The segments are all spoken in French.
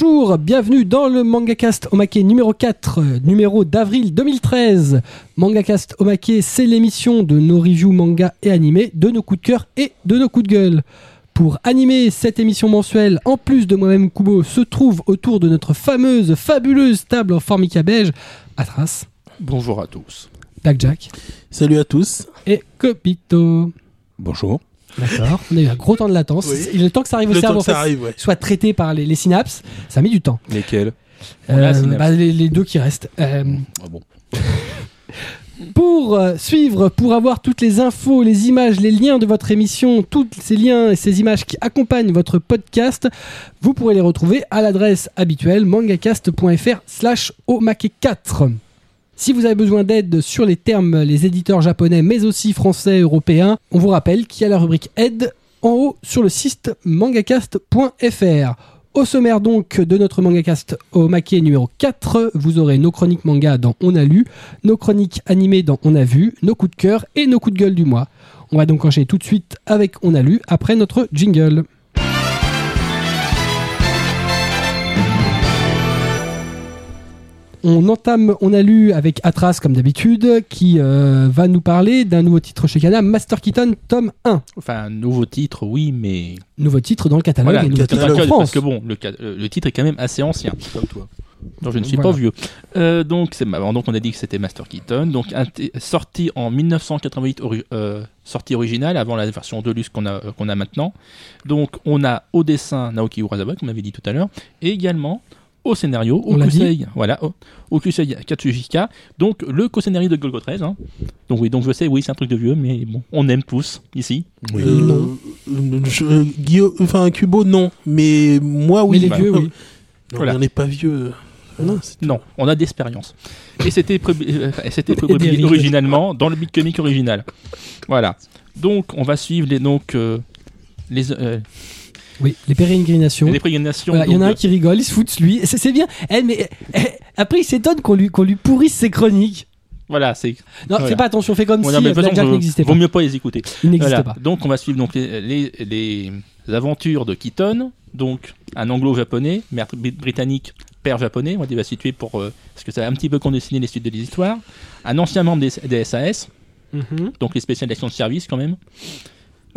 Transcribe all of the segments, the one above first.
Bonjour, bienvenue dans le MangaCast Omake numéro 4, euh, numéro d'avril 2013. MangaCast Omake, c'est l'émission de nos reviews manga et animés, de nos coups de cœur et de nos coups de gueule. Pour animer cette émission mensuelle, en plus de moi-même Kubo, se trouve autour de notre fameuse, fabuleuse table en formica beige, Atras, Bonjour à tous. Blackjack Salut à tous. et Copito. Bonjour. D'accord, on a eu un gros temps de latence. Oui. Il est le temps que ça arrive au Le cerveau, en ça fait, arrive, ouais. soit traité par les, les synapses, ça a mis du temps. Lesquels Euh, bah, les, les deux qui restent. Euh, Ah bon. Pour euh, suivre, pour avoir toutes les infos, les images, les liens de votre émission, tous ces liens et ces images qui accompagnent votre podcast, vous pourrez les retrouver à l'adresse habituelle mangacast.fr slash omake4. Si vous avez besoin d'aide sur les termes, les éditeurs japonais, mais aussi français, européens, on vous rappelle qu'il y a la rubrique aide en haut sur le site mangacast.fr. Au sommaire donc de notre mangacast au maquet numéro 4, vous aurez nos chroniques manga dans On a lu, nos chroniques animées dans On a vu, nos coups de cœur et nos coups de gueule du mois. On va donc enchaîner tout de suite avec On a lu après notre jingle. On entame, on a lu avec Atras comme d'habitude, qui euh, va nous parler d'un nouveau titre chez Kana, Master Keaton, tome 1. Enfin, un nouveau titre, oui, mais. Nouveau titre dans le catalogue Voilà, et nouveau c'est titre en France. parce que bon, le, euh, le titre est quand même assez ancien. Comme toi. Non, je ne suis Voilà. pas vieux. Euh, donc, c'est. Donc, on a dit que c'était Master Keaton. Donc, sorti en 1988, ori- euh, sortie originale, avant la version Deluxe qu'on a, euh, qu'on a maintenant. Donc, on a au dessin Naoki Urasawa, comme on avait dit tout à l'heure, et également au scénario, On l'a Okusei, voilà, o- Okusei Katsuhika, donc le co-scénario de Golgo 13. hein. Donc oui, donc je sais, oui, c'est un truc de vieux, mais bon, on aime tous ici. Euh, non. euh, je- euh, Guillaume, enfin Kubo, non. Mais moi, Mais oui. les bah, vieux, Non. Voilà. On n'est pas vieux. Non, c'est- Non, on a d'expérience. Et c'était euh, publié originalement dans le Big Comic original. Voilà. Donc, on va suivre les donc euh, les euh, Oui, les pérégrinations. les pérégrinations. Voilà, il y en a un qui rigole, il se fout de lui. C'est bien. Eh, mais eh, après, il s'étonne qu'on lui, qu'on lui pourrisse ses chroniques. Voilà, c'est. Non, Voilà. fais pas attention, fais comme Bon, si Blackjack n'existait vaut pas. mieux pas les écouter. Il Voilà. pas. Donc, on va suivre donc les, les, les aventures de Keaton, donc un anglo-japonais, mère bri- britannique, père japonais. On va dire, va situer pour euh, parce que ça a un petit peu condessiné les suites de l'histoire. Un ancien membre des, des SAS. Mhm. donc les spéciales d'actions de service quand même.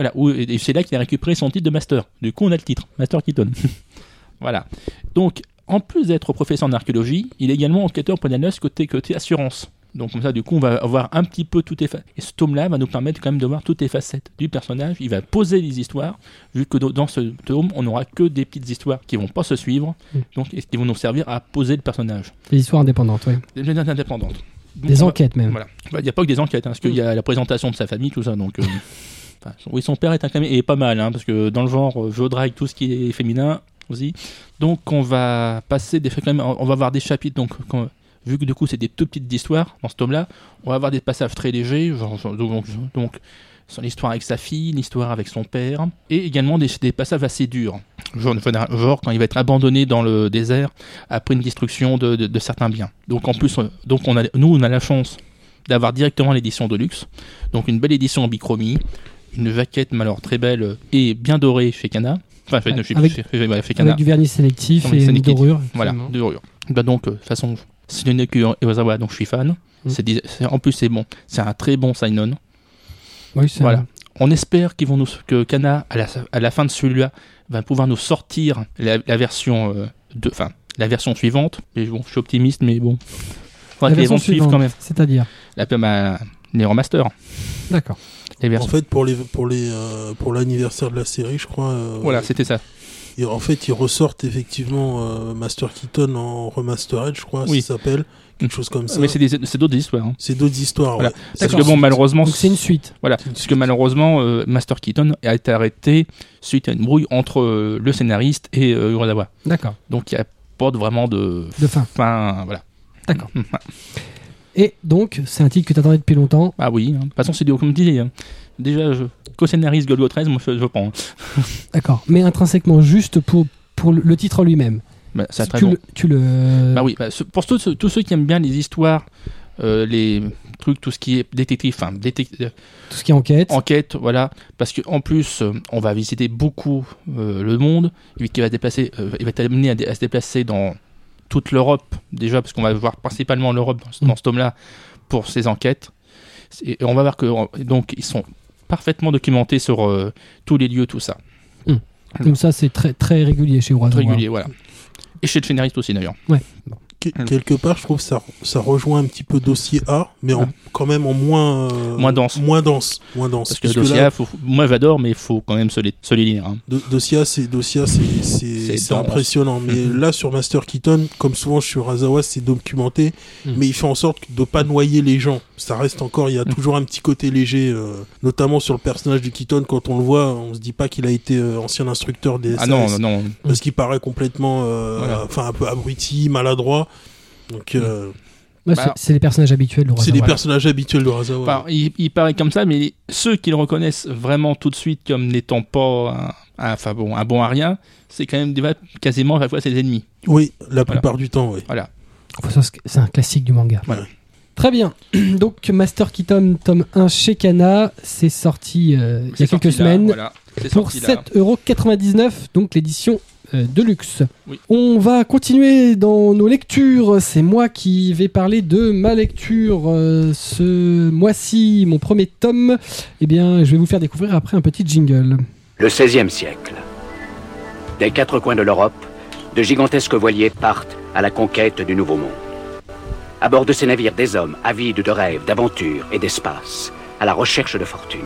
Voilà, où- et c'est là qu'il a récupéré son titre de master. Du coup, on a le titre, Master Keaton. voilà. Donc, en plus d'être professeur en archéologie, il est également enquêteur pour l'ANOS côté, côté assurance. Donc, comme ça, du coup, on va avoir un petit peu tout Et ce tome-là va nous permettre quand même de voir toutes les facettes du personnage. Il va poser les histoires, vu que dans- ce tome, on n'aura que des petites histoires qui vont pas se suivre, donc et qui vont nous servir à poser le personnage. Des histoires indépendantes, oui. Des des indépendantes. Donc, Des va- enquêtes même. voilà. Bah, Il n'y a pas que des enquêtes, hein, parce qu'il y a la présentation de sa famille, tout ça. Donc, euh, oui, son père est un camion, et pas mal, hein, parce que dans le genre, euh, je drague tout ce qui est féminin aussi. Donc, on va passer des quand même, on va avoir des chapitres. Donc, vu que du coup, c'est des toutes petites histoires dans ce tome-là, on va avoir des passages très légers, genre, donc, son histoire avec sa fille, l'histoire avec son père, et également des, passages assez durs. Genre, quand il va être abandonné dans le désert après une destruction de, de- de certains biens. Donc en plus, euh, donc on a, nous on a la chance d'avoir directement l'édition de luxe, donc une belle édition en bichromie, une jaquette mais alors très belle euh, et bien dorée chez Kana. Enfin, Ouais, chez- avec- chez Kana. Avec du vernis sélectif et une dorure. Voilà, de dorure. Bah donc, euh, de toute façon, c'est une Iwasawa, donc je suis fan. Mm. En plus, c'est bon. C'est un très bon sign-on. Oui, c'est Voilà. On espère qu'ils vont nous, que Kana, à la, à la fin de celui-là, va pouvoir nous sortir la, la version euh, de, enfin, la version suivante. Mais bon, je suis optimiste, mais bon. Faudra La qu'ils vont suivre quand même. C'est-à-dire. La, ma, les remasters. D'accord. Les En fait, pour les pour les euh, pour l'anniversaire de la série, je crois. euh, voilà, c'était ça. et en fait, ils ressortent effectivement euh, Master Keaton en remastered, je crois, Oui. ça s'appelle quelque chose comme ça. Mais c'est des- c'est d'autres histoires. hein. C'est d'autres histoires. Voilà. ouais. Parce C'est que bon, malheureusement, Donc c'est une suite. Voilà, parce que malheureusement, euh, Master Keaton a été arrêté suite à une brouille entre euh, le scénariste et euh, Urasawa. D'accord. Donc il n'y a pas vraiment de De fin. fin. Voilà. D'accord. Et donc, c'est un titre que tu attendais depuis longtemps. Ah oui, hein. de toute façon, c'est du comme dit. hein. Déjà, je, co-scénariste Golgo 13, moi je, je prends. hein. D'accord. Mais intrinsèquement juste pour, pour le- titre en lui-même. Bah, c'est très tu, bon. le, tu le. Bah oui, bah, ce- pour tous, ceux- tous ceux qui aiment bien les histoires euh, les trucs, tout ce qui est détective, enfin détec- euh, Tout ce qui est enquête. enquête, voilà, parce que en plus, euh, on va visiter beaucoup euh, le monde, lui qui va se déplacer, il va amené à, à se déplacer dans toute l'Europe déjà, parce qu'on va voir principalement l'Europe dans, ce- dans ce tome-là pour ses enquêtes. Et on va voir que donc ils sont parfaitement documentés sur euh, tous les lieux, tout ça, Comme ça, c'est très, très régulier chez Oiseau. régulier, voilà. Et chez le scénariste aussi d'ailleurs. Que- quelque part, je trouve que ça, ça rejoint un petit peu dossier A, mais en- quand même en moins euh, Moins dense. Moins dense, moins dense. Parce que Puisque dossier, là, faut- moi j'adore, mais il faut quand même se les, se les lire. hein. do- dossier A, c'est dossier A, c'est impressionnant. Mais Mhm. là, sur Master Keaton, comme souvent sur Azawa, c'est documenté, Mhm. mais il fait en sorte de pas noyer les gens. Ça reste encore, il y a Mhm. toujours un petit côté léger, euh, notamment sur le personnage de Keaton. Quand on le voit, on se dit pas qu'il a été euh, ancien instructeur des Ah non, non, non. parce qu'il paraît complètement, euh, Voilà. enfin un peu abruti, maladroit. Donc, euh, Ouais, Bah, c'est- les personnages habituels de c'est Voilà. personnages habituels de Razawa. Il, il paraît comme ça, mais ceux qui le reconnaissent vraiment tout de suite comme n'étant pas un, bon, un bon à rien, c'est quand même quasiment à la fois ses ennemis. Oui, la plupart du temps, oui. Voilà. C'est un classique du manga. Voilà. Très bien. Donc, Master Keaton, tome 1 chez Kana. C'est sorti euh, il y a quelques là, semaines. voilà. Pour sorti là. 7,99€, donc l'édition de luxe. Oui. On va continuer dans nos lectures. C'est moi qui vais parler de ma lecture euh, ce mois-ci, mon premier tome. Eh bien, je vais vous faire découvrir après un petit jingle. Le XVIe siècle. Des quatre coins de l'Europe, de gigantesques voiliers partent à la conquête du Nouveau Monde. À bord de ces navires, des hommes avides de rêves, d'aventures et d'espace, à la recherche de fortune.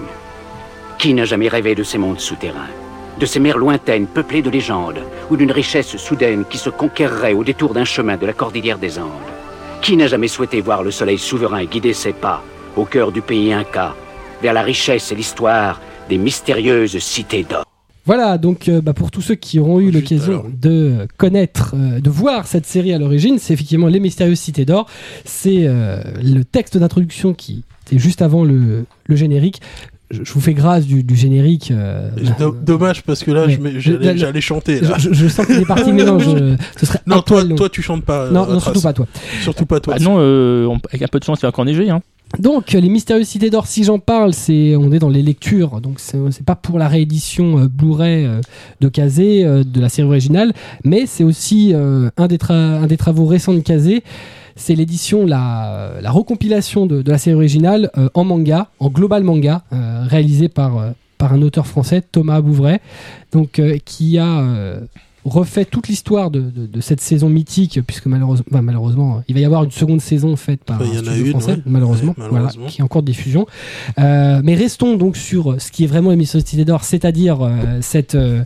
Qui n'a jamais rêvé de ces mondes souterrains? De ces mers lointaines peuplées de légendes, ou d'une richesse soudaine qui se conquerrait au détour d'un chemin de la cordillère des Andes Qui n'a jamais souhaité voir le soleil souverain guider ses pas, au cœur du pays Inca, vers la richesse et l'histoire des mystérieuses cités d'or? Voilà, donc euh, bah, pour tous ceux qui auront eu l'occasion de connaître, euh, de voir cette série à l'origine, c'est effectivement Les Mystérieuses Cités d'Or. C'est euh, le texte d'introduction qui était juste avant le, le générique. Je, je vous fais grâce du, du générique. euh, Do- Dommage parce que là, j'allais chanter. je, Là. je- je sens qu'il est parti, mais non, je- ce serait Non, toi, toi, tu chantes pas. euh, non, surtout pas toi. Surtout pas toi. Bah non, euh, on- avec un peu de chance, il va encore neiger. Hein. Donc, les Mystérieuses Cités d'Or, si j'en parle, c'est on est dans les lectures, donc c'est pas pour la réédition euh, Blu-ray euh, de Kazé euh, de la série originale, mais c'est aussi euh, un, des un des travaux récents de Kazé. C'est l'édition, la, la recompilation de, de la série originale euh, en manga, en global manga, euh, réalisé par, euh, par un auteur français, Thomas Bouvray, donc, euh, qui a refait toute l'histoire de, de- de cette saison mythique, puisque malheureusement, il va y avoir une seconde saison faite par un en studio une, français, ouais. malheureusement, Ouais, voilà, malheureusement. qui est encore de diffusion. Euh, mais restons donc sur ce qui est vraiment l'émission Cité d'Or, c'est-à-dire euh, cette, euh,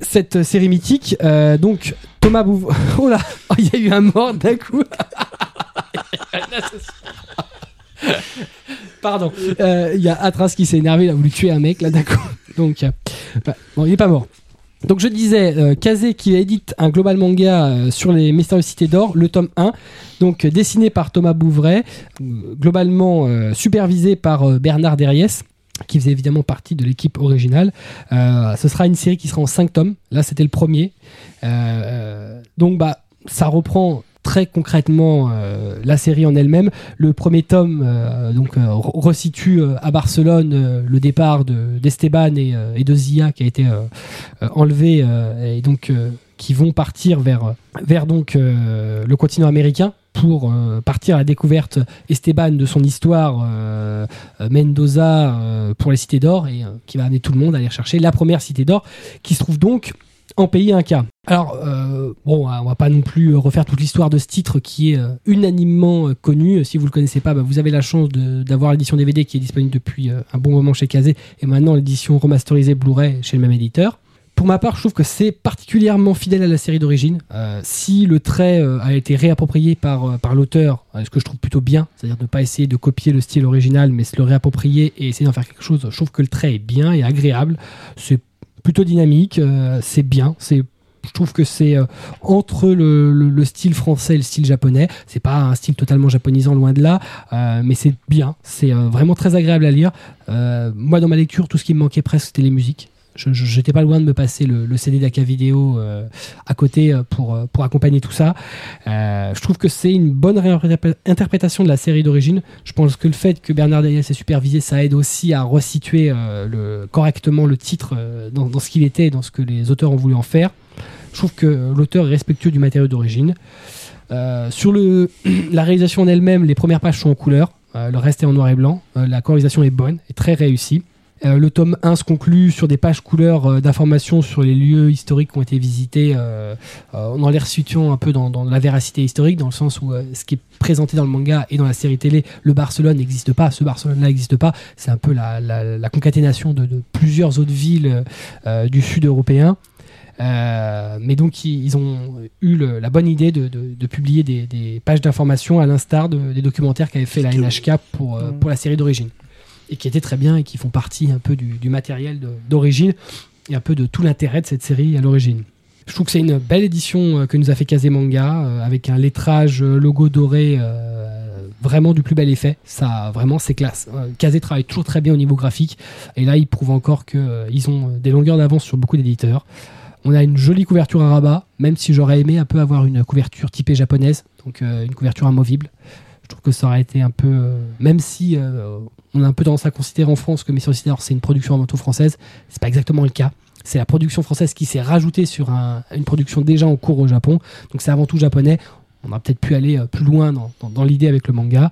cette série mythique. Euh, donc, Thomas Bouvray. Oh là Oh, Il y a eu un mort d'un coup Pardon. Euh, Il y a Atras qui s'est énervé, il a voulu tuer un mec là d'un coup. Donc, euh, bah, bon, il est pas mort. Donc je disais, euh, Kazé qui édite un global manga sur les mystérieuses cités d'or, le tome 1, donc dessiné par Thomas Bouvray, globalement supervisé par Bernard Derriès, qui faisait évidemment partie de l'équipe originale. Euh, ce sera une série qui sera en 5 tomes, là c'était le premier. Euh, donc bah, ça reprend très concrètement euh, la série en elle-même. Le premier tome donc re- resitue à Barcelone le départ de d'Esteban et, et de Zia qui a été enlevé et donc qui vont partir vers vers donc le continent américain pour euh, partir à la découverte Esteban de son histoire euh, euh, Mendoza pour les cités d'or et qui va amener tout le monde à aller chercher la première cité d'or qui se trouve donc en pays Inca. Alors, euh, bon, on va pas non plus refaire toute l'histoire de ce titre qui est unanimement connu. Si vous le connaissez pas, bah, vous avez la chance d'avoir l'édition DVD qui est disponible depuis un bon moment chez Kazé et maintenant l'édition remasterisée Blu-ray chez le même éditeur. Pour ma part, je trouve que c'est particulièrement fidèle à la série d'origine. Euh, si le trait euh, a été réapproprié par, euh, par l'auteur, ce que je trouve plutôt bien, c'est-à-dire ne pas essayer de copier le style original, mais se le réapproprier et essayer d'en faire quelque chose, je trouve que le trait est bien et agréable. C'est plutôt dynamique, c'est bien, je trouve que c'est entre le, le- le style français et le style japonais. C'est pas un style totalement japonisant, loin de là, mais c'est bien. C'est vraiment très agréable à lire. Moi, dans ma lecture, tout ce qui me manquait presque, c'était les musiques. Je j'étais pas loin de me passer le, CD d'Aka Vidéo euh, à côté euh, pour, euh, pour accompagner tout ça. Je trouve que c'est une bonne réinterprétation de la série d'origine. Je pense que le fait que Bernard Daniel s'est supervisé, ça aide aussi à resituer correctement le titre dans, ce qu'il était et dans ce que les auteurs ont voulu en faire. Je trouve que l'auteur est respectueux du matériau d'origine. Sur la réalisation en elle-même, les premières pages sont en couleur, le reste est en noir et blanc. La colorisation est bonne et très réussie. Euh, le tome 1 se conclut sur des pages couleurs euh, d'informations sur les lieux historiques qui ont été visités, euh, euh, en les resituant un peu dans, dans la véracité historique, dans le sens où euh, ce qui est présenté dans le manga et dans la série télé, le Barcelone n'existe pas, ce Barcelone-là n'existe pas. C'est un peu la, la- la concaténation de, de plusieurs autres villes euh, du sud européen. Euh, mais donc ils, ils ont eu le- la bonne idée de, de- de publier des, des pages d'information à l'instar de- des documentaires qu'avait fait la NHK pour, euh, pour la série d'origine et qui étaient très bien et qui font partie un peu du, matériel d'origine et un peu de tout l'intérêt de cette série à l'origine. Je trouve que c'est une belle édition euh, que nous a fait Kazé Manga euh, avec un lettrage euh, logo doré euh, vraiment du plus bel effet. Ça vraiment c'est classe. Euh, Kazé travaille toujours très bien au niveau graphique et là il prouve encore qu'ils ont des longueurs d'avance sur beaucoup d'éditeurs. On a une jolie couverture à rabat, même si j'aurais aimé un peu avoir une couverture typée japonaise, donc euh, une couverture amovible. Je trouve que ça aurait été un peu. euh, même si euh, on a un peu tendance à considérer en France que Mission Citador c'est une production avant tout française, c'est pas exactement le cas. C'est la production française qui s'est rajoutée sur un- une production déjà en cours au Japon. Donc c'est avant tout japonais. On aurait peut-être pu aller euh, plus loin dans, l'idée avec le manga.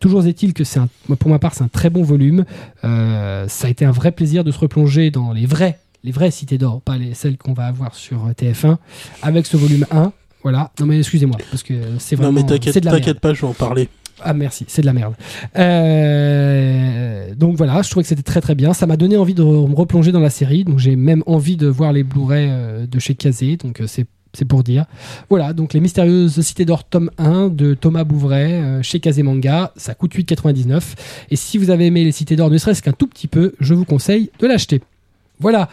Toujours est-il que c'est pour ma part c'est un très bon volume. Ça a été un vrai plaisir de se replonger dans les vrais, les vraies cités d'or, pas les, celles qu'on va avoir sur euh, TF1, avec ce volume 1. Voilà. Non mais excusez-moi parce que c'est Non, vraiment mais t'inquiète c'est de la merde. t'inquiète pas, je vais en parler. Ah merci, c'est de la merde. Euh, donc voilà, je trouvais que c'était très très bien. Ça m'a donné envie de re- me replonger dans la série. Donc j'ai même envie de voir les Blu-ray euh, de chez Kazé. Donc euh, c'est c'est pour dire. Voilà, donc les mystérieuses cités d'or tome 1 de Thomas Bouvray euh, chez Kazé Manga. Ça coûte 8,99. Et si vous avez aimé les cités d'or ne serait-ce qu'un tout petit peu, je vous conseille de l'acheter. Voilà.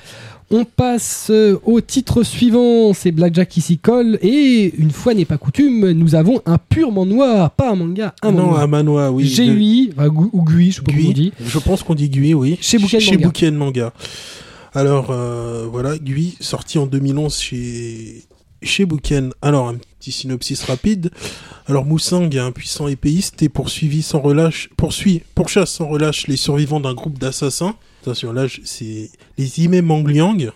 On passe euh, au titre suivant, c'est Blackjack qui s'y colle, et une fois n'est pas coutume, nous avons un purement noir, pas un manga, un non, manga. un manoir, oui. GUI, ou GUI, je sais pas comment on dit. Je pense qu'on dit Gui, oui. Chez Bouquet Chez Manga. Bouquet de Manga. Alors, euh, voilà, Gui, sorti en 2011 chez, chez Bouquet. Alors, un petit synopsis rapide. Alors, Moussang, un puissant épéiste, est poursuivi sans relâche, poursuit, pourchasse sans relâche les survivants d'un groupe d'assassins. Attention, là, je- c'est les Ime Mangliang.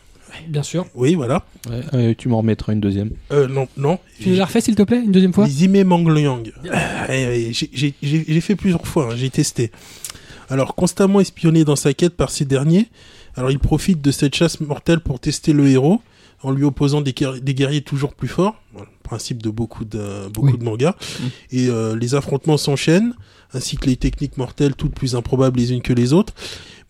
Bien sûr. Oui, voilà. Ouais, euh, tu m'en remettras une deuxième. Euh, non, non. Tu la refais s'il te plaît, une deuxième fois Les Ime Mangliang. Eh, j'ai- fait plusieurs fois, hein, j'ai testé. Alors, constamment espionné dans sa quête par ces derniers, alors il profite de cette chasse mortelle pour tester le héros, en lui opposant des, guerri- des guerriers toujours plus forts. Voilà, principe de beaucoup de, beaucoup Oui. de mangas. Et euh, les affrontements s'enchaînent, ainsi que les techniques mortelles, toutes plus improbables les unes que les autres.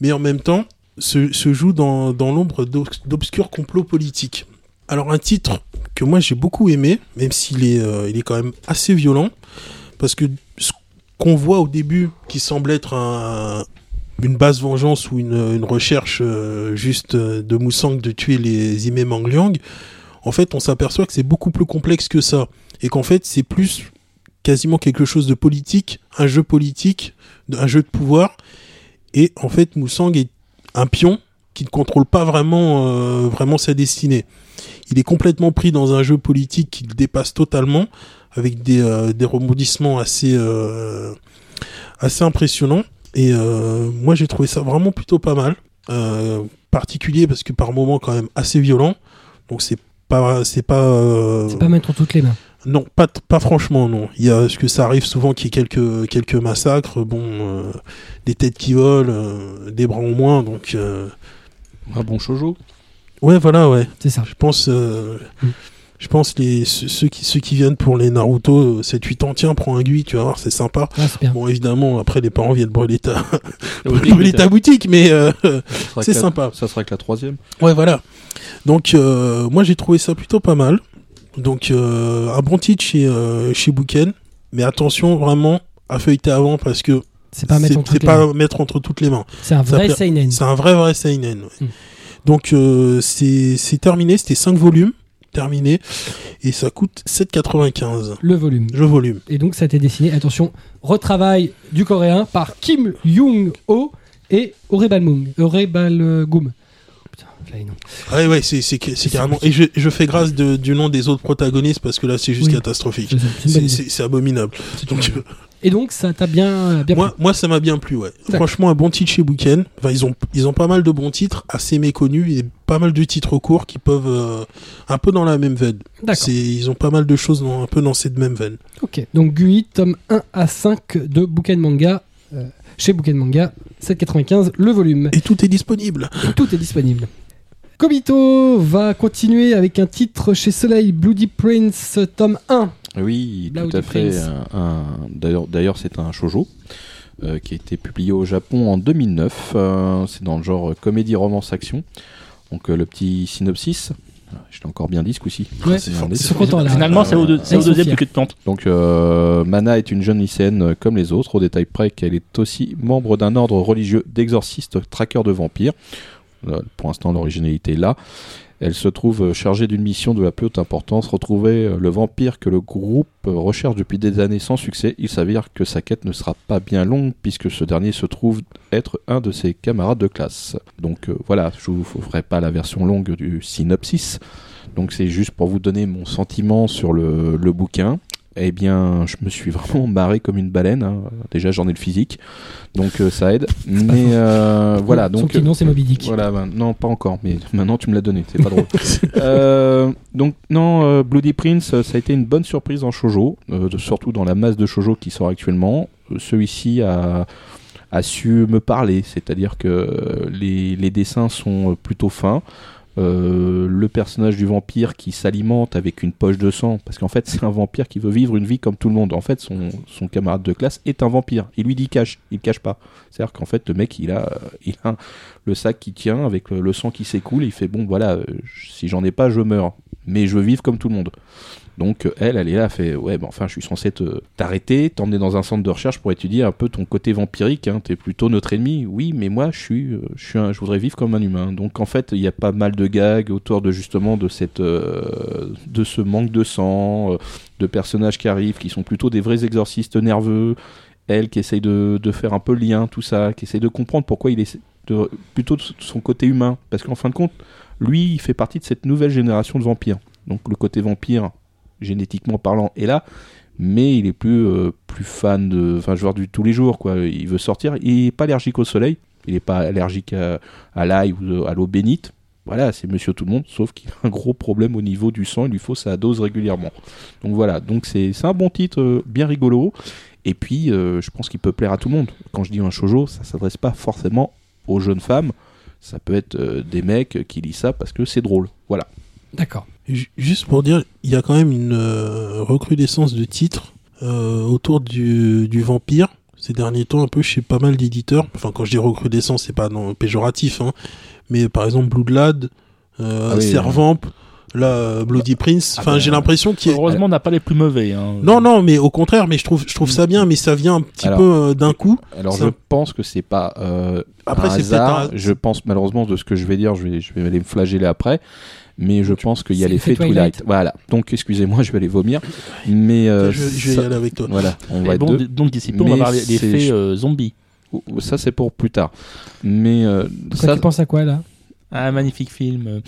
Mais en même temps, se, joue dans, l'ombre d'obs- d'obscurs complots politiques. Alors un titre que moi j'ai beaucoup aimé, même s'il est, euh, il est quand même assez violent, parce que ce qu'on voit au début, qui semble être un- une basse vengeance ou une, recherche euh, juste euh, de Moussang de tuer les Ime Mangliang, en fait on s'aperçoit que c'est beaucoup plus complexe que ça, et qu'en fait c'est plus quasiment quelque chose de politique, un jeu politique, un jeu de pouvoir, et en fait Moussang est un pion qui ne contrôle pas vraiment, euh, vraiment sa destinée. Il est complètement pris dans un jeu politique qui le dépasse totalement, avec des, euh, des rebondissements assez, euh, assez impressionnants. Et euh, moi, j'ai trouvé ça vraiment plutôt pas mal. Particulier parce que par moments quand même assez violent. Donc c'est pas, c'est pas, pas mettre toutes les mains. Non, pas, franchement, non. Il y a, parce que ça arrive souvent qu'il y ait quelques, quelques massacres, bon, euh, des têtes qui volent, euh, des bras en moins, donc, euh, Un bon shoujo. ouais, voilà, ouais. C'est ça. Je pense, euh, Mm. je pense les, ceux, qui, ceux qui viennent pour les Naruto, 7-8 ans, tiens, prends un gui, tu vas voir, c'est sympa. Ah, c'est bien. Bon, évidemment, après, les parents viennent brûler ta, brûler ta boutique, mais, euh, c'est la- sympa. Ça sera que la troisième. Ouais, voilà. Donc, euh, moi, j'ai trouvé ça plutôt pas mal. Donc, euh, un bon titre chez, euh, chez Bouken. Mais attention, vraiment, à feuilleter avant parce que C'est pas mettre entre c'est toutes les pas mains. mettre entre toutes les mains. C'est un vrai seinen. C'est un vrai, vrai seinen. ouais. Mm. Donc, euh, c'est c'est terminé. C'était 5 volumes. Terminé. Et ça coûte 7,95. Le volume. Le volume. Et donc ça a été dessiné, attention, retravail du coréen par Kim Young-ho et Orebalmung. Orebalgum. Putain, Fly, non. Ouais, ouais, c'est carrément. Et je, je fais grâce de, du nom des autres protagonistes parce que là, c'est juste Oui. catastrophique. C'est- abominable. Donc, euh, Et donc, ça t'a bien, bien moi, moi, ça m'a bien plu, ouais. Franchement, un bon titre chez Bouken. Enfin, ils ont, ils ont pas mal de bons titres, assez méconnus, et pas mal de titres courts qui peuvent, euh, un peu dans la même veine. pris. D'accord. C'est, ils ont pas mal de choses dans, un peu dans cette même veine. Ok. Donc, Gui, tome 1 à 5 de Bouquin Manga. euh, chez Bouquin Manga, 7,95 le volume. Et tout est disponible. Et tout est disponible. Kobito va continuer avec un titre chez Soleil, Bloody Prince, tome 1. Oui, tout à fait. princes. un- un- D'ailleurs, c'est un shoujo euh, qui a été publié au Japon en 2009. Euh, c'est dans le genre comédie romance action. Donc euh, le petit synopsis. Je l'ai encore bien dit ce coup-ci. Ouais. Finalement, c'est au, deux- deuxième plus que de plante. Donc euh, Mana est une jeune lycéenne comme les autres, au détail près qu'elle est aussi membre d'un ordre religieux d'exorcistes traqueurs de vampires. Pour l'instant, l'originalité est là. Elle se trouve euh, chargée d'une mission de la plus haute importance, retrouver euh, le vampire que le groupe euh, recherche depuis des années sans succès. Il s'avère que sa quête ne sera pas bien longue puisque ce dernier se trouve être un de ses camarades de classe. Donc voilà, je vous ferai pas la version longue du synopsis. Donc c'est juste pour vous donner mon sentiment sur le bouquin. Eh bien, je me suis vraiment marré comme une baleine. hein. Déjà, j'en ai le physique, donc euh, ça aide. Mais euh, voilà, Son donc petit nom, c'est Moby Dick. voilà, ben, non, pas encore, mais maintenant tu me l'as donné, c'est pas drôle. Euh, donc non, Bloody Prince, ça a été une bonne surprise en shojo, de- surtout dans la masse de shojo qui sort actuellement. Celui-ci a, a su me parler, c'est-à-dire que les, les dessins sont plutôt fins. Euh, le personnage du vampire qui s'alimente avec une poche de sang, parce qu'en fait c'est un vampire qui veut vivre une vie comme tout le monde. En fait, son, son camarade de classe est un vampire. Il lui dit cache, il cache pas. C'est-à-dire qu'en fait le mec il a, euh, il a le sac qui tient avec le, le sang qui s'écoule. Il fait bon voilà, euh, si j'en ai pas je meurs, mais je veux vivre comme tout le monde. Donc euh, elle, elle est là, elle fait ouais, ben enfin je suis censé te t'arrêter, t'emmener dans un centre de recherche pour étudier un peu ton côté vampirique. Hein. T'es plutôt notre ennemi. Oui, mais moi je suis, euh, je voudrais vivre comme un humain. Donc en fait il y a pas mal de gags autour de justement de cette, euh, de ce manque de sang, de personnages qui arrivent, qui sont plutôt des vrais exorcistes nerveux. Elle qui essaye de, faire un peu le lien, tout ça, qui essaye de comprendre pourquoi il est plutôt de son côté humain. Parce qu'en fin de compte, lui, il fait partie de cette nouvelle génération de vampires. Donc le côté vampire, génétiquement parlant, est là, mais il est plus, euh, plus fan de, enfin, joueur du tous les jours, quoi. Il veut sortir. Il est pas allergique au soleil, il est pas allergique à, l'ail ou à l'eau bénite. Voilà, c'est Monsieur Tout le Monde, sauf qu'il a un gros problème au niveau du sang. Il lui faut sa dose régulièrement. Donc voilà, donc c'est un bon titre, euh, bien rigolo. Et puis, euh, je pense qu'il peut plaire à tout le monde. Quand je dis un shoujo, ça s'adresse pas forcément aux jeunes femmes. Ça peut être des mecs qui lisent ça parce que c'est drôle. Voilà. D'accord. Ju- Juste pour dire, il y a quand même une euh, recrudescence de titres euh, autour du, du vampire ces derniers temps, un peu chez pas mal d'éditeurs. Enfin, quand je dis recrudescence, c'est pas non péjoratif, hein, mais par exemple Bloodlad, euh, Ah oui, Servamp, là Bloody Prince. Ah Enfin, j'ai l'impression qu'il y a... Heureusement, on n'a pas les plus mauvais. hein. Non, non, mais au contraire, mais je trouve, je trouve ça bien, mais ça vient un petit Alors- peu euh, d'un coup. Alors je un- pense que c'est pas euh, Après, c'est un- Je pense malheureusement de ce que je vais dire, je vais, je vais aller me flageller après. Mais je pense qu'il y a l'effet Twilight. Twilight. Voilà. Donc excusez-moi, je vais aller vomir. Mais euh, je, je vais ça- y aller avec toi. voilà, on Mais va être bon, deux. d- donc d'ici peu, on va Mais parler l'effet euh, zombie. Ça c'est pour plus tard. Mais euh, Toi, ça tu penses à quoi là? Un magnifique film.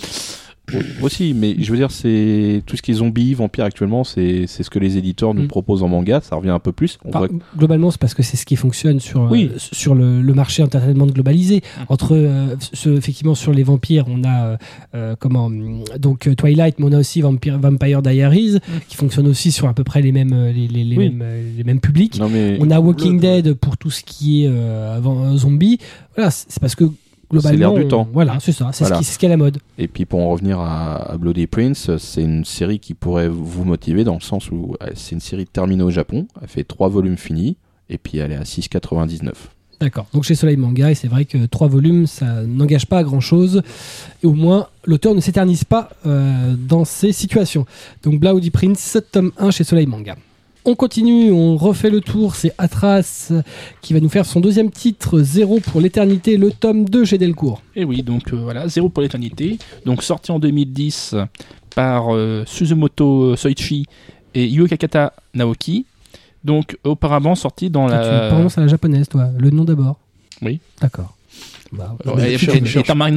Aussi. Mais je veux dire, c'est tout ce qui est zombies, vampires actuellement, c'est c'est ce que les éditeurs nous Mm. proposent en manga. Ça revient un peu plus. On Enfin, voit- Globalement, c'est parce que c'est ce qui fonctionne sur, euh, sur le, le marché entertainment globalisé. Entre, euh, ce, effectivement, sur les vampires, on a euh, comment hum, donc Twilight, mais on a aussi Vampire, Vampire Diaries, qui fonctionne aussi sur à peu près les mêmes, les, les, les Oui. mêmes, les mêmes publics. Non mais On a Walking. Dead pour tout ce qui est avant, zombie. Voilà, c'est parce que globalement, l'air du temps. Voilà, c'est ça. C'est Voilà. ce qui c'est ce qui est la mode. Et puis pour en revenir à, à Bloody Prince, c'est une série qui pourrait vous motiver dans le sens où euh, c'est une série terminée au Japon, elle fait trois volumes finis, et puis elle est à 6,99. D'accord. Donc chez Soleil Manga, et c'est vrai que trois volumes, ça n'engage pas à grand chose. Et au moins, l'auteur ne s'éternise pas euh, dans ces situations. Donc Bloody Prince, tome 1 chez Soleil Manga. On continue, on refait le tour. C'est Atras qui va nous faire son deuxième titre, Zéro pour l'éternité, le tome 2 chez Delcourt. Et oui, donc euh, voilà, Zéro pour l'éternité. Donc sorti en 2010 par euh, Suzumoto Soichi et Yukakata Naoki. Donc auparavant sorti dans Tu la. prononces à la japonaise, toi. Le nom d'abord. Oui. D'accord. Bah, Non, mais et, cherche, et-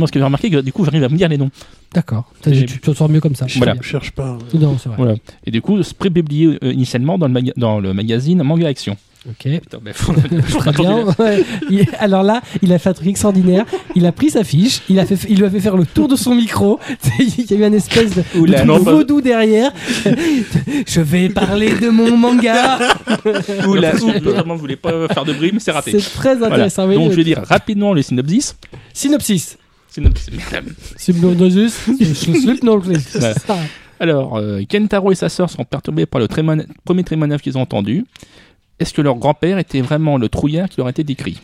ce que j'ai remarqué, que du coup, j'arrive à me dire les noms. D'accord. Tu t'en sors mieux comme ça. Je Voilà. Bien. cherche pas. Non, c'est vrai. Voilà. Et du coup, c'est publié euh, initialement dans le, dans le magazine Manga Action. Ok. Putain, mais faut- Très bien. Ouais. Il- Alors là, il a fait un truc extraordinaire. Il a pris sa fiche, il, a fait, il lui a fait faire le tour de son micro. il y a eu un espèce de, de Oula, truc non, pas- vaudou derrière. Je vais parler de mon manga. Oula, notamment, je voulais pas faire de bruit, mais c'est raté. C'est très Voilà. intéressant. oui. Donc, je vais dire rapidement le synopsis. Synopsis. Synopsis. Subnodosus. Voilà. Alors, euh, Kentaro et sa sœur sont perturbés par le trémon- premier trémonave qu'ils ont entendu. Est-ce que leur grand-père était vraiment le trouillard qui leur a été décrit?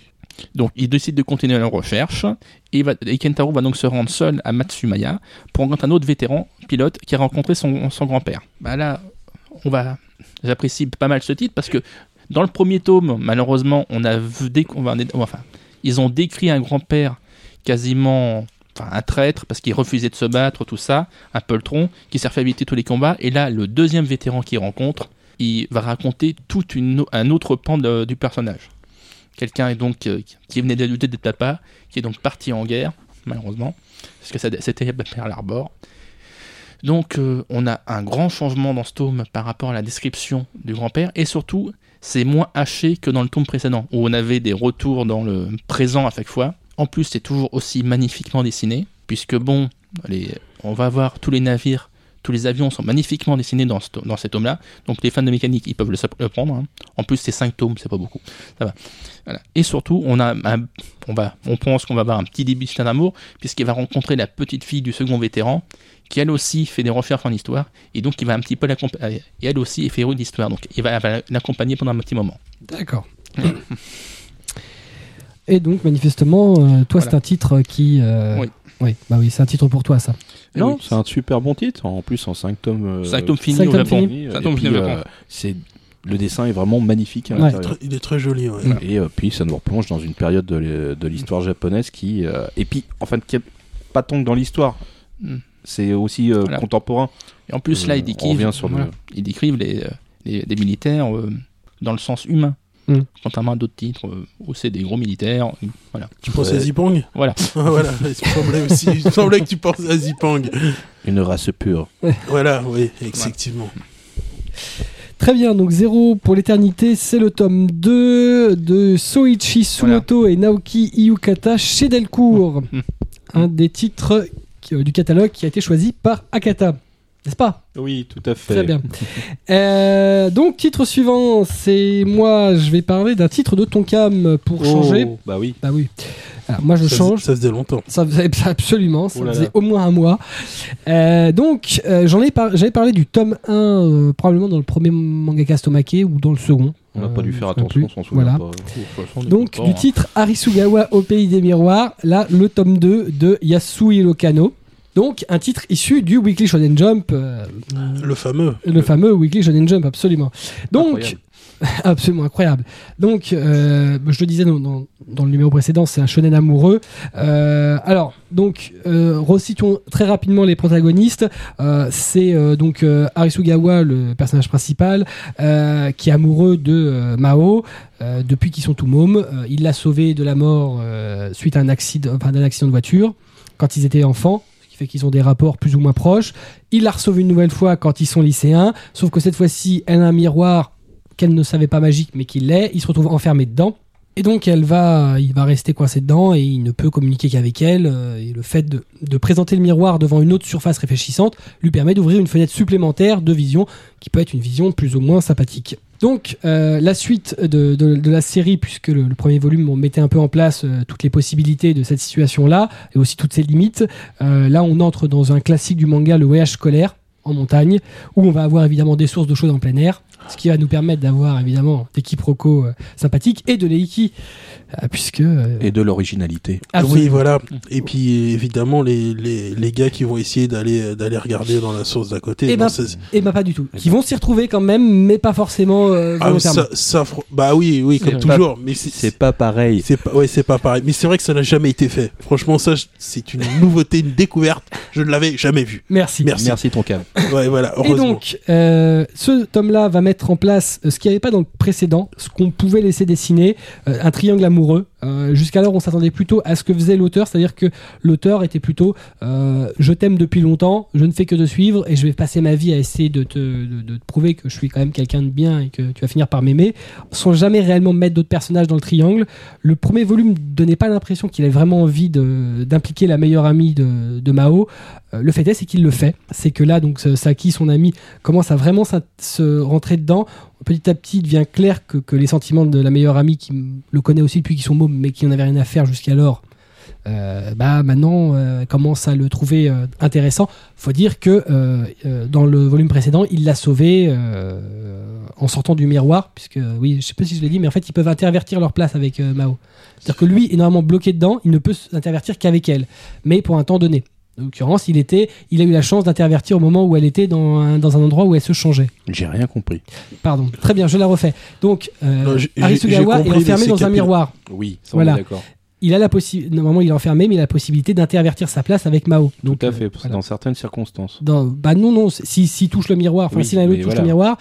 Donc, ils décident de continuer leur recherche et, Kentaro va donc se rendre seul à Matsumaya pour rencontrer un autre vétéran pilote qui a rencontré son, grand-père. Bah là, j'apprécie pas mal ce titre parce que dans le premier tome, malheureusement, on a ils ont décrit un grand-père quasiment, un traître parce qu'il refusait de se battre, tout ça, un poltron qui s'est refait éviter tous les combats. Et là, le deuxième vétéran qu'il rencontre, il va raconter tout un autre pan du personnage. Quelqu'un est donc euh, qui venait de lutter de papa, qui est donc parti en guerre, malheureusement, parce que c'était Pearl Harbor. Donc, euh, on a un grand changement dans ce tome par rapport à la description du grand-père, et surtout, c'est moins haché que dans le tome précédent, où on avait des retours dans le présent à chaque fois. En plus, c'est toujours aussi magnifiquement dessiné, puisque bon, les, on va voir tous les navires, tous les avions sont magnifiquement dessinés dans, ce, to- dans cet tome-là. Donc les fans de mécanique, ils peuvent le, le prendre. hein. En plus, c'est 5 tomes, c'est pas beaucoup. Ça va. Voilà. Et surtout, on, a un- on, va, on pense qu'on va avoir un petit début de d'amour, puisqu'il va rencontrer la petite fille du second vétéran, qui elle aussi fait des recherches en histoire, et donc il va un petit peu l'accompagner. Et elle aussi est féru d'histoire, donc il va, va l'accompagner pendant un petit moment. D'accord. Et donc, manifestement, euh, toi, Voilà. c'est un titre qui. euh, Oui. Oui, bah oui, c'est un titre pour toi, ça. Et Non, oui. c'est un super bon titre. En plus, en 5 tomes. euh, 5 tomes finis cinq au tomes Japon. finis. et Cinq tomes puis, finis au euh, Japon. c'est le dessin est vraiment magnifique à Ouais. Il est très joli. Ouais. Et euh, puis ça nous replonge dans une période de l'hi- de l'histoire japonaise qui euh, et puis enfin qui pas tant que dans l'histoire. Mm. C'est aussi euh, Voilà. contemporain. Et en plus, là, Euh, ils on décrivent, le- ils décrivent les, euh, militaires euh, dans le sens humain. Mm. Contrairement à d'autres titres où c'est des gros militaires. euh, Voilà. Tu penses Ouais. à Zipang? Voilà. Ah, Voilà, il semblait aussi. Il semblait que tu penses à Zipang. Une race pure. Voilà, oui, effectivement. Très bien, donc 0 pour l'éternité, c'est le tome 2 de Soichi Sumoto et Naoki Iyukata chez Delcourt. Mm. Un des titres euh, du catalogue qui a été choisi par Akata. N'est-ce pas? Oui, tout à fait. Très bien. Euh, donc, titre suivant, c'est moi, je vais parler d'un titre de Tonkam pour Oh, changer. Bah oui. Bah oui. Alors, moi, je ça, change. Ça faisait longtemps. Ça faisait absolument, ça Oh là faisait là. au moins un mois. Euh, donc, euh, j'en ai par- j'avais parlé du tome 1, euh, probablement dans le premier mangaka Stomake ou dans le second. On n'a Euh, pas dû faire attention, on s'en souvient Voilà. pas. Donc, du titre Arisugawa au pays des miroirs, là, le tome 2 de Yasuhiro Kano. Donc, un titre issu du Weekly Shonen Jump, euh, Le fameux. le fameux Weekly Shonen Jump, absolument. Donc, Incroyable. absolument incroyable. Donc, euh, je le disais dans, dans- dans le numéro précédent, c'est un shonen amoureux. Euh, alors, donc, recitons très rapidement les protagonistes. C'est donc Arisugawa, le personnage principal, qui est amoureux de Mao depuis qu'ils sont tout mômes. Il l'a sauvé de la mort suite à un accident, enfin, d'un accident de voiture quand ils étaient enfants. Fait qu'ils ont des rapports plus ou moins proches. Il l'a sauvé une nouvelle fois quand ils sont lycéens. Sauf que cette fois-ci, elle a un miroir qu'elle ne savait pas magique, mais qu'il l'est. Il se retrouve enfermé dedans. Et donc, elle va, il va rester coincé dedans et il ne peut communiquer qu'avec elle. euh, Et le fait de présenter le miroir devant une autre surface réfléchissante lui permet d'ouvrir une fenêtre supplémentaire de vision qui peut être une vision plus ou moins sympathique. Donc, euh, la suite de, la série, puisque le, premier volume mettait un peu en place euh, toutes les possibilités de cette situation-là et aussi toutes ses limites, euh, là on entre dans un classique du manga, le voyage scolaire en montagne, où on va avoir évidemment des sources de choses en plein air, ce qui va nous permettre d'avoir évidemment des quiproquos euh, sympathiques et de l'éiki, euh, puisque... euh, Et de l'originalité. absolument. Oui, voilà. Et puis évidemment les, les, les gars qui vont essayer d'aller d'aller regarder dans la source d'à côté. Eh ben, c'est- Et bah pas du tout. Eh Qui ben. vont s'y retrouver quand même, mais pas forcément euh, ah, volontairement. ça, ça, fr- bah oui, oui, comme C'est- toujours. Mais c'est C'est pas pareil. c'est pas, ouais, c'est pas pareil. Mais c'est vrai que ça n'a jamais été fait. Franchement, ça, je- c'est une nouveauté, une découverte. Je ne l'avais jamais vu. Merci. Merci. Merci ton. Ouais, voilà. Et Heureusement. donc, euh, ce tome-là va mettre en place euh, ce qu'il n'y avait pas dans le précédent, ce qu'on pouvait laisser dessiner, euh, un triangle amoureux Euh, Jusqu'alors, on s'attendait plutôt à ce que faisait l'auteur, c'est-à-dire que l'auteur était plutôt euh, je t'aime depuis longtemps, je ne fais que te suivre et je vais passer ma vie à essayer de te, prouver que je suis quand même quelqu'un de bien et que tu vas finir par m'aimer, sans jamais réellement mettre d'autres personnages dans le triangle. Le premier volume donnait pas l'impression qu'il avait vraiment envie d'impliquer la meilleure amie de, Mao. Euh, le fait est, c'est qu'il le fait. C'est que là, donc, Saki, son ami, commence à vraiment se rentrer dedans. Petit à petit, il devient clair que, les sentiments de la meilleure amie, qui le connaît aussi depuis qu'ils sont mômes, mais qui n'en avait rien à faire jusqu'alors, euh, bah maintenant euh, commence à le trouver euh, intéressant. Faut dire que euh, dans le volume précédent, il l'a sauvé en sortant du miroir, puisque oui, je sais pas si je l'ai dit, mais en fait, ils peuvent intervertir leur place avec Mao. C'est-à-dire que lui est normalement bloqué dedans, il ne peut s'intervertir qu'avec elle, mais pour un temps donné. En l'occurrence, il était, il a eu la chance d'intervertir au moment où elle était dans un, dans un endroit où elle se changeait. J'ai rien compris. Pardon. Très bien, je la refais. Donc, euh, Non, Arisugawa est enfermé dans un miroir. Oui, ça Voilà. d'accord. Il a la possibilité, normalement il est enfermé, mais il a la possibilité d'intervertir sa place avec Mao. Donc, Tout à euh, fait, voilà. dans certaines circonstances. Dans- bah non, non, si, s'il touche le miroir, enfin Oui, si l'un l'autre touche voilà. le miroir,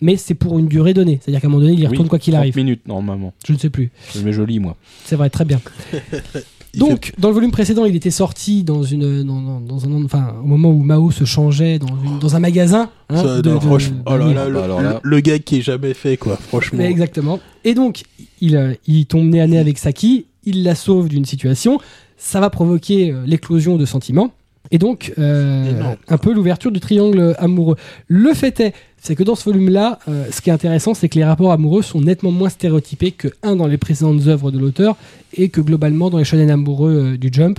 mais c'est pour une durée donnée. C'est-à-dire qu'à un moment donné, il y retourne Oui, quoi qu'il 30 arrive. minutes normalement. Je ne sais plus. Je mets joli moi. C'est vrai, très bien. Donc, dans le volume précédent, il était sorti dans une, dans, dans- dans un, enfin, au moment où Mao se changeait dans, une- dans un magasin. hein, Ça, de- non, de- franchement, oh là le, Bah alors là- le- le gag qui est jamais fait, quoi, franchement. Mais exactement. Et donc, il, euh, il tombe nez à nez avec Saki, il la sauve d'une situation, ça va provoquer euh, l'éclosion de sentiments, et donc euh, un peu l'ouverture du triangle amoureux. Le fait est, c'est que dans ce volume-là, euh, ce qui est intéressant, c'est que les rapports amoureux sont nettement moins stéréotypés que un dans les précédentes œuvres de l'auteur, et que globalement dans les shonen amoureux euh, du Jump.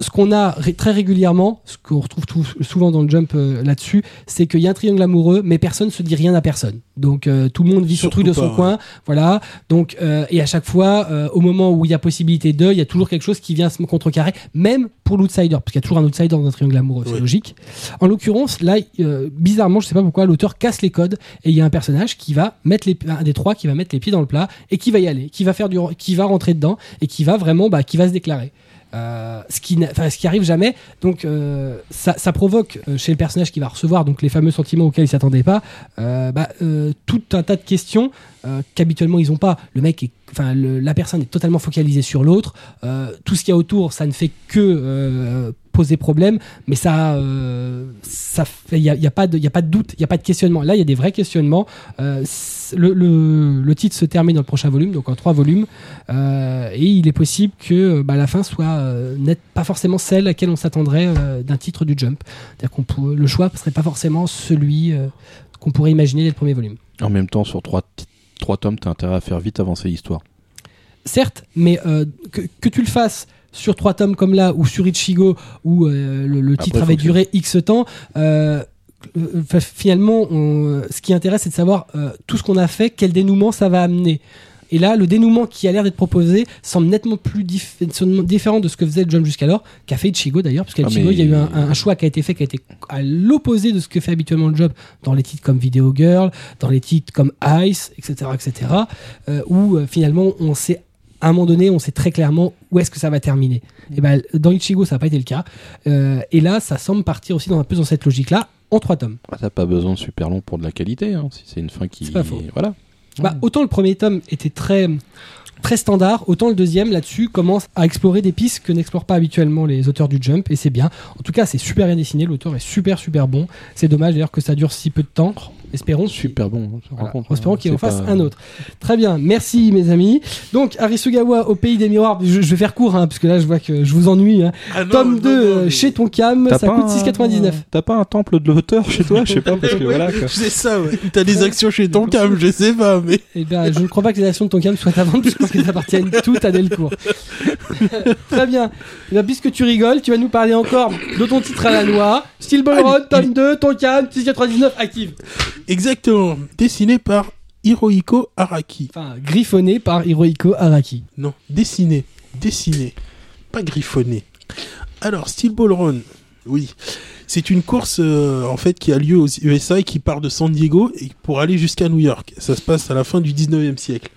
Ce qu'on a très régulièrement, ce qu'on retrouve tout- souvent dans le Jump euh, là-dessus, c'est qu'il y a un triangle amoureux, mais personne se dit rien à personne. Donc euh, tout le monde vit son Surtout truc de pas, son ouais. coin, voilà. Donc euh, et à chaque fois, au moment où il y a possibilité de, il y a toujours quelque chose qui vient se contrecarrer, même pour l'outsider, parce qu'il y a toujours un outsider dans un triangle amoureux, c'est logique. En l'occurrence, là, bizarrement, je sais pas pourquoi, l'auteur casse les codes et il y a un personnage qui va mettre les, un des trois qui va mettre les pieds dans le plat et qui va y aller, qui va faire du, qui va rentrer dedans et qui va vraiment, bah, qui va se déclarer. Euh, ce qui ce qui arrive jamais. Donc euh, ça, ça provoque euh, chez le personnage qui va recevoir donc les fameux sentiments auxquels il s'attendait pas bah, tout un tas de questions qu'habituellement ils ont pas. Le mec enfin la personne est totalement focalisée sur l'autre. Tout ce qu'il y a autour ça ne fait que poser problème mais ça euh, ça il y a, y a pas de il y a pas de doute il y a pas de questionnement là il y a des vrais questionnements Euh, le, le, le titre se termine dans le prochain volume donc en trois volumes euh, et il est possible que bah, la fin soit euh, net- pas forcément celle à laquelle on s'attendrait euh, d'un titre du Jump. C'est-à-dire qu'on le choix serait pas forcément celui euh, qu'on pourrait imaginer dès le premier volume. En même temps, sur trois, trois tomes, t'as intérêt à faire vite avancer l'histoire. Certes, mais euh, que, que tu le fasses sur trois tomes comme là ou sur Ichigo où euh, le, titre avait duré X temps. euh, euh, finalement, on- ce qui intéresse, c'est de savoir euh, tout ce qu'on a fait, quel dénouement ça va amener. Et là, le dénouement qui a l'air d'être proposé semble nettement plus dif- différent de ce que faisait le Jump jusqu'alors, qu'a fait Ichigo d'ailleurs, parce qu'à Ah, Ichigo, mais- il y a eu un, un choix qui a été fait, qui a été à l'opposé de ce que fait habituellement le Jump dans les titres comme Video Girl, dans les titres comme Ice, etc., etc., euh, où euh, finalement on sait à un moment donné, on sait très clairement où est-ce que ça va terminer. Et ben, dans Ichigo, ça n'a pas été le cas. Euh, et là, ça semble partir aussi dans un peu dans cette logique-là, en trois tomes. Ah, T'as pas besoin de super long pour de la qualité, hein, si c'est une fin qui. C'est pas faux. Voilà. Bah, autant le premier tome était très très standard, autant le deuxième là-dessus commence à explorer des pistes que n'explorent pas habituellement les auteurs du Jump et c'est bien. En tout cas, c'est super bien dessiné, l'auteur est super super bon. C'est dommage d'ailleurs que ça dure si peu de temps. Espérons qu'il- Super bon. hein, Voilà. rencontre, Espérons hein, qu'il en fasse pas- un autre. Très bien, merci mes amis. Donc Arisugawa au pays des miroirs, je, je vais faire court hein, parce que là je vois que je vous ennuie. hein. Ah non, Tome non, 2 non, chez Tonkam, ça coûte un- 6,99. T'as pas un temple de l'auteur chez toi? Je sais pas, parce que voilà. quoi. C'est ça, ouais. T'as des actions chez ton cam, je sais pas, mais. Eh bien, je ne crois pas que les actions de Tonkam soient à vendre, puisque je pense qu'elles appartiennent toutes à Delcourt. Très bien. Eh bien, puisque tu rigoles, tu vas nous parler encore de ton titre à la noix. Steel Ball Run, tome 2, Tonkam, 6,99, active. Exactement. Dessiné par Hirohiko Araki. Enfin, griffonné par Hirohiko Araki. Non, dessiné. Dessiné. Pas griffonné. Alors, Steel Ball Run. Oui. C'est une course euh, en fait qui a lieu aux USA et qui part de San Diego et pour aller jusqu'à New York. Ça se passe à la fin du 19e siècle.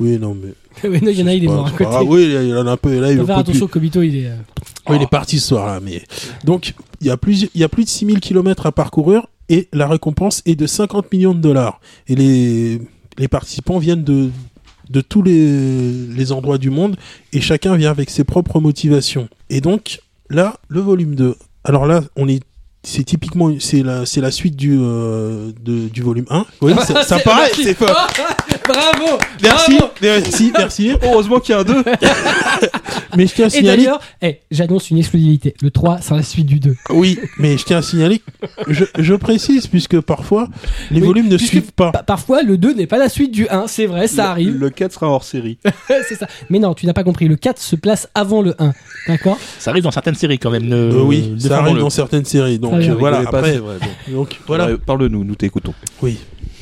Oui, non, mais. oui, non, il y en a, il est mort à côté. grave. Oui, il y en a un peu. Là, il faire plus- attention, Kobito, il est. euh, Oui, il est parti ce soir-là. Mais... Donc, il y, a plus, il y a plus de 6000 km à parcourir et la récompense est de 50 millions de dollars. Et les, les participants viennent de, tous les, les endroits du monde et chacun vient avec ses propres motivations. Et donc là, le volume 2. Alors là, on est c'est typiquement c'est la c'est la suite du euh, de- du volume 1. Oui, ça, ça C'est- paraît, c'est pas. Bravo Merci, bravo. merci, merci. Heureusement qu'il y a un 2 Mais je tiens à Et signaler d'ailleurs, eh, j'annonce une exclusivité. Le 3 sera la suite du 2. Oui, mais je tiens à signaler, je, je précise, puisque parfois, les Oui, volumes ne suivent pas. Pa- parfois, le 2 n'est pas la suite du 1, c'est vrai, ça arrive. Le 4 sera hors série. c'est ça. Mais non, tu n'as pas compris. Le 4 se place avant le 1. D'accord? Ça arrive dans certaines séries quand même. Ne... Euh, oui, ça arrive dans certaines séries. Donc Euh, voilà, après, bon. donc voilà, Ouais, Parle-nous, nous t'écoutons. oui,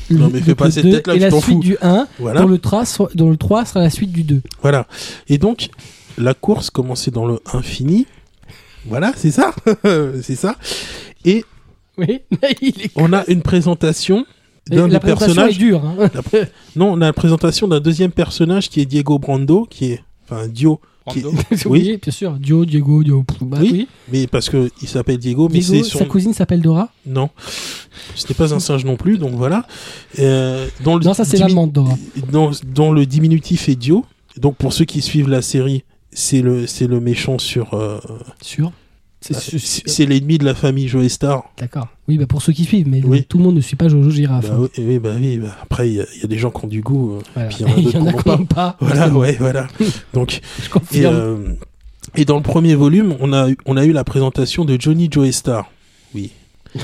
Non, mais fais pas cette 2 tête-là, Et tu la t'en suite fous. du 1, voilà, dont, le 3, sera- dont le 3 sera la suite du 2. voilà. Et donc, la course commençait dans le infini. Voilà, c'est ça, c'est ça. Et Oui, il est... on a une présentation d'un La des présentation est personnages. dure. hein. Non, on a la présentation d'un deuxième personnage qui est Diego Brando, qui est, enfin Dio, qui oui. bien sûr. Dio, Diego, Dio. Bah, Oui, oui. mais parce que il s'appelle Diego, mais Diego, c'est son sa cousine s'appelle Dora. Non, ce n'est pas un singe non plus, donc voilà. Euh, dans le Non, ça c'est dimi- l'amante Dora. Dans, dans le diminutif est Dio. Donc pour ceux qui suivent la série, c'est le c'est le méchant sur. euh, Sûr. C'est bah, c'est l'ennemi de la famille Joestar. D'accord. Oui, bah pour ceux qui suivent, mais Oui. tout le monde ne suit pas Jojo Girafe. Bah, oui, oui, bah oui. bah, après, il y, a- il y a des gens qui ont du goût. euh, Voilà. puis il y en a Il qui n'ont pas. Voilà, ouais, voilà. Donc Je et, confirme. euh, et dans le premier volume, on a eu- on a eu la présentation de Johnny Joestar. Oui.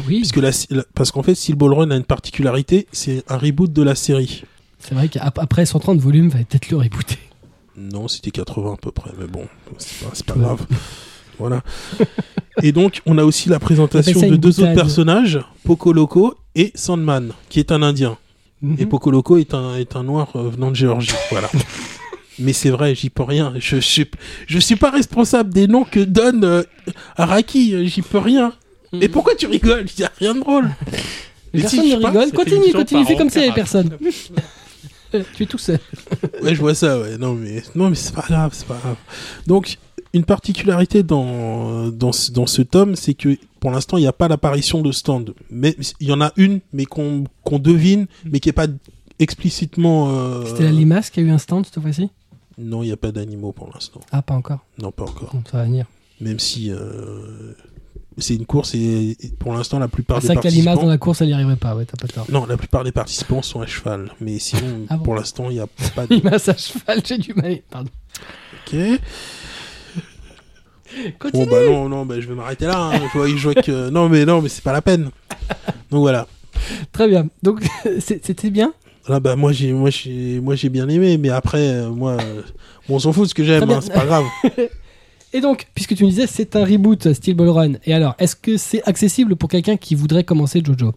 oui, la, la- parce qu'en fait, Steel Ball Run a une particularité, c'est un reboot de la série. c'est vrai qu'après 130 volumes, va peut-être le rebooter. Non, c'était 80 à peu près, mais bon, c'est pas, pas Ouais. grave. voilà. Et donc, on a aussi la On présentation de deux autres personnages, Poco Loco et Sandman, qui est un Indien. Et Mhm. Poco Loco est un, est un noir euh, venant de Géorgie. Voilà. Mais c'est vrai, j'y peux rien. Je, je, je suis pas responsable des noms que donne euh, Araki, j'y peux rien. Et pourquoi tu rigoles? Il y a rien de drôle. Mais Mais si, personne je ne rigole. Continue, continue, fais comme ça, pirate. personne. Euh, tu es tout seul. Ouais, je vois ça, ouais. Non, mais, non, mais c'est pas grave, c'est pas grave. Donc, une particularité dans, dans, ce, dans ce tome, c'est que pour l'instant, il n'y a pas l'apparition de stand. Mais il y en a une, mais qu'on qu'on devine, mais qui n'est pas explicitement. euh, C'était la limace qui a eu un stand cette fois-ci? Non, il n'y a pas d'animaux pour l'instant. Ah, pas encore. Non, pas encore. Bon, ça va venir. Même si euh, c'est une course et, pour l'instant, la plupart C'est des vrai que la limace participants. dans la course, elle n'y arriverait pas. Ouais, t'as pas tort. Non, la plupart des participants sont à cheval. Mais sinon, Ah bon pour l'instant, il n'y a pas de. Limace à cheval, j'ai du mal. Pardon. Ok. Continue. Bon bah non non bah je vais m'arrêter là. hein. Je vois, je vois que non mais non mais c'est pas la peine. Donc voilà. Très bien. Donc, c'était bien? Là bah moi j'ai moi j'ai moi j'ai bien aimé mais après euh, moi euh, bon, on s'en fout de ce que j'aime hein, c'est pas grave. Et donc, puisque tu me disais, c'est un reboot Steel Ball Run. Et alors, est-ce que c'est accessible pour quelqu'un qui voudrait commencer Jojo?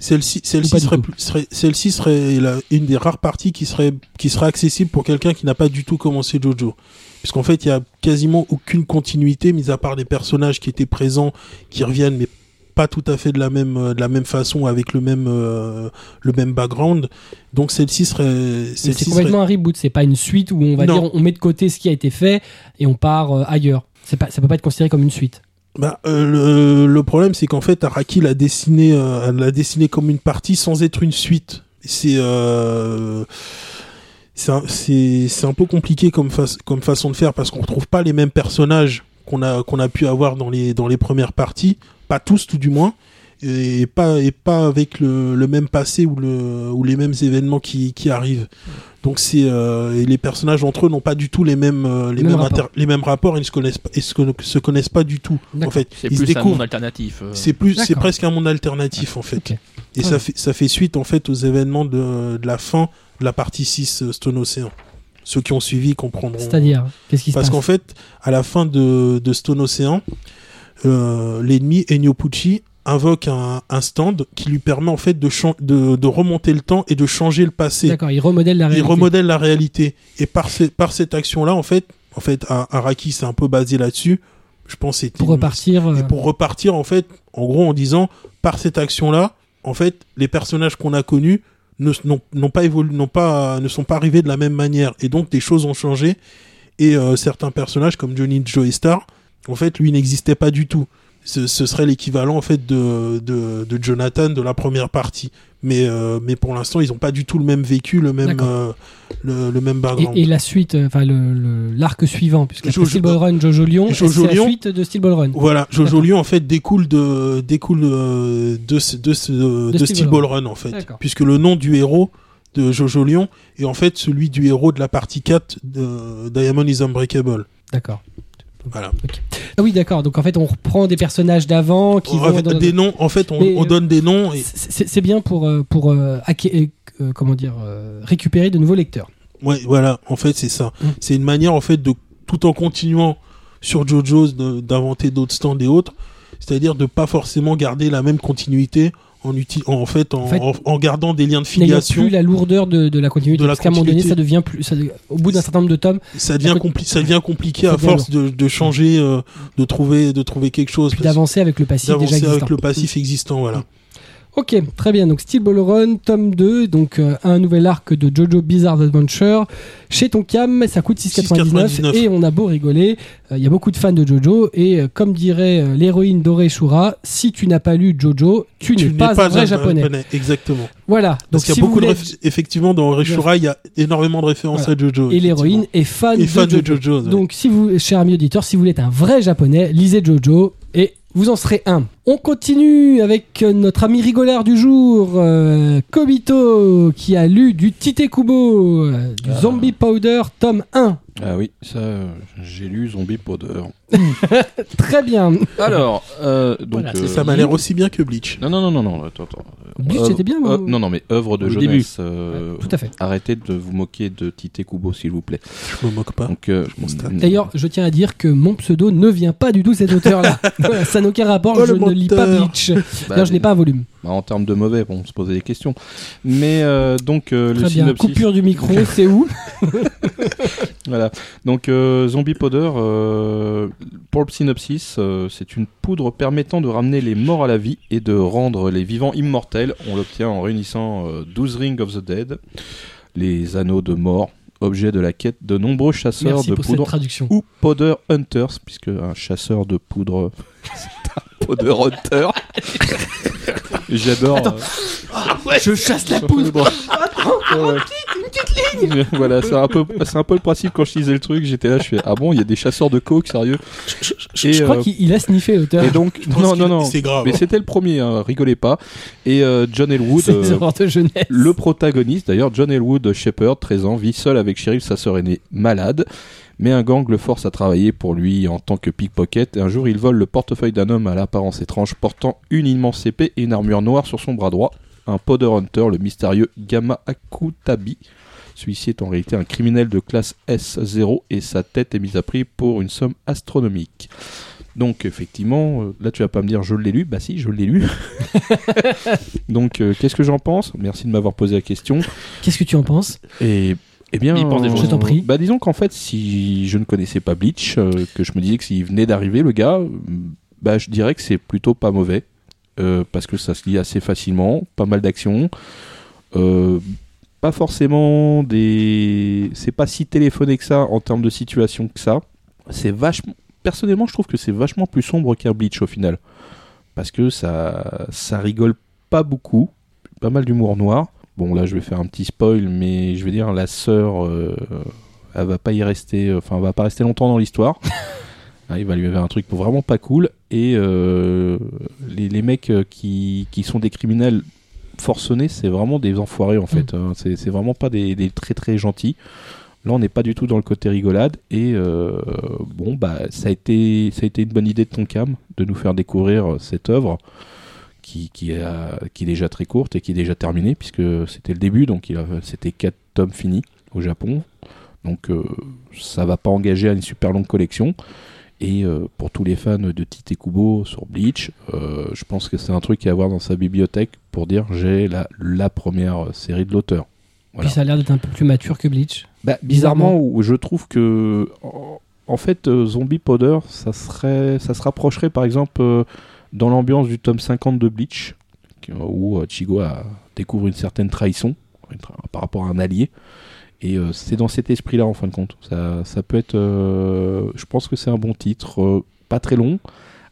Celle-ci celle-ci serait, celle-ci serait la- une des rares parties qui serait qui serait accessible pour quelqu'un qui n'a pas du tout commencé Jojo. Puisqu'en fait, il y a quasiment aucune continuité mis à part des personnages qui étaient présents qui reviennent mais pas tout à fait de la même euh, de la même façon avec le même euh, le même background. Donc celle-ci serait C'est serait- complètement un reboot. C'est pas une suite où on va Non. dire on met de côté ce qui a été fait et on part euh, ailleurs. C'est pas, ça peut pas être considéré comme une suite. Bah, euh, le, le problème, c'est qu'en fait, Araki l'a dessiné, l'a dessiné comme une partie sans être une suite. C'est c'est un, peu compliqué comme, fa- comme façon de faire parce qu'on retrouve pas les mêmes personnages qu'on a pu avoir dans les premières parties, pas tous tout du moins, et pas avec le, même passé ou le ou les mêmes événements qui arrivent. Donc c'est euh, les personnages entre eux n'ont pas du tout les mêmes euh, les Même mêmes rapport. inter- les mêmes rapports, ils ne se connaissent pas, ils se, conna- se connaissent pas du tout. En fait, C'est plus un découvrent. monde alternatif. euh. C'est plus, c'est presque un monde alternatif en fait. Et ça fait, ça fait suite en fait aux événements de, de la fin de la partie 6 euh, Stone Ocean. Ceux qui ont suivi comprendront. C'est-à-dire, qu'est-ce qui se Parce qu'en fait, à la fin de, de Stone Ocean, euh, l'ennemi Ennio Pucci invoque un, un stand qui lui permet en fait de, chan- de, de remonter le temps et de changer le passé D'accord, il remodèle la il réalité. remodèle la réalité. Et par, ce- par cette action-là, en fait, en fait, Ar- Araki s'est un peu basé là-dessus. Je pense pour repartir. euh, Et pour repartir, en fait, en gros, en disant, par cette action-là, en fait, les personnages qu'on a connus ne, n'ont, pas évolué, n'ont pas, ne sont pas arrivés de la même manière. Et donc, des choses ont changé. Et euh, certains personnages, comme Johnny Joey Star, en fait, lui n'existait pas du tout. Ce, ce serait l'équivalent en fait de, de, de Jonathan de la première partie. Mais, euh, mais pour l'instant, ils n'ont pas du tout le même vécu, le même, euh, le, le même Et, background. et la suite, euh, enfin le- le- l'arc suivant, puisque Jojo- Steel Ball Run, Jojo Lion, Jojo c'est la suite de Steel Ball Run. Voilà, Jojo. Lion en fait découle de découle euh, de de, Steel Steel Ball Run en fait, puisque le nom du héros de Jojo Lion est en fait celui du héros de la partie 4 de Diamond is Unbreakable. D'accord. Voilà. Ah oui, d'accord. Donc en fait, on reprend des personnages d'avant qui vont fait, dans- des noms, en fait, on, euh, donne des noms et C'est bien pour euh, pour euh, comment dire récupérer de nouveaux lecteurs. ouais, voilà, en fait, c'est ça. Mm. C'est une manière en fait de tout en continuant sur JoJo's d'inventer d'autres stands et autres, c'est-à-dire de pas forcément garder la même continuité en en fait en, En fait, en- gardant des liens de filiation. plus la lourdeur de, de la continuité. De la parce qu'à un moment donné, ça devient plus. ça- au bout d'un certain nombre de tomes, ça devient, compli- ça devient compliqué Ça à devient force de, de changer, euh, de trouver, de trouver quelque chose. d'avancer avec le passif déjà existant. avec le passif existant, voilà. Ok, très bien. Donc Steel Ball Run, tome 2, donc euh, un nouvel arc de Jojo Bizarre Adventure. Chez Tonkam, ça coûte 6,99 6,99. et on a beau rigoler. euh, Il y a beaucoup de fans de Jojo et euh, comme dirait l'héroïne Doré Shura, si tu n'as pas lu Jojo, tu, n'es pas, un vrai japonais. Exactement. Voilà. Donc Parce y a beaucoup de voulez- réf- effectivement dans Reshura, il y a énormément de références Voilà. à Jojo. et l'héroïne est fan, et fan de de Jojo. Jojo. ouais. Donc si vous, cher ami auditeur, si vous voulez être un vrai japonais, lisez Jojo et vous en serez un. On continue avec notre ami rigolard du jour, euh, Kobito, qui a lu du Tite Kubo, euh, du Ah. Zombie Powder, tome 1. Ah oui, ça, euh, j'ai lu Zombie Powder. Très bien. Alors, euh, donc. Voilà, c'est euh, ça m'a l'air aussi bien que Bleach. Non, non, non, non, non, attends, attends. Bleach, c'était bien, moi. euh, non, non, mais œuvre de Au jeunesse. euh, Tout à fait. Arrêtez de vous moquer de Tite Kubo, s'il vous plaît. Je me moque pas. Donc, euh, constate. D'ailleurs, je tiens à dire que mon pseudo ne vient pas du tout de cet auteur-là. Voilà, ça n'a aucun rapport, Oh, je le ne lis pas. Bleach. bah, je n'ai pas un volume. bah, en termes de mauvais, bon, on se posait des questions. Mais euh, donc, euh, le Très bien. synopsis. Coupure du micro, c'est où Voilà. Donc, euh, Zombie Powder, euh, pour le synopsis, euh, c'est une poudre permettant de ramener les morts à la vie et de rendre les vivants immortels. On l'obtient en réunissant euh, 12 Rings of the Dead, les anneaux de mort, objet de la quête de nombreux chasseurs Merci de pour cette poudre traduction. ou powder hunters, puisque un chasseur de poudre, un powder hunter. J'adore. Attends. euh, Je chasse la poudre. Ouais, ouais. voilà, c'est un peu, c'est un peu le principe quand je lisais le truc. J'étais là, je fais ah bon, il y a des chasseurs de coke, sérieux. Et, Je crois euh, qu'il il a sniffé l'auteur. et donc pense non qu'il- non non, C'est grave. mais hein. c'était le premier, hein, rigolez pas. Et euh, John Elwood. C'est des euh, horreurs de jeunesse. le protagoniste, d'ailleurs, John Elwood Shepard, 13 ans, vit seul avec Cheryl, sa sœur aînée, malade. Mais un gang le force à travailler pour lui en tant que pickpocket. Et un jour, il vole le portefeuille d'un homme à l'apparence étrange, portant une immense épée et une armure noire sur son bras droit. Un Powder Hunter, le mystérieux Gamma Akutabi. Celui-ci est en réalité un criminel de classe S0 et sa tête est mise à prix pour une somme astronomique. Donc effectivement, euh, là tu vas pas me dire je l'ai lu, bah si je l'ai lu. Donc euh, qu'est-ce que j'en pense? Merci de m'avoir posé la question. Qu'est-ce que tu en penses? Et eh bien. Je t'en prie. Bah disons qu'en fait, si je ne connaissais pas Bleach, euh, que je me disais que s'il venait d'arriver le gars, euh, bah je dirais que c'est plutôt pas mauvais euh, parce que ça se lit assez facilement, pas mal d'actions, euh, pas forcément des, c'est pas si téléphoné que ça en termes de situation que ça. C'est vachement, personnellement, je trouve que c'est vachement plus sombre qu'un Bleach au final parce que ça, ça rigole pas beaucoup, pas mal d'humour noir. Bon, là, je vais faire un petit spoil, mais je vais dire, la sœur, euh, elle va pas y rester, enfin, elle va pas rester longtemps dans l'histoire. Ah, il va lui avoir un truc vraiment pas cool. Et euh, les, les mecs euh, qui, qui sont des criminels forcenés, c'est vraiment des enfoirés en fait. hein. C'est vraiment pas des, des très très gentils. Là, on n'est pas du tout dans le côté rigolade. Et euh, bon, bah, ça a, été, ça a été une bonne idée de Tonkam de nous faire découvrir euh, cette œuvre qui, qui, a- qui est déjà très courte et qui est déjà terminée, puisque c'était le début, donc c'était 4 tomes finis au Japon. Donc euh, ça va pas engager à une super longue collection. Et euh, pour tous les fans de Tite Kubo sur Bleach, euh, je pense que c'est un truc à avoir dans sa bibliothèque pour dire j'ai la, la première série de l'auteur. Voilà. Puis ça a l'air d'être un peu plus mature que Bleach. Bah, bizarrement, où je trouve que en, fait euh, Zombie Powder, ça serait, ça se rapprocherait par exemple dans l'ambiance du tome 50 de Bleach, qui- où euh, Chigo a- découvre une certaine trahison par rapport à un allié. Et euh, c'est dans cet esprit-là en fin de compte. Ça, ça peut être, euh, je pense que c'est un bon titre, euh, pas très long,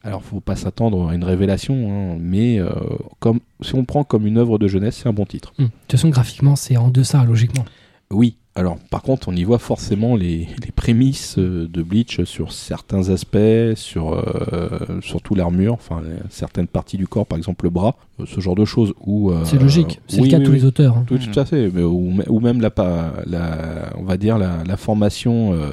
Alors, faut pas s'attendre à une révélation, hein, mais euh, comme, si on prend comme une œuvre de jeunesse, c'est un bon titre. Hum. De toute façon, graphiquement, c'est en deçà, logiquement. Oui, alors par contre, on y voit forcément les, les prémices euh, de Bleach sur certains aspects, sur euh, surtout l'armure, enfin certaines parties du corps, par exemple le bras, euh, ce genre de choses. où, euh, C'est logique. C'est oui, le cas de oui, tous oui. les auteurs. hein. Tout, tout à fait, mais, ou, ou même la, on va dire la, la formation euh,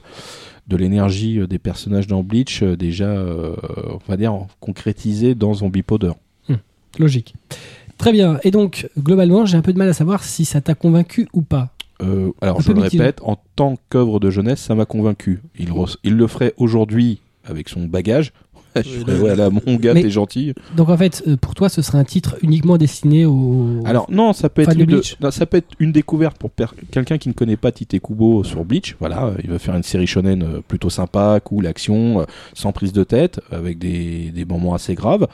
de l'énergie des personnages dans Bleach, déjà, on va dire concrétisée dans Zombie Powder. Logique. Très bien. Et donc, globalement, j'ai un peu de mal à savoir si ça t'a convaincu ou pas. Euh, alors, je le répète, en tant qu'œuvre de jeunesse, ça m'a convaincu. Il, le ferait aujourd'hui avec son bagage. je ferais, là, voilà, mon gars, t'es gentil. Donc, en fait, euh, pour toi, ce serait un titre uniquement destiné au. Alors non, ça peut être une, de- Bleach. non, ça peut être une découverte pour quelqu'un qui ne connaît pas Tite Kubo sur Bleach. Voilà, il va faire une série shonen euh, plutôt sympa, cool, action, sans prise de tête, avec des, des moments assez graves.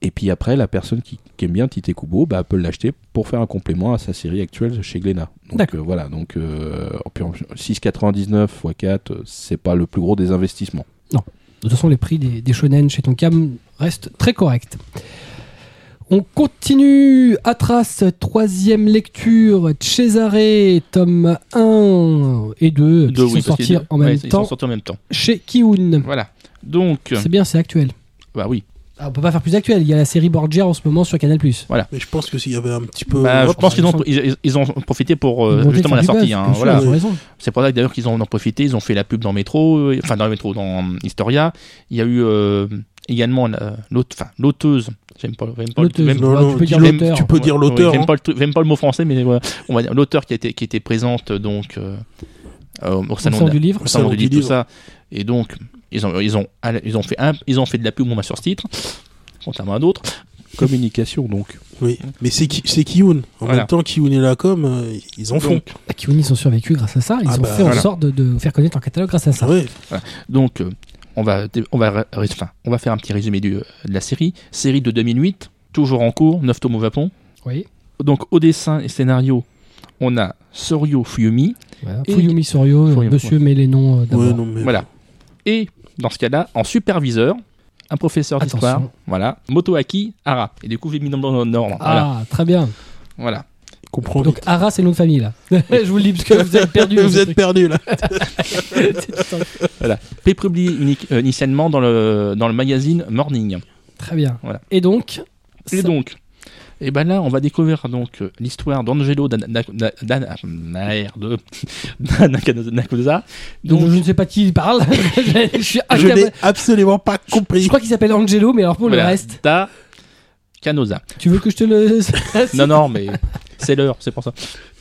Et puis après, la personne qui, qui aime bien Tite Kubo, bah, peut l'acheter pour faire un complément à sa série actuelle chez Glénat. Donc D'accord. euh, voilà, donc euh, puis en- 6,99 x 4, euh, c'est pas le plus gros des investissements. De toute façon, les prix des, des shonen chez Tonkam restent très corrects. On continue. Atras, troisième lecture. Cesare, tome 1 et 2, qui Deux, sont oui, parce sortis en Ouais, sont en même temps. chez Kiun. Voilà. Donc, C'est bien, c'est actuel. bah oui. Ah, on peut pas faire plus actuel. Il y a la série Borgia en ce moment sur Canal+. Mais je pense que s'il y avait un petit peu. Bah, je pense qu'ils ont, ils ils, ont profité pour euh, justement la sortie. hein, voilà. C'est pour ça que d'ailleurs qu'ils en ont profité. Ils ont fait la pub dans Métro, euh, enfin dans le métro, dans Historia. Il y a eu euh, également enfin, l'auteuse. J'aime pas, j'aime pas, L'auteuse. j'aime- Non, non, tu peux dire l'auteur. Tu peux dire Ouais, l'auteur. J'aime hein. pas, le pas le mot français, mais voilà, on va dire l'auteur qui été qui était présente donc euh, euh, au salon, salon de- du livre. au salon Salon du du livre, tout ça. Et donc ils ont ils ont ils ont fait un, ils ont fait de la pub bah, sur ce titre, contrairement à d'autres. Communication donc. Oui, mais c'est Ki- c'est Kiyun. En Voilà. même temps, Kiyun et la com, euh, ils en font. Donc, Ah, Kiun, ils ont survécu grâce à ça. Ils Ah ont bah, fait en voilà. sorte de, de faire connaître leur catalogue grâce à ça. Ouais. Donc, euh, on va, on va, enfin, on va faire un petit résumé du- de la série. Série de 2008, toujours en cours, 9 tomes au Japon. Oui. Donc, au dessin et scénario, on a Soryo Fuyumi. Voilà. Et- Fuyumi Soryo, euh, Fuyumi, monsieur met les noms euh, d'abord. Ouais, non, mais. Voilà. Et dans ce cas-là, en superviseur, un professeur d'histoire. Voilà. Motoaki Hara. Et du coup, j'ai mis dans le ordre. Voilà. Ah, très bien. voilà. Comprends Donc Ara, c'est le nom de famille là. je vous le dis parce que vous êtes perdu. vous êtes perdu là. Fait publié unique- euh, initialement dans le, dans le magazine Morning. Très bien. Voilà. Et donc Et ça- donc, et ben là, on va découvrir donc euh, l'histoire d'Angelo Dan- Dan- Dan- Dan- merde, Nakaza. donc, Donc, je ne sais pas qui il parle. je suis Je incapable- n'ai absolument pas compris. Je crois qu'il s'appelle Angelo, mais alors pour voilà, le reste, Canosa. tu veux que je te le. Non, non, mais c'est l'heure, c'est pour ça.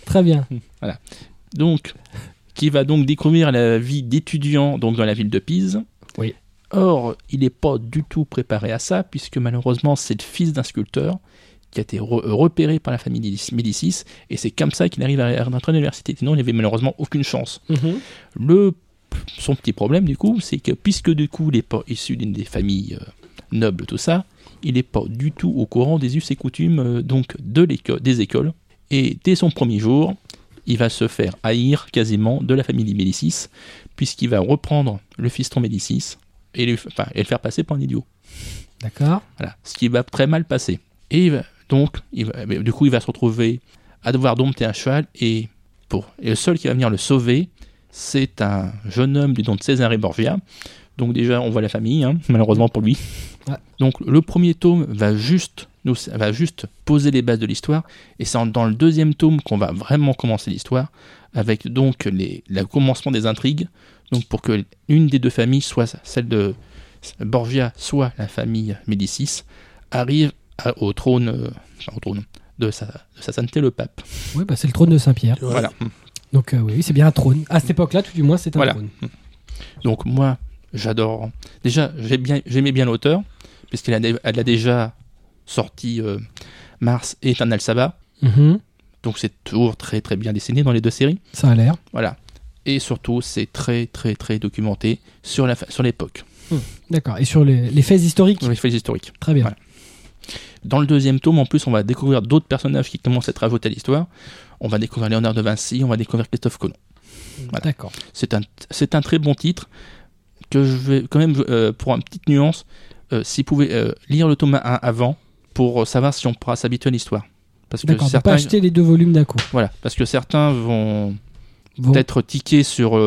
Très bien. Donc, qui va donc découvrir la vie d'étudiant donc dans la ville de Pise. Oui. Or, il n'est pas du tout préparé à ça, puisque malheureusement, c'est le fils d'un sculpteur qui a été re- repéré par la famille Médicis- Médicis, et c'est comme ça qu'il arrive à rentrer à l'université. Sinon, il n'avait malheureusement aucune chance. Le, son petit problème, du coup, c'est que puisque du coup, il n'est pas issu d'une des familles euh, nobles, tout ça, il n'est pas du tout au courant des us et coutumes euh, donc de des écoles. Et dès son premier jour, il va se faire haïr quasiment de la famille Médicis, puisqu'il va reprendre le fiston Médicis et, lui- enfin, et le faire passer pour un idiot. D'accord. Voilà, ce qui va très mal passer. Et il va- donc, il va- du coup, il va se retrouver à devoir dompter un cheval et, pour, et le seul qui va venir le sauver, c'est un jeune homme du nom de César Borgia. Donc déjà, on voit la famille, hein, malheureusement pour lui. Ouais. Donc le premier tome va juste, nous, va juste poser les bases de l'histoire, et c'est dans le deuxième tome qu'on va vraiment commencer l'histoire, avec donc les, le commencement des intrigues, donc pour que une des deux familles, soit celle de Borgia, soit la famille Médicis, arrive à- au trône, euh, enfin, au trône de sa, de sa sainteté le pape. Oui, bah, c'est le trône de Saint-Pierre. Ouais. Voilà. Donc euh, oui, c'est bien un trône. À cette époque-là, tout du moins, c'est un Voilà. trône. Donc moi, j'adore. Déjà, j'ai bien, j'aimais bien l'auteur, puisqu'elle a, elle a déjà sorti euh, Mars et Eternal Sabbat. Mhm. Donc c'est toujours très très bien dessiné dans les deux séries. Ça a l'air. Voilà. Et surtout, c'est très très très documenté sur la fa- sur l'époque, D'accord. Et sur les, les faits historiques, sur les faits historiques. très bien. Voilà. Dans le deuxième tome, en plus, on va découvrir d'autres personnages qui commencent à être ajoutés à l'histoire. On va découvrir Léonard de Vinci, on va découvrir Christophe Colomb. Voilà. D'accord. C'est un, c'est un très bon titre que je vais quand même, euh, pour une petite nuance, euh, s'ils pouvaient euh, lire le tome 1 avant pour savoir si on pourra s'habituer à l'histoire. Parce que certains, pas acheter les deux volumes d'un coup. voilà, parce que certains vont Bon, peut-être tiquer sur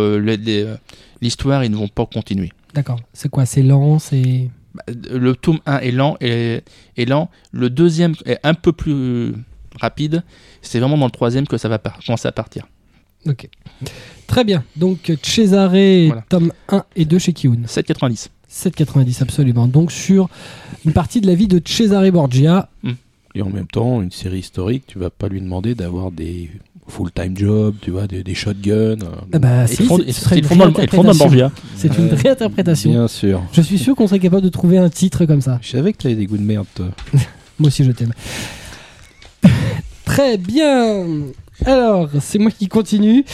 l'histoire et ne vont pas continuer. D'accord. C'est quoi? C'est lent, c'est. Bah, Le tome 1 est lent et, est lent. Le deuxième est un peu plus rapide. C'est vraiment dans le troisième que ça va commencer à partir. Ok. Très bien. Donc Cesare, Voilà. tome 1 et 2 chez Kiun. 7,90. 7,90 absolument. Donc sur une partie de la vie de Cesare Borgia. Et en même temps, une série historique, tu vas pas lui demander d'avoir des full-time jobs, tu vois, des, des shotguns. euh, Ah bah, si, ils font- ils- ils dans le- ils font dans le réinterprétation. Borgia. C'est une réinterprétation. Bien sûr. Je suis sûr qu'on serait capable de trouver un titre comme ça. Je savais que tu avais des goûts de merde, toi. Moi aussi, je t'aime. Très bien. Alors, c'est moi qui continue.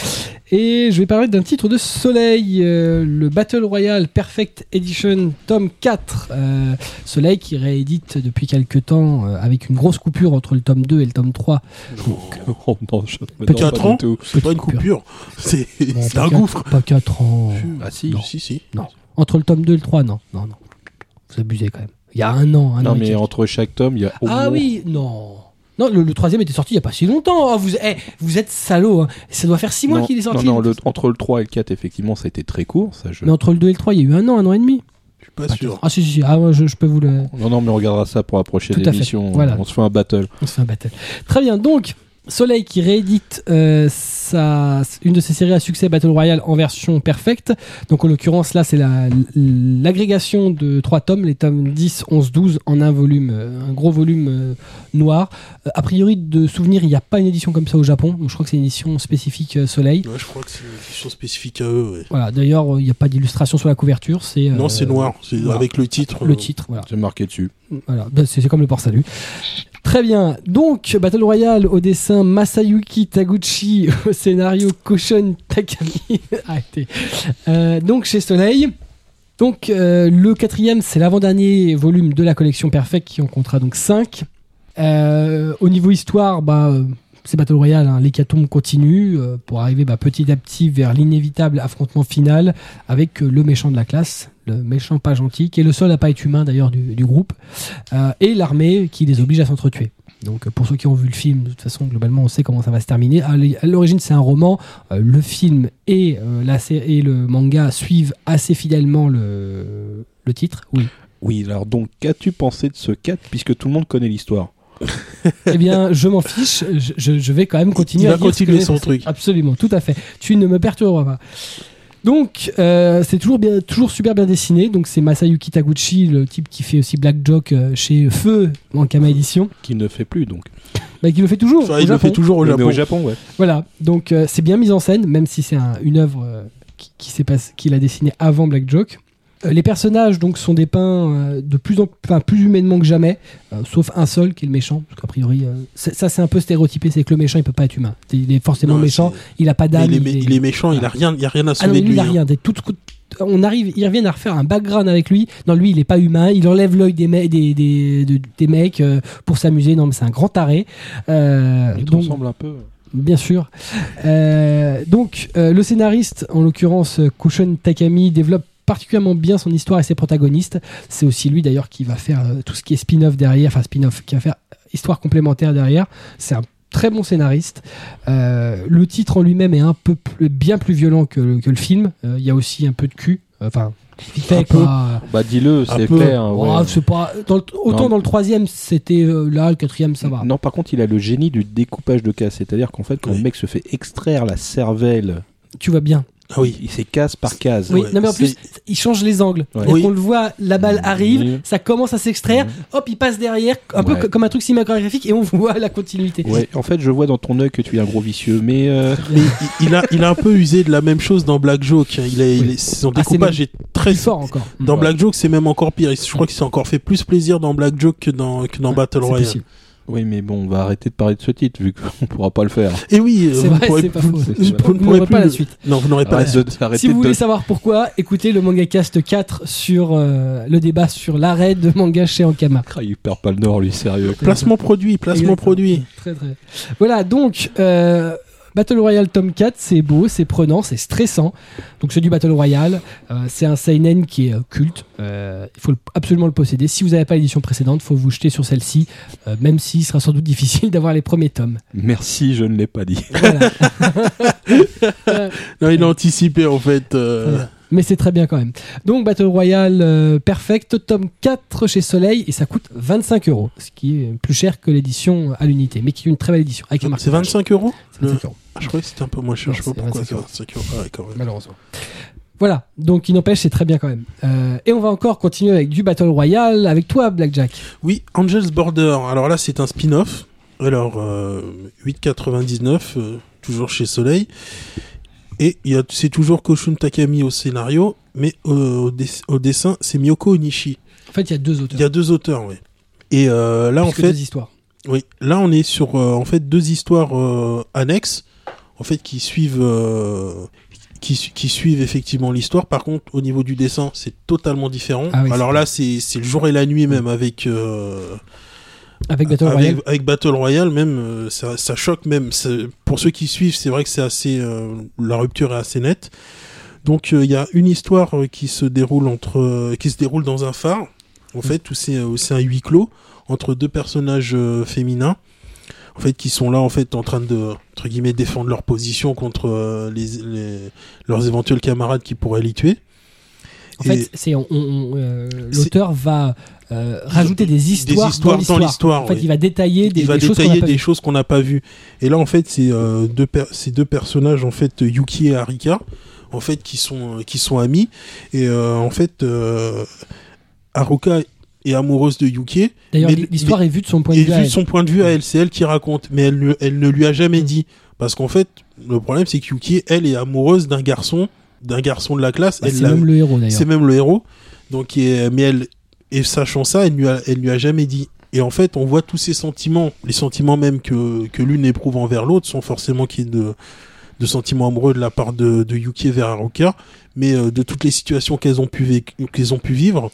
Et je vais parler d'un titre de Soleil, euh, le Battle Royale Perfect Edition, tome 4. Euh, Soleil qui réédite depuis quelques temps euh, avec une grosse coupure entre le tome 2 et le tome 3. Oh, non, je- Petit pas 4 du ans. C'est pas une coupure. C'est Bon, un quatre- gouffre. Pas 4 ans. Ah si. Non. Si, si. Non. Entre le tome 2 et le 3, non. Non, non. Vous abusez quand même. Il y a un an. Un Non, an mais entre chaque tome, il y a au Ah moins- oui, non. Non, le, le troisième était sorti il n'y a pas si longtemps. Ah, vous, eh, vous êtes salaud. Hein. Ça doit faire 6 mois qu'il est sorti. Non, non, le- entre le 3 et le 4, effectivement, ça a été très court. Ça, je... Mais entre le 2 et le 3, il y a eu un an, un an et demi. Je suis pas sûr. Ah si, si, si. Ah, je, je peux vous le... non, non, mais on regardera ça pour la prochaine Tout à fait. émission. Voilà. On se fait un battle. On se fait un battle. Très bien, donc Soleil qui réédite euh, sa, une de ses séries à succès Battle Royale en version perfecte. Donc en l'occurrence là c'est la- l'agrégation de trois tomes, les tomes 10, 11, 12 en un volume, euh, un gros volume euh, noir. Euh, a priori de souvenir il n'y a pas une édition comme ça au Japon, donc je crois que c'est une édition spécifique euh, Soleil. Ouais, je crois que c'est une édition spécifique à eux. ouais. Voilà, d'ailleurs il n'y a pas d'illustration sur la couverture, c'est... euh, Non, c'est noir. C'est voilà. avec le titre. Le titre, voilà. C'est marqué dessus. Voilà, c'est c'est comme le port salut. Très bien. Donc, Battle Royale au dessin Masayuki Taguchi, au scénario Koshon Takami. Arrêtez. Euh, donc, chez Soleil. Donc, euh, le quatrième, c'est l'avant-dernier volume de la collection Perfect qui en comptera donc 5. au niveau histoire, bah, c'est Battle Royale, hein, l'hécatombe continue euh, pour arriver bah, petit à petit vers l'inévitable affrontement final avec euh, le méchant de la classe, le méchant pas gentil, qui est le seul à pas être humain d'ailleurs du, groupe, euh, et l'armée qui les oblige à s'entretuer. Donc pour ceux qui ont vu le film, de toute façon globalement on sait comment ça va se terminer. À l'origine c'est un roman, le film et, la sé- et le manga suivent assez fidèlement le, le titre. Oui. Oui, alors donc, qu'as-tu pensé de ce 4 puisque tout le monde connaît l'histoire? Eh bien je m'en fiche, je, vais quand même continuer Il à va que continuer son truc. Absolument, tout à fait. Tu ne me perturberas pas. Donc, euh, c'est toujours, bien, toujours super bien dessiné. Donc, c'est Masayuki Taguchi, le type qui fait aussi Black Joke euh, chez Feu en Kama Édition. Qui ne fait plus, donc. Bah, qui le fait toujours. Au il le Japon. fait toujours au Mais Japon. au Japon, ouais. Voilà. Donc, euh, c'est bien mis en scène, même si c'est un- une œuvre euh, qui, qui s'est qu'il a dessiné avant Black Joke. Euh, les personnages donc sont dépeints euh, de plus en enfin, plus humainement que jamais, euh, sauf un seul qui est le méchant. Parce qu'a priori, euh, ça c'est un peu stéréotypé, c'est que le méchant il peut pas être humain. Il est forcément Non, méchant, il a pas d'âme. il, est, il est- il est méchant, il a rien, il a rien à Ah sauver de lui, il a hein. rien. Des tout- on arrive, ils reviennent à refaire un background avec lui. Non, lui, il est pas humain. Il enlève l'œil des, me- des, des, de- des mecs euh, pour s'amuser. Non, mais c'est un grand taré. Euh, Il te donc, ressemble un peu. bien sûr. Euh, donc, euh, le scénariste, en l'occurrence Kushon Takami, développe particulièrement bien son histoire et ses protagonistes. C'est aussi lui d'ailleurs qui va faire euh, tout ce qui est spin-off derrière, enfin spin-off, qui va faire histoire complémentaire derrière. C'est un très bon scénariste. Euh, le titre en lui-même est un peu plus- bien plus violent que, le- que le film. Euh, Il y a aussi un peu de cul. Enfin, fait, Un peu. Bah, dis-le, c'est clair. hein, Oh, ouais. c'est pas dans le- autant Non. dans le troisième c'était euh, là, le quatrième ça va. Non, par contre, il a le génie du découpage de casse. C'est-à-dire qu'en fait, quand Oui. le mec se fait extraire la cervelle, Tu vois bien. Ah oui. il c'est case par case. Oui, Ouais, non mais en plus, il change les angles. Ouais. Oui. qu'on le voit, la balle arrive, Oui. ça commence à s'extraire, Mhm. hop, il passe derrière, un peu Ouais. comme un truc cinématographique, et on voit la continuité. Ouais, en fait, je vois dans ton œil que tu es un gros vicieux, mais euh, Mais il, il a, il a un peu usé de la même chose dans Black Joke. Il a, il est- son Ah, c'est découpage est très Plus fort encore. Dans Ouais. Black Joke, c'est même encore pire. Je crois qu'il s'est encore fait plus plaisir dans Black Joke que dans, que dans Battle Royale. possible. Oui, mais bon, on va arrêter de parler de ce titre vu qu'on pourra pas le faire. Et oui, C'est vous vrai, c'est pas faux. vous- C'est n'aurez pas plus la suite. Non, vous n'aurez pas la suite. Si vous voulez savoir pourquoi, écoutez le Manga Cast 4 sur euh, le débat sur l'arrêt de manga chez Ankama. Ah, il perd pas le nord, lui, sérieux. Placement produit, placement produit. Très très. Voilà, donc euh, Battle Royale tome 4, c'est beau, c'est prenant, c'est stressant. Donc c'est du Battle Royale. Euh, c'est un seinen qui est euh, culte. Euh, il faut le- absolument le posséder. Si vous n'avez pas l'édition précédente, il faut vous jeter sur celle-ci, euh, même s'il sera sans doute difficile d'avoir les premiers tomes. Merci, je ne l'ai pas dit. Voilà. Non, il a anticipé en fait. euh, Voilà. Mais c'est très bien quand même. Donc Battle Royale euh, Perfect, tome 4 chez Soleil, et ça coûte 25 euros, ce qui est plus cher que l'édition à l'unité, mais qui est une très belle édition. Avec C'est marquage. 25 euros C'est 25 euros. Ah, Je croyais que c'était un peu moins cher. Non, je sais pas pourquoi 25 c'est 25 euros. Ah ouais, quand même. malheureusement. Voilà, donc il n'empêche, c'est très bien quand même. Euh, et on va encore continuer avec du Battle Royale, avec toi, Blackjack. Oui, Angel's Border. Alors là, c'est un spin-off. Alors, euh, 8,99, euh, toujours chez Soleil. Et c'est toujours Koshun Takami au scénario, mais euh, au, dess- au dessin, c'est Miyoko Onishi. En fait, il y a deux auteurs. Il y a deux auteurs, oui. Et euh, là, en fait, deux histoires. oui, là, on est sur euh, en fait deux histoires euh, annexes, en fait, qui suivent, qui, su- qui suivent effectivement l'histoire. Par contre, au niveau du dessin, c'est totalement différent. Ah oui, Alors là, c'est c'est le jour et la nuit même avec. Avec Battle Royale. avec Battle Royale même euh, ça, ça choque même. Pour ceux qui suivent c'est vrai que c'est assez euh, la rupture est assez nette. Donc euh, il y a une histoire qui se déroule entre euh, qui se déroule dans un phare en fait où c'est un huis clos entre deux personnages féminins en fait qui sont là en fait en train de entre guillemets défendre leur position contre les, les- leurs éventuels camarades qui pourraient les tuer. En Et- fait, c'est l'auteur va euh, rajouter des histoires, histoires dans dans l'histoire. En fait, oui. il va détailler des, il va des choses qu'on n'a pas des vues. choses qu'on n'a pas vues. Et là, en fait, c'est euh, deux, per- ces deux personnages, en fait, Yuki et Harika, en fait, qui sont, euh, qui sont amis. Et euh, en fait, Haruka est amoureuse de Yuki. D'ailleurs, mais- l'histoire est vue de son point de vue. à vu de son point de vue à elle, c'est elle qui raconte. Mais elle, ne- elle ne lui a jamais Mm. dit. Parce qu'en fait, le problème, c'est que Yuki, elle, est amoureuse d'un garçon, d'un garçon de la classe. Bah, elle c'est l'a- même le héros d'ailleurs. c'est même le héros. Donc, mais elle, et sachant ça, elle lui a, elle lui a jamais dit. Et en fait, on voit tous ces sentiments, les sentiments même que, que l'une éprouve envers l'autre, sans forcément ait de, de sentiments amoureux de la part de, de Yuki vers Haruka, mais euh, de toutes les situations qu'elles ont pu qu'elles ont pu vivre.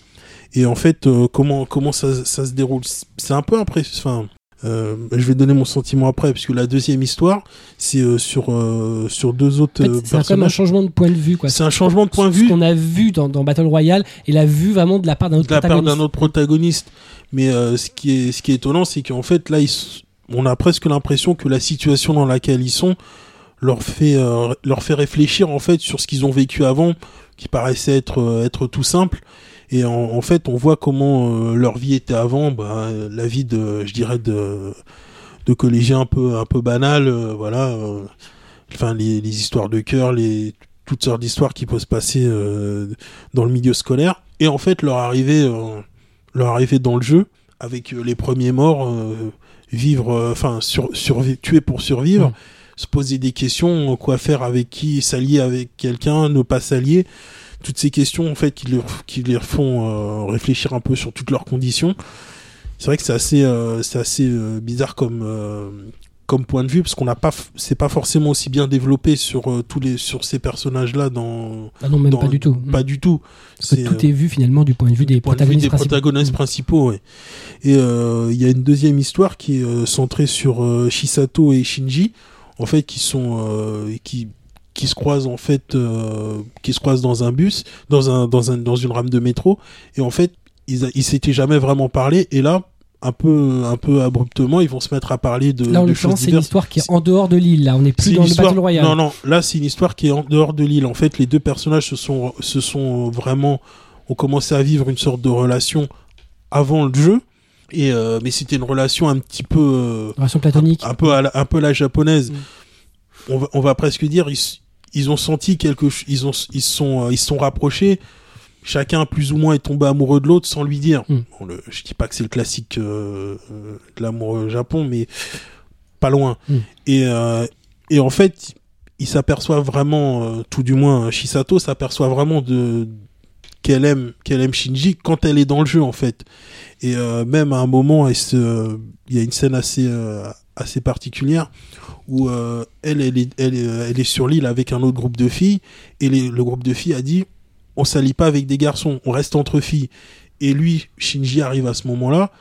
Et en fait, euh, comment comment ça, ça se déroule? C'est un peu impressionnant. Euh, je vais donner mon sentiment après, puisque la deuxième histoire, c'est euh, sur euh, sur deux autres En fait, euh, c'est même un changement de point de vue. quoi. C'est un changement de point de Ce vue qu'on a vu dans, dans Battle Royale et l'a vu vraiment de la part d'un autre de la part d'un autre protagoniste. Mais euh, ce qui est ce qui est étonnant, c'est qu'en fait là, ils on a presque l'impression que la situation dans laquelle ils sont leur fait euh, leur fait réfléchir en fait sur ce qu'ils ont vécu avant, qui paraissait être être tout simple. Et en, en fait, on voit comment euh, leur vie était avant, bah, la vie de, je dirais de de collégiens un peu un peu banal, euh, voilà. euh, Enfin, les, les histoires de cœur, les toutes sortes d'histoires qui peuvent se passer dans le milieu scolaire. Et en fait, leur arrivée, leur arrivée dans le jeu, avec les premiers morts, euh, vivre, euh, enfin, sur, survi- tuer pour survivre, Mm. se poser des questions, quoi faire avec qui, s'allier avec quelqu'un, ne pas s'allier. Toutes ces questions, en fait, qui, qui les font euh, réfléchir un peu sur toutes leurs conditions. C'est vrai que c'est assez, euh, c'est assez euh, bizarre comme, comme point de vue, parce qu'on n'a pas, c'est pas forcément aussi bien développé sur tous les, sur ces personnages-là dans, Ah non, même dans- pas du tout. pas du tout. Parce que tout est vu finalement du point de vue des point de vue protagonistes des principaux. protagonistes Mm. principaux, ouais. Et il y a une deuxième histoire qui est centrée sur Shisato et Shinji, en fait, qui sont euh, qui qui se croisent en fait, euh, qui se croisent dans un bus, dans un dans un dans une rame de métro, et en fait, ils a- ils s'étaient jamais vraiment parlé, et là, un peu un peu abruptement, ils vont se mettre à parler de, Là, en l'occurrence, c'est une histoire qui est en dehors de l'île. Là, on n'est plus dans le Battle Royale. Non, non, là c'est une histoire qui est en dehors de l'île. En fait, les deux personnages se sont, se sont vraiment, ont commencé à vivre une sorte de relation avant le jeu. Et euh, mais c'était une relation un petit peu, euh, Relation platonique. un peu, la, un peu la japonaise. Mm. On, va, on va presque dire, ils, ils ont senti quelque, ils ont, ils sont, euh, ils se sont rapprochés. Chacun plus ou moins est tombé amoureux de l'autre sans lui dire. Mm. Bon, le, je dis pas que c'est le classique euh, euh, de l'amour au Japon, mais pas loin. Mm. Et, euh, et en fait, il s'aperçoit vraiment, euh, tout du moins Shisato s'aperçoit vraiment de qu'elle aime, qu'elle aime Shinji quand elle est dans le jeu en fait. Et euh, même à un moment, il y a une scène assez euh, assez particulière où euh, elle elle est, elle, est, elle est sur l'île avec un autre groupe de filles et le groupe de filles a dit on s'allie pas avec des garçons, on reste entre filles. Et lui, Shinji arrive à ce moment-là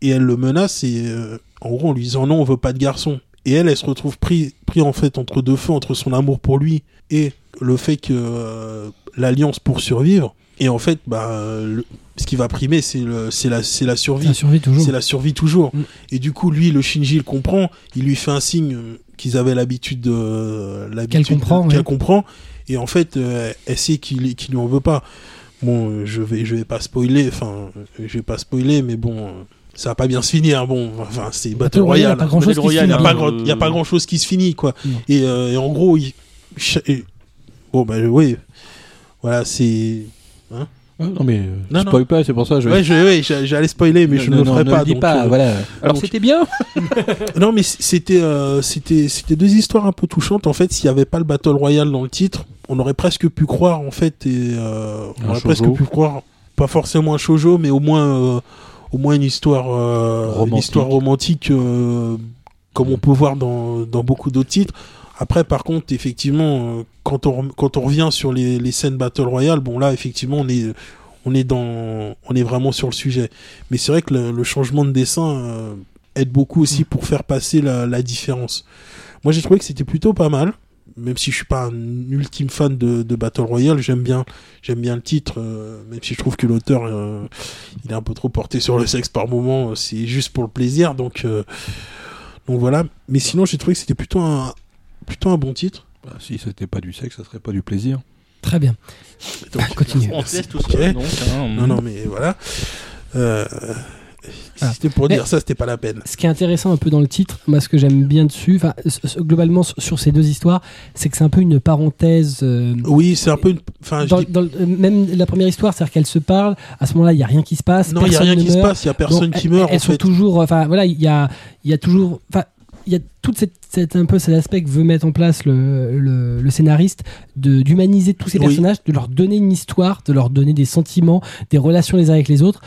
et elle le menace et euh, en gros en lui disant non on veut pas de garçons. et elle, elle se retrouve pris, pris en fait entre deux feux, entre son amour pour lui et le fait que euh, l'alliance pour survivre. Et en fait, bah, le- ce qui va primer, c'est le, c'est la, c'est la survie. Ça survit toujours. C'est la survie toujours. Mm. Et du coup, lui, le Shinji, il comprend. Il lui fait un signe euh, qu'ils avaient l'habitude de, l'habitude de- comprend, qu'elle ouais. comprend. Et en fait, euh, elle sait qu'il, qu'il lui en veut pas. Bon, euh, je vais, je vais pas spoiler. Enfin, euh, je vais pas spoiler, mais bon, euh, ça va pas bien se finir. Bon, enfin, c'est Battle Battle Royale, Il y a pas grand, il y a pas grand chose qui se finit, quoi. Et, euh, et en gros, il, bon, bah, oui. Voilà, c'est. Non mais euh, Non, spoil pas, c'est pour ça. Je... Ouais, je, ouais, j'a- j'allais spoiler, mais je ne le ferai pas. le dis donc, pas, euh, voilà. Alors donc- c'était bien. Non, mais c'était, euh, c'était, c'était deux histoires un peu touchantes. En fait, s'il n'y avait pas le Battle Royale dans le titre, on aurait presque pu croire, en fait, et euh, on aurait presque pu croire, pas forcément un shoujo, mais au moins, euh, au moins une histoire, une Romantique. histoire romantique, comme on peut voir dans, dans beaucoup d'autres titres. Après, par contre, effectivement, euh, quand on, quand on revient sur les, les scènes Battle Royale, bon là, effectivement, on est, on est dans, on est vraiment sur le sujet. Mais c'est vrai que le, changement de dessin euh, aide beaucoup aussi pour faire passer la, différence. Moi, j'ai trouvé que c'était plutôt pas mal, même si je suis pas un ultime fan de, Battle Royale. J'aime bien, j'aime bien le titre, euh, même si je trouve que l'auteur, il est un peu trop porté sur le sexe par moment. C'est juste pour le plaisir, donc, donc voilà. Mais sinon, j'ai trouvé que c'était plutôt un, plutôt un bon titre. Bah, si c'était pas du sexe, ça serait pas du plaisir. Très bien. Donc, Continue. On te laisse tout seul, donc. hein. Non, non, mais voilà. Euh, si Ah. c'était pour Mais- dire ça, c'était pas la peine. Ce qui est intéressant un peu dans le titre, moi ce que j'aime bien dessus, globalement sur ces deux histoires, c'est que c'est un peu une parenthèse. euh, Oui, c'est un peu une. Enfin, je dans- dis- dans le- euh, même la première histoire, c'est-à-dire qu'elles se parlent. À ce moment-là, il y a rien qui se passe. non, il y a rien qui se passe, il y a personne Donc, qui elles- meurt. Elles en sont fait. toujours. Enfin voilà, il y a, il y a toujours. Enfin, il y a cette, cette- un peu cet aspect que veut mettre en place le, le, le scénariste d'humaniser tous ces Oui. personnages, de leur donner une histoire, de leur donner des sentiments, des relations les uns avec les autres,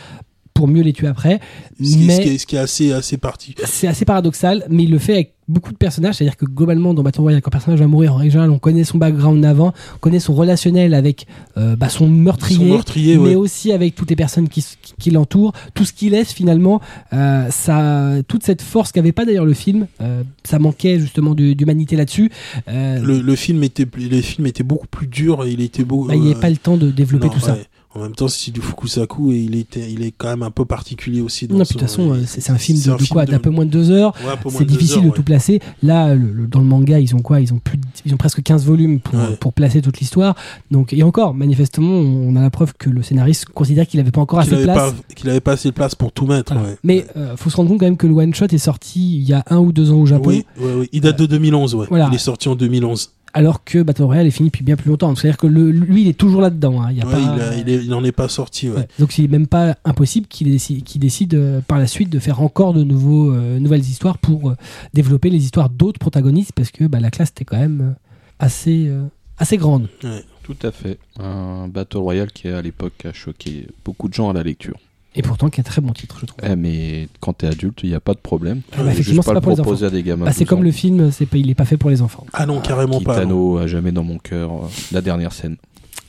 pour mieux les tuer après. Ce qui, mais ce qui est, ce qui est assez, assez parti. c'est assez paradoxal, mais il le fait avec beaucoup de personnages, c'est-à-dire que globalement dans Battle Royale, quand un personnage va mourir en règle générale, on connaît son background avant, on connaît son relationnel avec euh, bah, son meurtrier, Son meurtrier, mais ouais. aussi avec toutes les personnes qui, s- qui, qui l'entourent, tout ce qui laisse finalement, euh, ça, toute cette force qu'avait pas d'ailleurs le film, euh, ça manquait justement d'humanité là-dessus. Le, le film était, le film était beaucoup plus dur et il était beau. bah, il n'y avait pas le temps de développer non, tout ça. En même temps, c'est du Fukusaku et il était, il est quand même un peu particulier aussi. Dans Non, de toute façon, euh, c'est un film de, un de quoi D'un peu moins de deux heures. Ouais, C'est difficile heures, de ouais. tout placer. Là, le- le- dans le manga, ils ont quoi? Ils ont plus, de- ils ont presque 15 volumes pour, Ouais. pour placer toute l'histoire. Donc, et encore, manifestement, on a la preuve que le scénariste considère qu'il n'avait pas encore assez de avait place. qu'il avait pas assez de place pour tout mettre. Voilà. Mais euh, faut se rendre compte quand même que le one shot est sorti il y a un ou deux ans au Japon, Oui, ouais, oui. Il date de 2011, ouais. Voilà. Il est sorti en 2011. Alors que Battle Royale est fini depuis bien plus longtemps. C'est-à-dire que le- lui, il est toujours là-dedans. hein. Il y a Ouais, pas... il, a- il est- il en est pas sorti, ouais. Ouais. Donc c'est même pas impossible qu'il décide, euh, par la suite de faire encore de nouveaux, euh, nouvelles histoires pour euh, développer les histoires d'autres protagonistes parce que bah, la classe était quand même assez, euh, assez grande. Ouais. Tout à fait. Un Battle Royale qui à l'époque a choqué beaucoup de gens à la lecture. Et pourtant qui est un très bon titre, je trouve. Eh, mais quand t'es adulte, il n'y a pas de problème. Ah bah, effectivement, c'est pas pas le pour les à des gamins. Bah, c'est 12 comme le film, c'est pas, il est pas fait pour les enfants. Ah non, carrément pas. Kitano a jamais dans mon cœur euh, la dernière scène.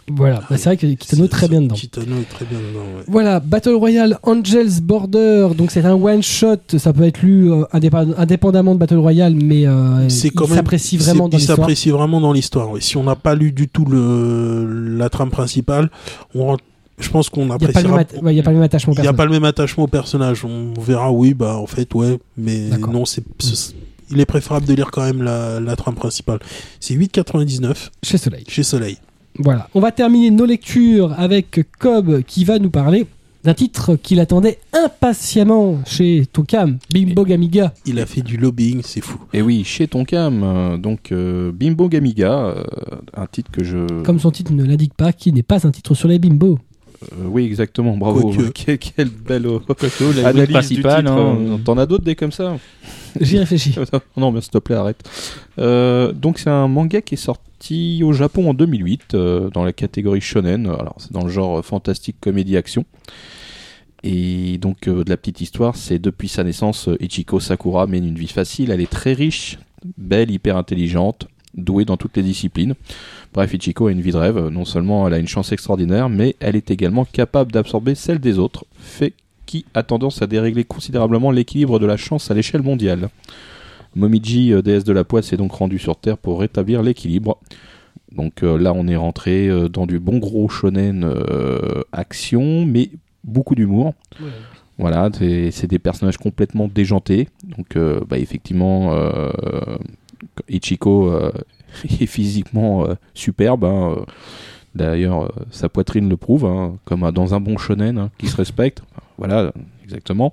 Voilà, Bah, c'est vrai que Kitano est très bien dedans. Kitano est très bien dedans, ouais. Voilà, Battle Royale Angels Border, donc c'est un one shot, ça peut être lu euh, indépendamment de Battle Royale, mais euh, il s'apprécie vraiment dans il l'histoire. s'apprécie vraiment dans l'histoire si on n'a pas lu du tout le la trame principale on rentre- je pense qu'on n'y appréciera même atta- ouais, il a pas le même attachement il y a pas le même attachement au personnage on verra oui bah en fait ouais mais D'accord. non c'est ce- il est préférable de lire quand même la, la trame principale c'est 8,99 Chez Soleil. chez Soleil Voilà. On va terminer nos lectures avec Cobb qui va nous parler d'un titre qu'il attendait impatiemment chez Tonkam, Bimbo Gamiga. il a fait du lobbying c'est fou Et oui, chez Tonkam, euh, donc euh, Bimbo Gamiga, euh, un titre que je. Comme son titre ne l'indique pas, qui n'est pas un titre sur les Bimbo. Euh, oui, exactement, bravo. Quoique. Quelle, belle la analyse du principale, titre. hein. euh, T'en as d'autres des comme ça? J'y réfléchis. non, mais s'il te plaît, arrête. Euh, donc, c'est un manga qui est sorti au Japon en 2008 euh, dans la catégorie shonen. Alors, c'est dans le genre fantastique, comédie, action. Et donc, euh, de la petite histoire, c'est depuis sa naissance, Ichiko Sakura mène une vie facile. Elle est très riche, belle, hyper intelligente, douée dans toutes les disciplines. Bref, Ichiko a une vie de rêve. Non seulement elle a une chance extraordinaire, mais elle est également capable d'absorber celle des autres, fait qui a tendance à dérégler considérablement l'équilibre de la chance à l'échelle mondiale. Momiji, euh, déesse de la poisse, est donc rendu sur Terre pour rétablir l'équilibre. Donc euh, là, on est rentré euh, dans du bon gros shonen euh, action, mais beaucoup d'humour. Voilà, c'est des personnages complètement déjantés. Donc, bah, effectivement, Ichiko est physiquement euh, superbe. hein, euh. D'ailleurs, euh, sa poitrine le prouve, hein, comme dans un bon shonen hein, qui se respecte. Voilà, exactement.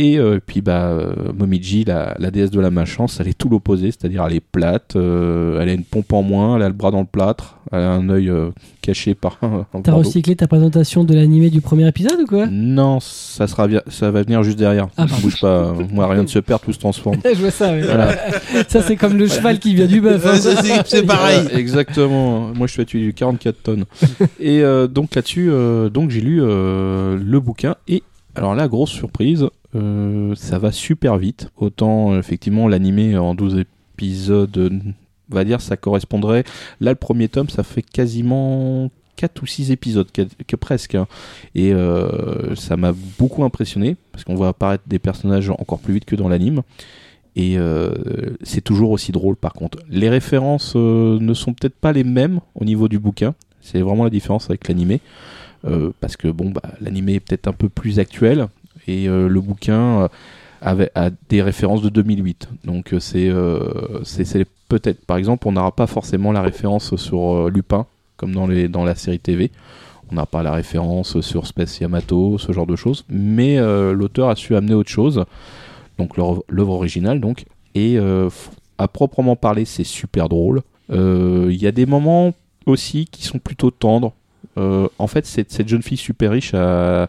Et euh, puis, bah, euh, Momiji, la, la déesse de la malchance, elle est tout l'opposé, c'est-à-dire elle est plate, euh, elle a une pompe en moins, elle a le bras dans le plâtre, elle a un œil euh, caché par un, T'as recyclé ta présentation de l'animé du premier épisode ou quoi? Non, ça, sera, ça va venir juste derrière. Ah. Bouge pas, moi rien ne se perd, tout se transforme. Je vois ça, ouais. Voilà. Ça, c'est comme le cheval qui vient du bœuf. hein. C'est- pareil. Voilà, exactement. Moi, je suis à tuer 44 tonnes. et euh, donc là-dessus, euh, donc j'ai lu euh, le bouquin et alors là, grosse surprise, euh, ça va super vite. Autant euh, effectivement l'animé en 12 épisodes, on va dire, ça correspondrait. Là, le premier tome, ça fait quasiment 4 ou 6 épisodes, que, que presque. hein. Et euh, ça m'a beaucoup impressionné parce qu'on voit apparaître des personnages encore plus vite que dans l'anime. Et c'est toujours aussi drôle par contre. Les références ne sont peut-être pas les mêmes au niveau du bouquin. C'est vraiment la différence avec l'animé. Parce que bon, bah, l'animé est peut-être un peu plus actuel. Et euh, le bouquin euh, avait, a des références de 2008. Donc euh, c'est peut-être, par exemple, on n'aura pas forcément la référence sur Lupin, comme dans, les, dans la série TV. On n'a pas la référence sur Space Yamato, ce genre de choses. Mais l'auteur a su amener autre chose. Donc l'œuvre originale, donc. Et à proprement parler, c'est super drôle. Il y a des moments aussi qui sont plutôt tendres. En fait, cette, cette jeune fille super riche, a-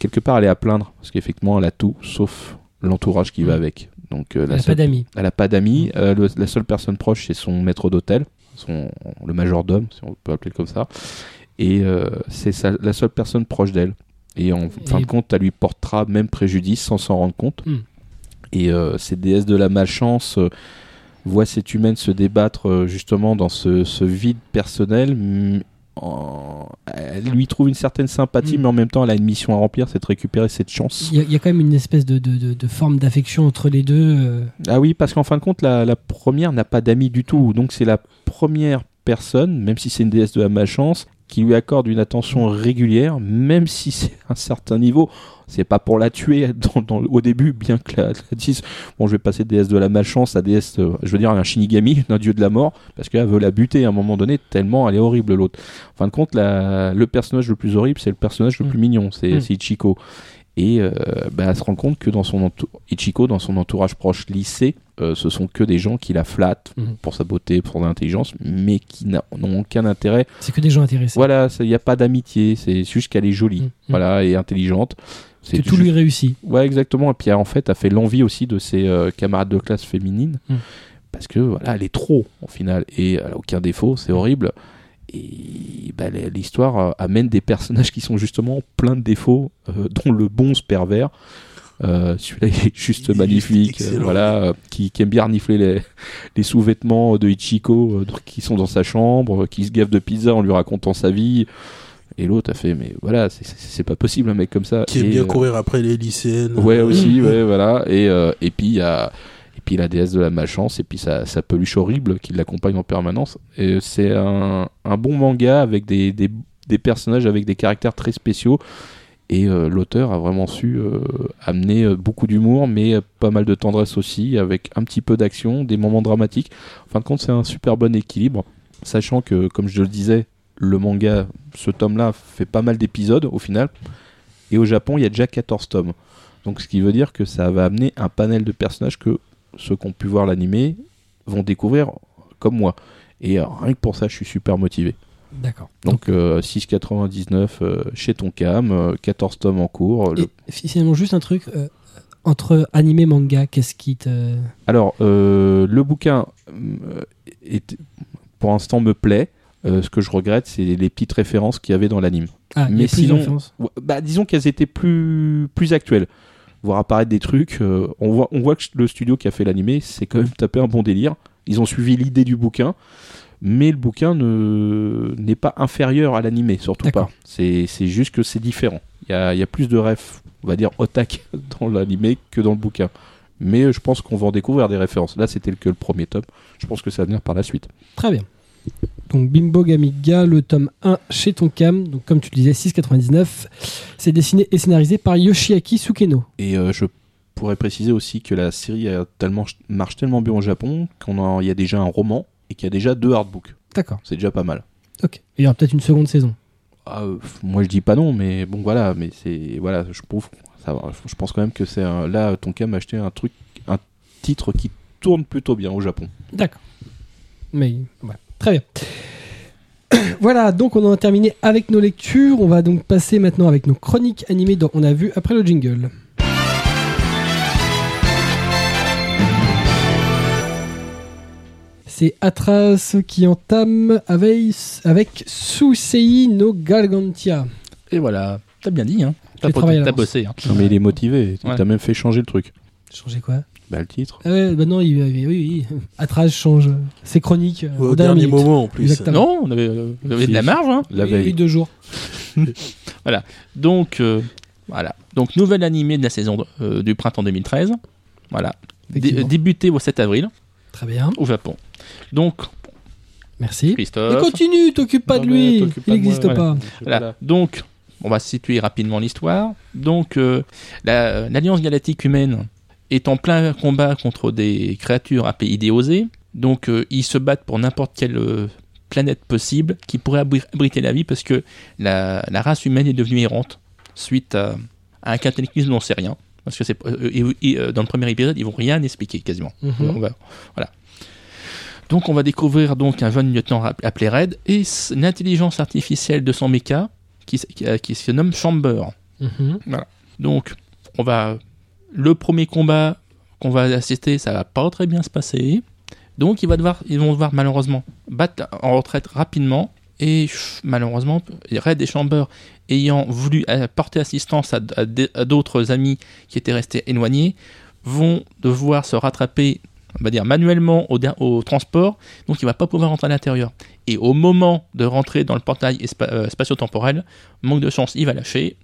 quelque part, elle est à plaindre. Parce qu'effectivement, elle a tout, sauf l'entourage qui va Mm. avec. Donc, euh, Elle la a seule- pas d'amis. elle a pas d'amis. Euh, le- la seule personne proche, c'est son maître d'hôtel, son, le majordome, si on peut appeler comme ça. Et euh, c'est sa- la seule personne proche d'elle. Et en fin Et- de compte, elle lui portera même préjudice sans s'en rendre compte. Mm. Et euh, cette déesse de la malchance euh, voit cette humaine se débattre euh, justement dans ce, ce vide personnel. En- Elle lui trouve une certaine sympathie, Mm. mais en même temps, elle a une mission à remplir, c'est de récupérer cette chance. Il y, a- il y a quand même une espèce de, de, de- de forme d'affection entre les deux. euh. Ah oui, parce qu'en fin de compte, la, la première n'a pas d'amis du tout. Donc c'est la première personne, même si c'est une déesse de la malchance, qui lui accorde une attention régulière, même si c'est un certain niveau. C'est pas pour la tuer dans- dans- au début, bien que la, la dise, bon, je vais passer de déesse de la malchance à déesse, euh, je veux dire, un shinigami, d'un dieu de la mort, parce qu'elle veut la buter à un moment donné, tellement elle est horrible l'autre. En fin de compte, la- le personnage le plus horrible, c'est le personnage le Mm. plus mignon, c'est Mm. c'est Ichiko. Et euh, bah, elle se rend compte que dans son entou- Ichiko, dans son entourage proche lycée, euh, ce sont que des gens qui la flattent Mhm. pour sa beauté, pour son intelligence, mais qui n'a- n'ont aucun intérêt. C'est que des gens intéressés. Voilà, il n'y a pas d'amitié, c'est juste qu'elle est jolie, Mhm. voilà, et intelligente. que C'est tout juste- lui réussit. Ouais, exactement. Et puis en fait, elle fait l'envie aussi de ses euh, camarades de classe féminines. Mm. Parce que voilà, elle est trop, au final. Et elle a aucun défaut, c'est horrible. Et bah, l'histoire euh, amène des personnages qui sont justement plein de défauts, euh, dont le bon se pervers. Euh, Celui-là, il est juste Il magnifique. voilà, qui, qui aime bien renifler les, les sous-vêtements de Ichiko qui sont dans sa chambre, qui se gave de pizza en lui racontant sa vie. Et l'autre a fait, mais voilà, c'est- pas possible un mec comme ça. Qui aime Et, bien courir après les lycéennes. Ouais, aussi, ouais, voilà. Et, et puis il y a. Et puis la déesse de la malchance, et puis sa, peluche horrible qui l'accompagne en permanence. C'est un, bon manga avec des, personnages avec des caractères très spéciaux. Et euh, l'auteur a vraiment su euh, amener euh, beaucoup d'humour, mais pas mal de tendresse aussi, avec un petit peu d'action, des moments dramatiques. En fin de compte, c'est un super bon équilibre, sachant que, comme je le disais, le manga, ce tome-là, fait pas mal d'épisodes au final. Et au Japon, il y a déjà 14 tomes. Donc ce qui veut dire que ça va amener un panel de personnages que ceux qui ont pu voir l'animé vont découvrir comme moi. Et euh, rien que pour ça, je suis super motivé. D'accord. Donc euh, 6,99 euh, chez Tonkam, euh, 14 tomes en cours. Le- Et finalement, juste un truc. euh, entre animé et manga, qu'est-ce qui te. Alors, euh, le bouquin, est- pour l'instant, me plaît. Ce que je regrette, c'est les petites références qu'il y avait dans l'anime. Ah, Mais sinon-. Ouais, bah, disons qu'elles étaient plus, plus actuelles. Voir apparaître des trucs. euh, on, voit, on voit que le studio qui a fait l'animé, c'est quand même tapé un bon délire. Ils ont suivi l'idée du bouquin, mais le bouquin ne- n'est pas inférieur à l'animé, surtout D'accord. pas. C'est c'est juste que c'est différent. Il y a, y a plus de refs, on va dire, otak dans l'animé que dans le bouquin. Mais euh, je pense qu'on va en découvrir des références. Là, c'était que le premier tome. Je pense que ça va venir par la suite. Très bien. Donc Bimbo Gamiga, le tome 1 chez Tonkam. Donc comme tu le disais, 6,99. C'est dessiné et scénarisé par Yoshiaki Sukeno. Et euh, je pourrais préciser aussi que la série a tellement, marche tellement bien au Japon qu'il y a déjà un roman et qu'il y a déjà deux hardbooks. D'accord. C'est déjà pas mal. Ok. Et il y aura peut-être une seconde saison. Ah, euh, moi je dis pas non, mais bon voilà, mais c'est voilà, je ça va. Je pense quand même que c'est un- là Tonkam a acheté un truc, un titre qui tourne plutôt bien au Japon. D'accord. Mais voilà. Très bien. voilà, donc on en a terminé avec nos lectures. On va donc passer maintenant avec nos chroniques animées dont on a vu après le jingle. C'est Atras qui entame avec, avec Susei no Gargantia. Et voilà, t'as bien dit, hein. T'as t'as bossé, hein. Non, mais il est motivé. Il Ouais. t'a même fait changer le truc. Changer quoi? Bah le titre. Ah ouais, bah non, il, oui, oui. Atras change ses chroniques euh, Ouais, au dernier moment en plus. Exactement. Non, on avait, euh, on avait de la marge, hein. La eu veille. deux jours. Donc, euh, voilà. Donc, nouvelle animée de la saison euh, du printemps 2013. Voilà. Dé- Effectivement. débuté au 7 avril Très bien. au Japon. Donc, Merci. Et Christophe. continue, t'occupe pas de Non, mais lui. t'occupe Il pas de moi, n'existe voilà. pas. Voilà. Donc, on va situer rapidement l'histoire. Donc, euh, la- l'Alliance Galactique Humaine est en plein combat contre des créatures appelées idéosées. Donc, euh, ils se battent pour n'importe quelle euh, planète possible qui pourrait abri- abriter la vie parce que la, la race humaine est devenue errante suite à, à un cataclysme dont on sait rien. Parce que c'est euh, dans le premier épisode, ils vont rien expliquer quasiment. Mhm. Voilà. Donc on va découvrir donc un jeune lieutenant app- appelé Red et s- une intelligence artificielle de son méca qui, s- qui, qui se nomme Chamber. Mhm. Donc on va le premier combat qu'on va assister, ça va pas très bien se passer. Donc devoir, ils vont devoir malheureusement battre en retraite rapidement. Et malheureusement, Red et Chamber ayant voulu euh, porter assistance à, d'autres amis qui étaient restés éloignés, vont devoir se rattraper, on va dire manuellement au, transport, donc il va pas pouvoir rentrer à l'intérieur. Et au moment de rentrer dans le portail euh, spatio-temporel, manque de chance, il va lâcher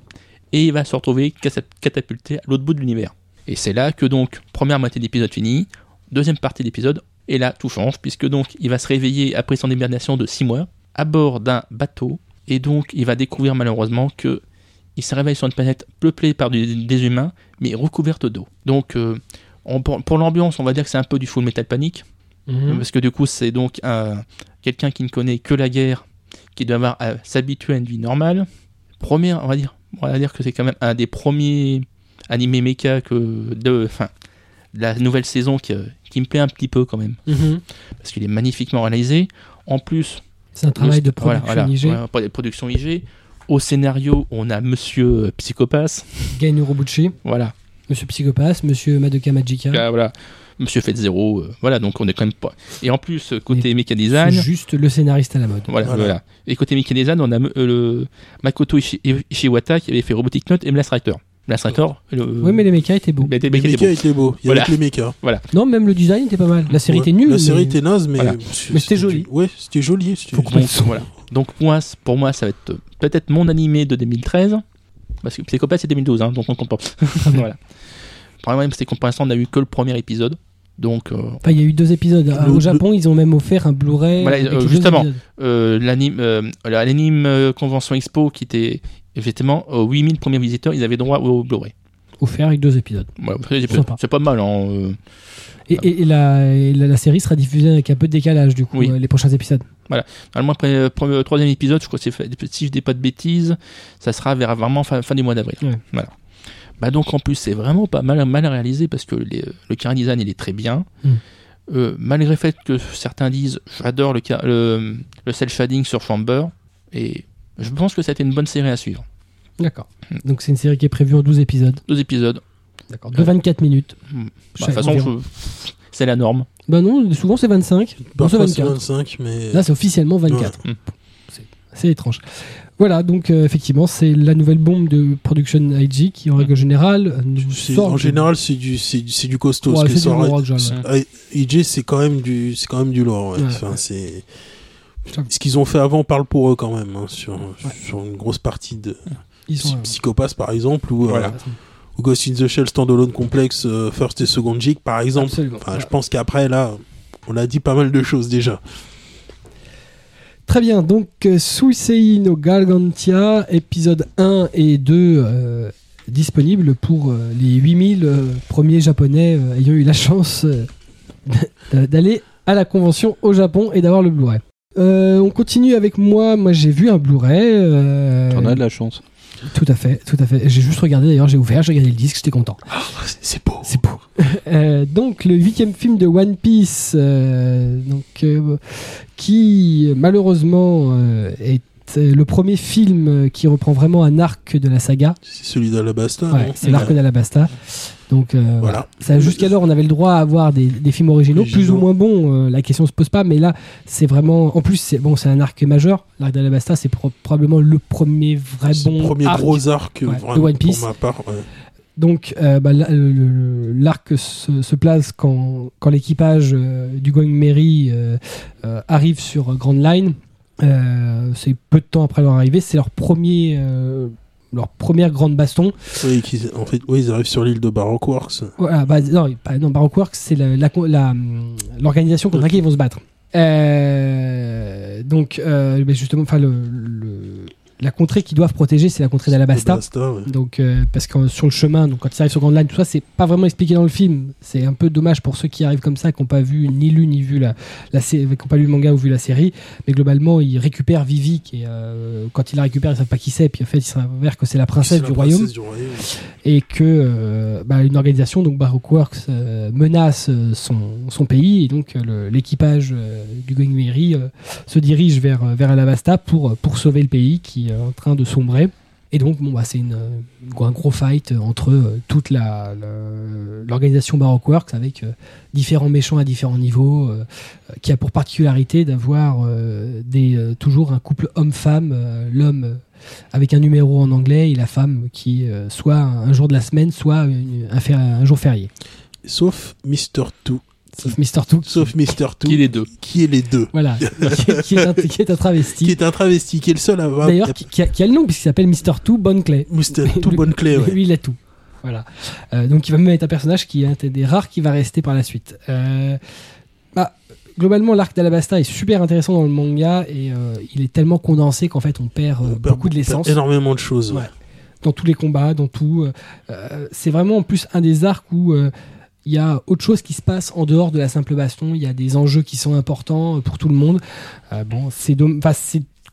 et il va se retrouver cata- catapulté à l'autre bout de l'univers. Et c'est là que donc première moitié d'épisode finie, deuxième partie d'épisode, et là tout change puisque donc il va se réveiller après son hibernation de 6 mois à bord d'un bateau et donc il va découvrir malheureusement que il se réveille sur une planète peuplée par du- des humains mais recouverte d'eau. Donc euh, on- pour, pour l'ambiance, on va dire que c'est un peu du full metal panic Mhm. parce que du coup c'est donc un- quelqu'un qui ne connaît que la guerre qui doit avoir à s'habituer à une vie normale. Première, on va dire, on va dire que c'est quand même un des premiers animés mecha que de, enfin, de la nouvelle saison qui, euh, qui me plaît un petit peu quand même Mhm. parce qu'il est magnifiquement réalisé. En plus, C'est un travail de production voilà, IG. production IG. Au scénario, on a Monsieur euh, Psychopath, Gain Urobuchi, voilà, Monsieur Psychopath, Monsieur Madoka Magica. Ah, voilà, Monsieur Fête Zéro, euh, voilà, donc on est quand même pas. Et en plus, euh, côté design, juste le scénariste à la mode. Voilà, Voilà. voilà. Et côté design, on a euh, le Makoto Ishi- Ishiwata qui avait fait Robotic Note et Blast Rider. Blast Rider, le... Oui, mais les mechas étaient beaux. les Les étaient mechas beaux. étaient beaux. Il y Voilà. avait que les mechas. Non, même le design était pas mal. La série Ouais. était nulle. La série mais- était naze, mais, Voilà. Mais c'était joli. du- Ouais, c'était joli. Donc, son. voilà. Donc moi, c- pour moi, ça va être euh, peut-être mon animé de 2013. Parce que Psychopath c'est 2012, hein, donc on compte pas. bien. voilà. Le problème, c'est qu'on pour l'instant, on a eu que le premier épisode. Donc, euh, Enfin, il y a eu deux épisodes. Le- Au le- Japon, ils ont même offert un Blu-ray. Voilà, euh, justement. euh, l'anime euh, l'anime Convention Expo qui était effectivement aux 8000 premiers visiteurs, ils avaient droit au Blu-ray. Offert avec deux épisodes. Voilà, c'est pas mal. Hein. Et, et- et la, et la, la série sera diffusée avec un peu de décalage, du coup, Oui. les prochains épisodes. Normalement, après le troisième épisode, je crois que si je dis pas de bêtises, ça sera vers vraiment fin, fin du mois d'avril. Ouais. Voilà. Bah donc en plus c'est vraiment pas mal, mal réalisé parce que les- le chara design il est très bien. Mm. Euh, malgré le fait que certains disent j'adore le, le, le cel shading sur Chamber et je pense que c'était une bonne série à suivre. D'accord. Mm. Donc, c'est une série qui est prévue en 12 épisodes. Deux épisodes. D'accord. De 24 minutes. Mm. Bah, de toute façon je- c'est la norme. Bah non, souvent c'est 25. Non, c'est Parfois c'est 24. 25, mais. Là, c'est officiellement 24. Ouais. C'est- étrange. Voilà, donc euh, effectivement, c'est la nouvelle bombe de Production IG qui, en règle générale, nous C'est- sort en général, c'est du, c'est du, c'est du costaud. Ouais, que c'est ouais. Quand même du, c'est quand même du lourd. ouais. Ouais. Enfin, c'est. Ce qu'ils ont fait avant parle pour eux quand même, hein, sur, sur une grosse partie de Ils sont, euh, Psychopath par exemple, euh, Voilà. ou Ghost in the Shell Standalone Complex euh, First et Second Jig par exemple. Enfin, je pense qu'après là, on a dit pas mal de choses déjà. Très bien, donc euh, Suisei no Gargantia, épisode 1 et 2 euh, disponibles pour euh, les 8000 euh, premiers japonais ayant eu la chance d'aller à la convention au Japon et d'avoir le Blu-ray. On continue avec moi, moi j'ai vu un Blu-ray. T'en as de la chance. Tout à fait, tout à fait. J'ai juste regardé d'ailleurs, j'ai ouvert, j'ai regardé le disque, j'étais content. C'est- C'est beau. C'est beau. Euh, donc le huitième film de One Piece, euh, donc euh, qui malheureusement est le premier film euh, qui reprend vraiment un arc de la saga. C'est celui d'Alabasta. Ouais, c'est l'arc d'Alabasta. Donc euh, voilà. Jusqu'alors, on avait le droit à avoir des, des films originaux, plus ou moins bons. euh, la question se pose pas, mais là, c'est vraiment. En plus, c'est bon, c'est un arc majeur. L'arc d'Alabasta, c'est pro- probablement le premier vrai bon le premier arc. gros arc Ouais, vraiment, de One Piece. pour ma part. ouais. Donc, euh, bah, l'arc se, se place quand, quand l'équipage euh, du Going Merry euh, euh, arrive sur Grand Line. Euh, c'est peu de temps après leur arrivée. C'est leur premier. euh, leur première grande baston. Oui, qu'ils- en fait, oui, ils arrivent sur l'île de Baroque Works. Voilà, bah, non, non, Baroque Works, c'est l'organisation contre laquelle ils vont se battre. Euh, donc, euh, bah, justement, enfin, le, le- la contrée qu'ils doivent protéger, c'est la contrée d'Alabasta. Ouais. Donc, euh, parce que sur le chemin, donc quand ils arrivent sur Grand Line, tout ça, c'est pas vraiment expliqué dans le film. C'est un peu dommage pour ceux qui arrivent comme ça, qui n'ont pas vu ni lu ni vu la, la sé- qui n'ont pas lu le manga ou vu la série. Mais globalement, ils récupèrent Vivi, qui est, euh, quand ils la récupèrent, ils savent pas qui c'est. Puis en fait, il s'avère que c'est la princesse la du royaume princesse du royaume. et que euh, bah, une organisation, donc Baroque Works, menace son, son pays et donc l'équipage du Going euh, se dirige vers, vers Alabasta pour, pour sauver le pays qui est en train de sombrer. Et donc, bon, bah, c'est une, euh, un gros fight entre euh, toute la- l'organisation Baroque Works avec euh, différents méchants à différents niveaux, euh, euh, qui a pour particularité d'avoir euh, des, euh, toujours un couple homme-femme, euh, l'homme euh, avec un numéro en anglais et la femme qui euh, soit un jour de la semaine, soit un, un jour férié. Sauf Mister Two. Sauf Mister Took, Sauf Mister Two. Qui est les deux Qui est les deux. voilà, qui, est- qui est un, qui est un Qui travesti. est un travesti, qui est le seul à avoir. D'ailleurs, qui, qui a, qui a le nom puisqu'il s'appelle Mister Two Bonne Clé. Mister Two bonne clé, ouais. Lui, il a tout. Voilà. Euh, donc, il va même être un personnage qui est un des rares qui va rester par la suite. Euh, bah, globalement, l'arc d'Alabasta est super intéressant dans le manga et euh, il est tellement condensé qu'en fait, on perd euh, On perd beaucoup de l'essence. Énormément de choses. ouais. Ouais. dans tous les combats, dans tout. c'est vraiment en plus un des arcs où euh, il y a autre chose qui se passe en dehors de la simple baston. Il y a des enjeux qui sont importants euh, pour tout le monde. Euh, bon, c'est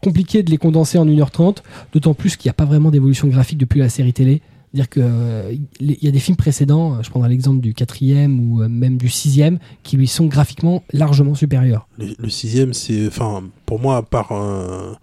compliqué de les condenser en 1h30, d'autant plus qu'il n'y a pas vraiment d'évolution graphique depuis la série télé. C'est-à-dire qu'il y a des films précédents, euh, je prendrai l'exemple du quatrième ou euh, même du sixième, qui lui sont graphiquement largement supérieurs. Le, le sixième, c'est, enfin, pour moi, à part euh,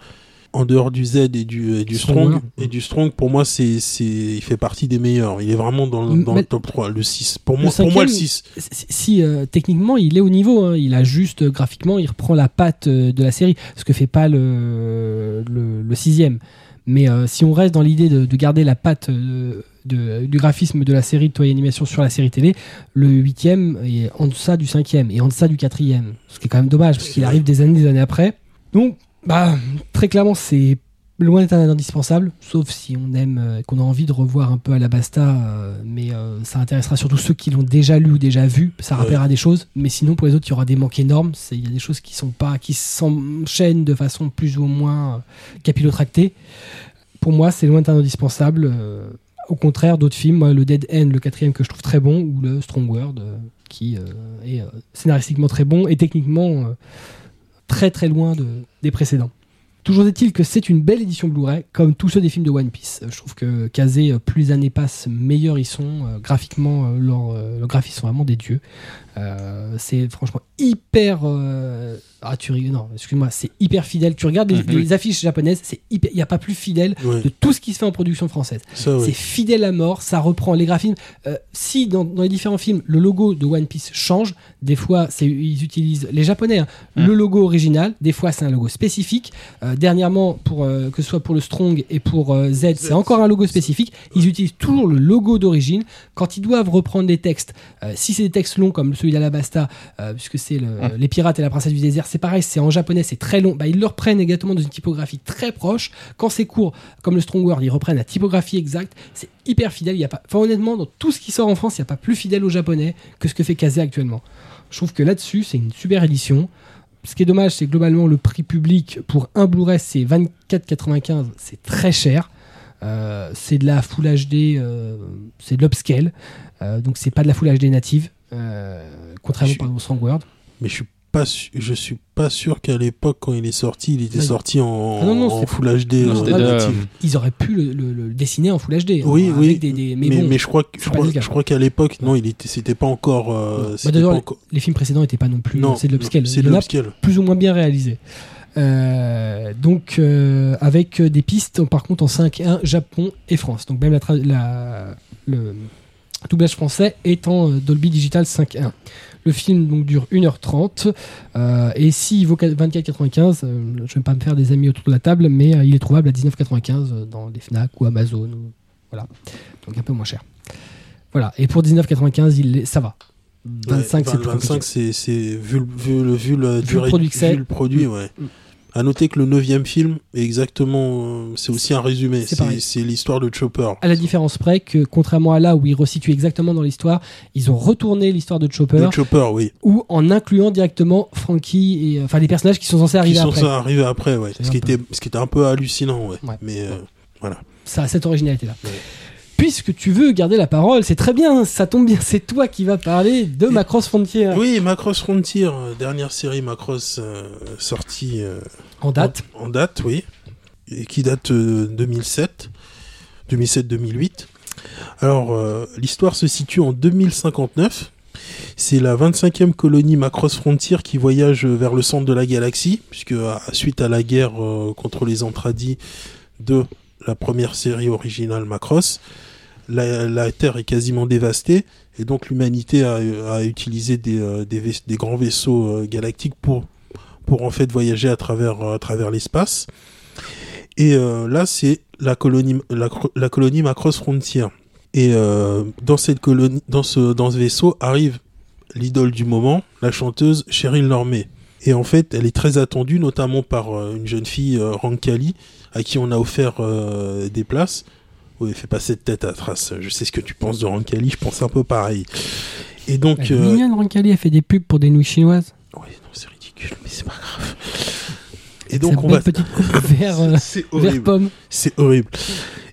en dehors du Z et du, et du Stronger. Strong, et du Strong, pour moi, c'est, c'est, il fait partie des meilleurs. Il est vraiment dans, le- dans Mais- le top 3. Le 6. Pour Le moi, pour moi, le cinquième, 6. Si, euh, techniquement il est au niveau, hein. il a juste euh, graphiquement, il reprend la patte euh, de la série, ce que fait pas le, le, le sixième. Mais euh, si on reste dans l'idée de, de garder la patte euh, de- du graphisme de la série de Toy Animation sur la série télé, le huitième est en deçà du cinquième et en deçà du quatrième. Ce qui est quand même dommage parce qu'il arrive des années, des années après. Donc, bah, très clairement, c'est loin d'être un indispensable, sauf si on aime, euh, qu'on a envie de revoir un peu Alabasta, euh, mais euh, ça intéressera surtout ceux qui l'ont déjà lu ou déjà vu, ça Ouais. rappellera des choses, mais sinon pour les autres il y aura des manques énormes, il y a des choses qui sont pas, qui s'enchaînent de façon plus ou moins capillotractée. Pour moi c'est loin d'être indispensable, au contraire d'autres films, le Dead End, le quatrième que je trouve très bon, ou le Strong World, qui est scénaristiquement très bon et techniquement très très loin de, des précédents. Toujours est-il que c'est une belle édition Blu-ray, comme tous ceux des films de One Piece. Euh, Je trouve que Kazé, euh, plus les années passent, meilleurs ils sont. Euh, graphiquement, leur, leurs graphismes sont vraiment des dieux. Euh, c'est franchement hyper. euh, Ah, tu rigoles, non, excuse-moi, c'est hyper fidèle. Tu regardes les, Mhm. les affiches japonaises, c'est hyper. Il n'y a pas plus fidèle Ouais. de tout ce qui se fait en production française. C'est fidèle à mort, ça reprend les graphismes. Euh, si dans, dans les différents films, le logo de One Piece change, des fois c'est, ils utilisent les Japonais, hein, Mm. le logo original, des fois c'est un logo spécifique. Euh, dernièrement, pour, euh, que ce soit pour le Strong et pour euh, Z, c'est encore un logo spécifique. Ils utilisent toujours le logo d'origine. Quand ils doivent reprendre des textes, euh, si c'est des textes longs comme celui d'Alabasta, euh, puisque c'est le- les pirates et la princesse du désert, c'est pareil, c'est en japonais, c'est très long. Bah, ils le reprennent exactement dans une typographie très proche. Quand c'est court, comme le Strong World, ils reprennent la typographie exacte. C'est hyper fidèle. Il y a pas, enfin, honnêtement, dans tout ce qui sort en France, il n'y a pas plus fidèle au japonais que ce que fait Kazé actuellement. Je trouve que là-dessus, c'est une super édition. Ce qui est dommage, c'est globalement, le prix public pour un Blu-ray, c'est 24,95. C'est très cher. Euh, c'est de la Full HD, euh, c'est de l'upscale. Euh, donc, c'est pas de la Full HD native. Euh, contrairement par exemple Strong World. Mais je suis pas, su- je suis pas sûr qu'à l'époque, quand il est sorti, il était il- sorti en, Ah non, non, en c'est- Full HD Non, euh. Ils auraient pu le, le- le dessiner en Full HD. hein, Oui, avec oui. des- des- mais, mais, bon, mais je crois, que- je crois, je crois qu'à l'époque, non, il était, c'était pas encore. euh, Bah, pas encore- les films précédents n'étaient pas non plus. Non, c'est de l'upscale. C'est de plus ou moins bien réalisé. Euh, donc, avec des pistes, par contre, en 5.1 Japon et France. Donc, même la, tra- la- le doublage français est en euh, Dolby Digital 5.1. Le film donc, dure 1h30. euh, et s'il vaut 24,95, euh, je ne vais pas me faire des amis autour de la table, mais euh, il est trouvable à 19,95 euh, dans les Fnac ou Amazon. ou- voilà. Donc, un peu moins cher. Voilà. Et pour 19,95, il est- ça va. 25, Ouais, c'est plus 25, compliqué. c'est, vu, le- vu, le, vu le, durée- produit que c'est. vu le produit, ouais. Mm. À noter que le neuvième film est exactement, euh, c'est aussi un résumé. C'est l'histoire de Chopper. À la différence près que, contrairement à là où ils resituent exactement dans l'histoire, ils ont retourné l'histoire de Chopper De Chopper, oui. ou en incluant directement Frankie et euh, enfin les personnages qui sont censés Qui arriver sont après. ça arrivés après, ouais. Ce qui, peu- était, ce qui était un peu hallucinant, ouais. Ouais. Mais euh, voilà. Ça a cette originalité là. Ouais. Puisque tu veux garder la parole, c'est très bien, ça tombe bien, c'est toi qui vas parler de Macross Frontier Oui, Macross Frontier, euh, dernière série Macross euh, sortie euh, en date. En, en date, oui. Et qui date de 2007. 2007-2008. Alors, euh, l'histoire se situe en 2059. C'est la 25e colonie Macross Frontier qui voyage vers le centre de la galaxie, puisque suite à la guerre euh, contre les Antradis de la première série originale Macross, la, Terre est quasiment dévastée, et donc l'humanité a, utilisé des, euh, des, grands vaisseaux euh, galactiques pour, en fait voyager à travers, travers l'espace. Et euh, là, c'est la colonie, la, colonie Macross Frontier. Et euh, dans cette colonie, dans ce, vaisseau arrive l'idole du moment, la chanteuse Cheryl Normé. Et en fait, elle est très attendue, notamment par euh, une jeune fille, euh, Rankali, à qui on a offert euh, des places. Oui, fais pas cette tête à trace. Je sais ce que tu penses de Rankali, je pense un peu pareil. Et donc, euh, mignonne, Rancali a fait des pubs pour des nouilles chinoises. oui, non, c'est ridicule, mais c'est pas grave. Et donc, on va. petite euh, C'est vert horrible. C'est horrible.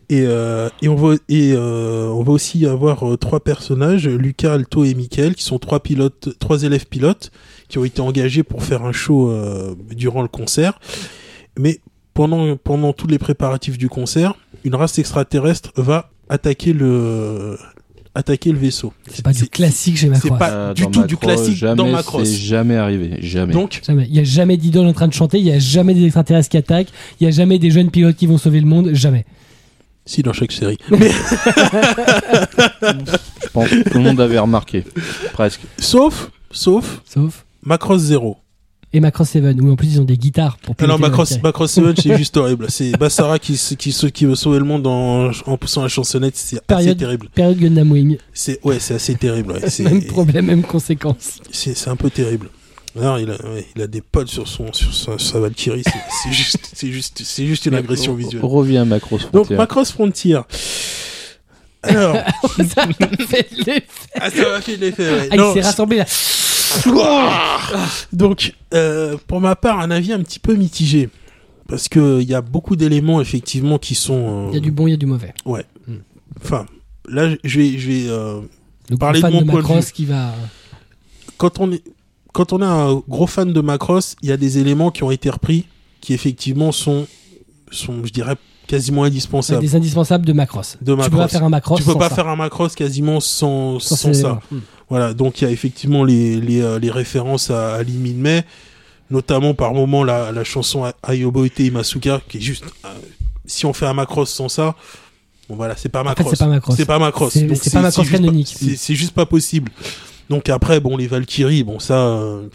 Et, euh, et, on, va, et euh, on va aussi avoir euh, trois personnages, Lucas, Alto et Michael, qui sont trois pilotes, trois élèves pilotes, qui ont été engagés pour faire un show euh, durant le concert. Mais pendant, pendant tous les préparatifs du concert, une race extraterrestre va attaquer le, attaquer le vaisseau. C'est pas du classique chez Macross. pas- Euh, du tout du classique jamais, dans Macross. C'est jamais arrivé, jamais. Donc, Jamais. Il n'y a jamais d'idole en train de chanter, il n'y a jamais des extraterrestres qui attaquent, il n'y a jamais des jeunes pilotes qui vont sauver le monde, jamais. si dans chaque série. Je pense que tout le monde avait remarqué, presque. Sauf, sauf Sauf. Macross Zero. Et Macross 7, où en plus ils ont des guitares pour Alors piloter les Macross. Macross 7 c'est juste horrible. C'est Bassara qui, qui, veut sauver le monde en, en poussant la chansonnette, c'est assez terrible. Période Gundam Wing. C'est ouais, c'est assez terrible. ouais. C'est Même problème, même conséquence. c'est c'est un peu terrible. Alors, il a, ouais, il a des potes sur son sur sa, sa Valkyrie, c'est c'est juste c'est juste c'est juste une agression visuelle. À Macross Donc Frontier. Macross Frontier. Alors, ça a fait l'effet. ah, ça m'a fait l'effet. ouais. Ah, il Non, s'est rassemblé là. Donc, euh, pour ma part, un avis un petit peu mitigé. Parce que il y a beaucoup d'éléments, effectivement, qui sont. euh, Il y a du bon, il y a du mauvais. Enfin, là, je vais. Je vais euh, Le Parlez gros de mon de point de Macross vue. qui va. quand, on est, quand on est un gros fan de Macross, il y a des éléments qui ont été repris qui, effectivement, sont, sont je dirais, quasiment indispensables. des indispensables de Macross. De Tu peux pas Macross. faire un Macross Tu peux sans pas ça. faire un Macross quasiment sans, Sans ça. éléments. Voilà, donc il y a effectivement les, les, euh, les références à, à Lee Min-mei, notamment par moment la, la chanson Ayoboite Imasuka, qui est juste... euh, si on fait un Macross sans ça, bon voilà, c'est pas En fait, Macross. c'est pas Macross. C'est pas Macross. C'est- Donc c'est pas Macross juste canonique. C'est c'est juste pas possible. Donc après, bon, les Valkyries, bon ça, euh,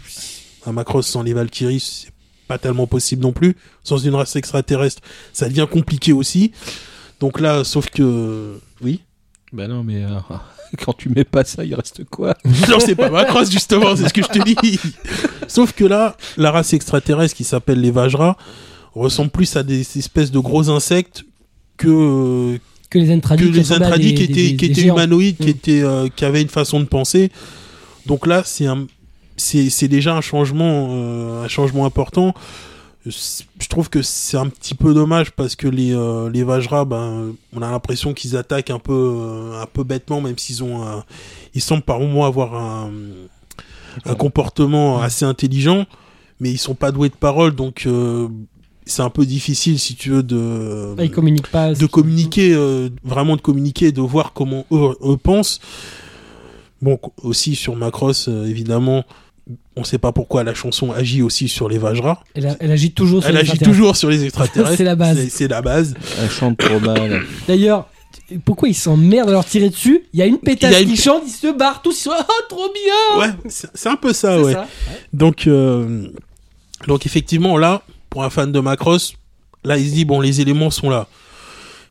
un Macross sans les Valkyries, c'est pas tellement possible non plus. Sans une race extraterrestre, ça devient compliqué aussi. Donc là, sauf que... Oui Bah non, mais euh, quand tu mets pas ça, il reste quoi non, c'est pas Macross, justement, c'est ce que je te dis. Sauf que là, la race extraterrestre qui s'appelle les Vajra ressemble plus à des espèces de gros insectes que, Que les que Intradis les ressemblaient à intradis des- qui des- étaient, des- qui des étaient géants. humanoïdes, qui, Mm. étaient, euh, qui avaient une façon de penser. Donc là, c'est un, c'est, c'est déjà un changement, euh, un changement important. Je trouve que c'est un petit peu dommage parce que les, euh, les Vajra, ben, on a l'impression qu'ils attaquent un peu, euh, un peu bêtement, même s'ils ont, un- ils semblent par moments avoir un, un comportement assez intelligent, mais ils sont pas doués de parole, donc euh, c'est un peu difficile, si tu veux, de ils communiquent pas. de communiquer, euh, vraiment de communiquer, de voir comment eux, eux pensent. Bon, aussi sur Macross, euh, évidemment, on sait pas pourquoi la chanson agit aussi sur les Vajra. Elle, a- elle agit toujours sur Elle les agit extraterrestres. toujours sur les extraterrestres. C'est la base. C'est- la base. Elle chante trop mal. D'ailleurs, pourquoi ils s'emmerdent à leur tirer dessus? Il y a une pétasse Il y a une- qui chante, ils se barrent tous, ils sont ah trop bien Ouais, c'est un peu ça, ouais. ça. Donc, euh, donc effectivement, là, pour un fan de Macross, là, il se dit, bon, les éléments sont là.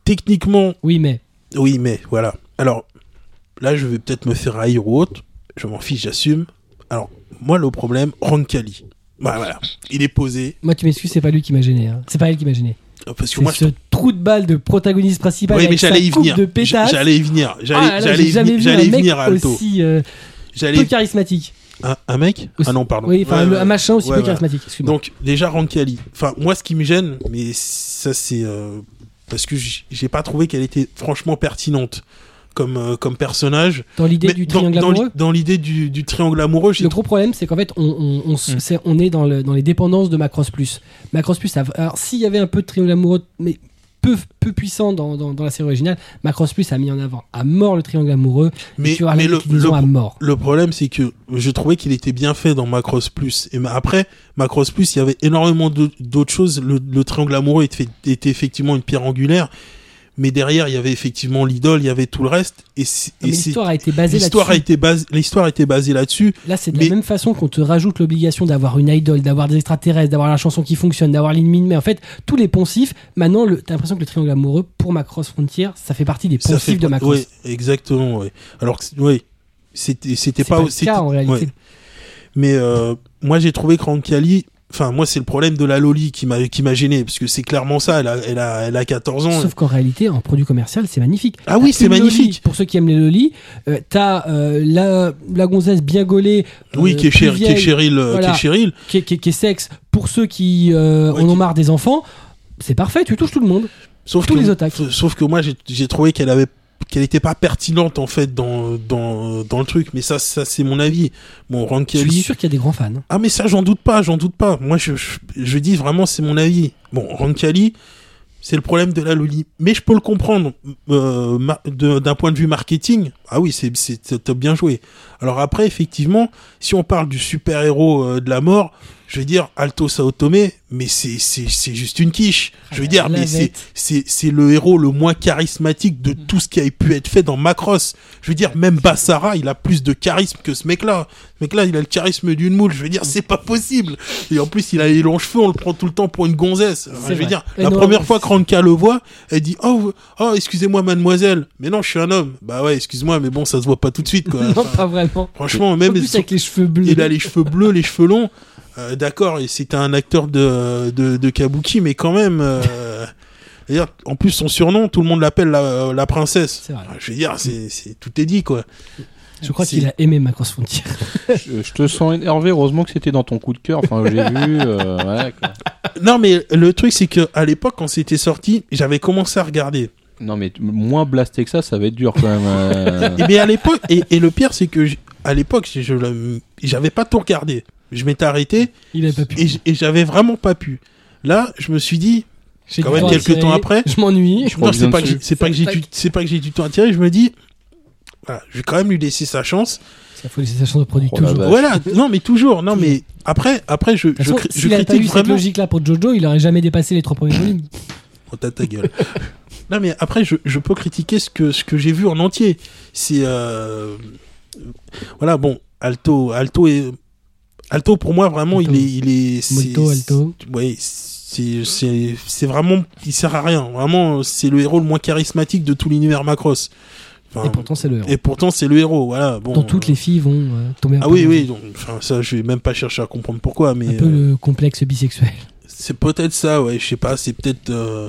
Techniquement, Oui, mais oui, mais voilà. Alors, là, je vais peut-être me faire haïr ou autre. Je m'en fiche, j'assume. Alors, moi, le problème, Roncalli. Bah, voilà, il est posé. moi tu m'excuses, c'est pas lui qui m'a gêné. hein. C'est pas elle qui m'a gêné. Parce que moi, ce trou de balle de protagoniste principal Oui, mais avec sa j'allais y coupe venir. de pétasse. J'allais y venir. J'allais Ah, là, j'allais j'ai y jamais venir, vu j'allais un y mec venir, Alto. aussi euh, peu J'allais charismatique. un, un mec Aussi- Ah non, pardon. Oui, enfin Ouais, le- ouais. un machin aussi Ouais, peu charismatique. Excuse-moi. Donc déjà Roncalli. Enfin moi ce qui me gêne, mais ça c'est euh, parce que j- j'ai pas trouvé qu'elle était franchement pertinente comme euh, comme personnage. Dans l'idée du triangle dans, amoureux. dans l'idée du, du triangle amoureux, Le gros problème, c'est qu'en fait, on, on, Mm. on est dans, le, dans les dépendances de Macross Plus. Macross Plus, alors s'il y avait un peu de triangle amoureux, mais peu, peu puissant dans, dans, dans la série originale, Macross Plus a mis en avant à mort le triangle amoureux. mais, tu as mais le, le- à mort. le problème c'est que je trouvais qu'il était bien fait dans Macross Plus. Et après Macross Plus, il y avait énormément d'autres choses. Le, le triangle amoureux était, était effectivement une pierre angulaire. Mais derrière, il y avait effectivement l'idole, il y avait tout le reste. Et, l'histoire a été basée l'histoire a là-dessus. été basée, l'histoire était basée là-dessus. Là, c'est de mais- la même façon qu'on te rajoute l'obligation d'avoir une idole, d'avoir des extraterrestres, d'avoir la chanson qui fonctionne, d'avoir l'ennemi. Mais en fait, tous les poncifs, maintenant, le- t'as l'impression que le triangle amoureux, pour Macross Frontier, ça fait partie des poncifs fait de Macross. ouais, exactement, ouais. Alors que, ouais, c'était, c'était pas, pas le cas en réalité. ouais. Mais euh, moi, j'ai trouvé que Rancali, enfin, moi, c'est le problème de la Loli qui m'a, qui m'a gêné, parce que c'est clairement ça. Elle a, elle a, elle a 14 ans. Sauf qu'en réalité, en produit commercial, c'est magnifique. Ah oui, c'est loli, magnifique. Pour ceux qui aiment les lolis, euh, t'as euh, la, la gonzesse bien gaulée. Oui, euh, qui est, Cheryl, qui est Cheryl, euh, Voilà. qui est qui est, qui est- qui est sexe. Pour ceux qui Ouais, en ont marre des enfants, c'est parfait, tu touches tout le monde. Sauf Tous que, les otaques. sauf que moi, j'ai, j'ai trouvé qu'elle avait, qu'elle était pas pertinente, en fait, dans, dans, dans le truc. Mais ça, ça, c'est mon avis. Bon, Je suis sûr qu'il y a des grands fans. Ah mais ça j'en doute pas, j'en doute pas. Moi je, je, je dis vraiment c'est mon avis. Bon, Rancali, c'est le problème de la Loli. Mais je peux le comprendre euh, d'un point de vue marketing. Ah oui, c'est c'est bien joué. Alors après effectivement, si on parle du super-héros euh, de la mort, je veux dire Alto Saotome, mais c'est c'est c'est juste une quiche. Je veux Ah, dire mais c'est c'est c'est le héros le moins charismatique de tout ce qui a pu être fait dans Macross. Je veux dire même Bassara, il a plus de charisme que ce mec-là. Ce mec-là, il a le charisme d'une moule. Je veux dire, c'est pas possible. Et en plus, il a les longs cheveux, on le prend tout le temps pour une gonzesse. Enfin, je veux vrai. dire, Et la non, première fois que Ranka le voit, elle dit Oh, oh excusez-moi, mademoiselle. Mais non, je suis un homme. Bah ouais, excuse-moi, mais bon, ça se voit pas tout de suite, quoi. non, Enfin, pas vraiment. franchement, En même plus, avec les cheveux bleus. il a les cheveux bleus, les cheveux longs. Euh, D'accord, et c'est un acteur de, de, de Kabuki, mais quand même. euh, d'ailleurs, en plus, son surnom, tout le monde l'appelle la, la princesse. C'est vrai. Je veux dire, c'est, tout est dit, quoi. Je crois qu'il a aimé Macross Frontier. je, je te sens énervé, heureusement que c'était dans ton coup de cœur. Enfin, j'ai vu. euh, ouais, quoi. Non, mais le truc, c'est que à l'époque, quand c'était sorti, j'avais commencé à regarder. Non, mais moins blasté que ça, ça va être dur quand même. euh. Et bien à l'époque, et, et le pire, c'est que à l'époque, j'avais pas tout regardé. Je m'étais arrêté Il avait pas pu. et, j'avais vraiment pas pu. Là, je me suis dit, quand même quelques tirer, temps après, Je m'ennuie. Non, c'est pas, que c'est pas que j'ai du, c'est pas que j'ai du temps à tirer. Je me dis, voilà, je vais quand même lui laisser sa chance. Il faut laisser sa chance de produit Oh toujours. Voilà, non, mais toujours. Non, mais après, après, je, je, façon, je pas eu critique cette vraiment. logique-là pour Jojo, il aurait jamais dépassé les trois premiers volumes. Oh, t'as ta gueule. non, mais après, je, je peux critiquer ce que, ce que j'ai vu en entier. C'est. euh, Voilà, bon, Alto, Alto est. Alto, pour moi, vraiment, Alto. il est. Il est c'est- Molto, Alto. Ouais, c'est vraiment. Il sert à rien. Vraiment, c'est le héros le moins charismatique de tout l'univers Macross. Enfin, Et pourtant, c'est le héros. et pourtant, c'est le héros. Voilà. Bon, dont toutes les filles vont euh, tomber Ah oui, oui. Donc, enfin, ça, je vais même pas chercher à comprendre pourquoi, mais Un peu euh, le complexe bisexuel. c'est peut-être ça. Ouais, je sais pas. C'est peut-être. euh,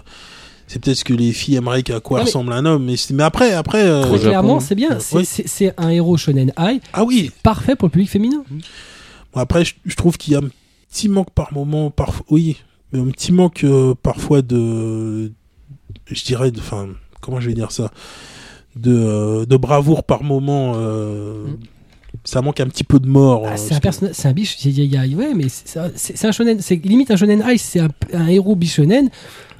C'est peut-être ce que les filles aimeraient qu'à quoi Ah, mais- ressemble un homme, mais, mais après, après, euh. Clairement, c'est bien. Euh, C'est ouais. c'est- c'est un héros shonen high, ah oui. parfait pour le public féminin. Bon, après, je, je trouve qu'il y a un petit manque par moment, parfois, oui, mais un petit manque euh, parfois de, je dirais, de- enfin, comment je vais dire ça, de, euh, de bravoure par moment. euh, Mm. Ça manque un petit peu de mort. Ah, c'est un personnage, c'est un biche. il y a- il y a- ouais, mais c'est un shonen. C'est limite un shonen high. C'est un, un héros bichonen.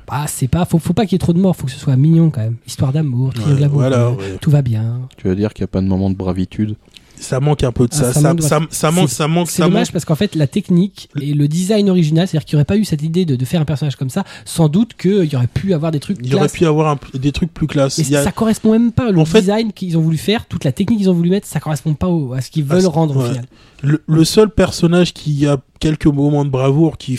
Bah, c'est pas. Faut, faut pas qu'il y ait trop de morts. Faut que ce soit mignon quand même. Histoire d'amour, triangle Ouais, voilà, ouais. Tout va bien. Tu veux dire qu'il n'y a pas de moment de bravitude? Ça manque un peu de Ah, ça. ça manque ça, ça manque, c'est- ça manque, C'est dommage manque. parce qu'en fait, la technique et le design original, c'est-à-dire qu'il n'y aurait pas eu cette idée de, de faire un personnage comme ça, sans doute qu'il y aurait pu avoir des trucs Il y aurait pu avoir un des trucs plus classe. Et a- ça correspond même pas. Le En fait- design qu'ils ont voulu faire, toute la technique qu'ils ont voulu mettre, ça correspond pas au- à ce qu'ils Ah, veulent rendre au final. le, le seul personnage qui a quelques moments de bravoure qui,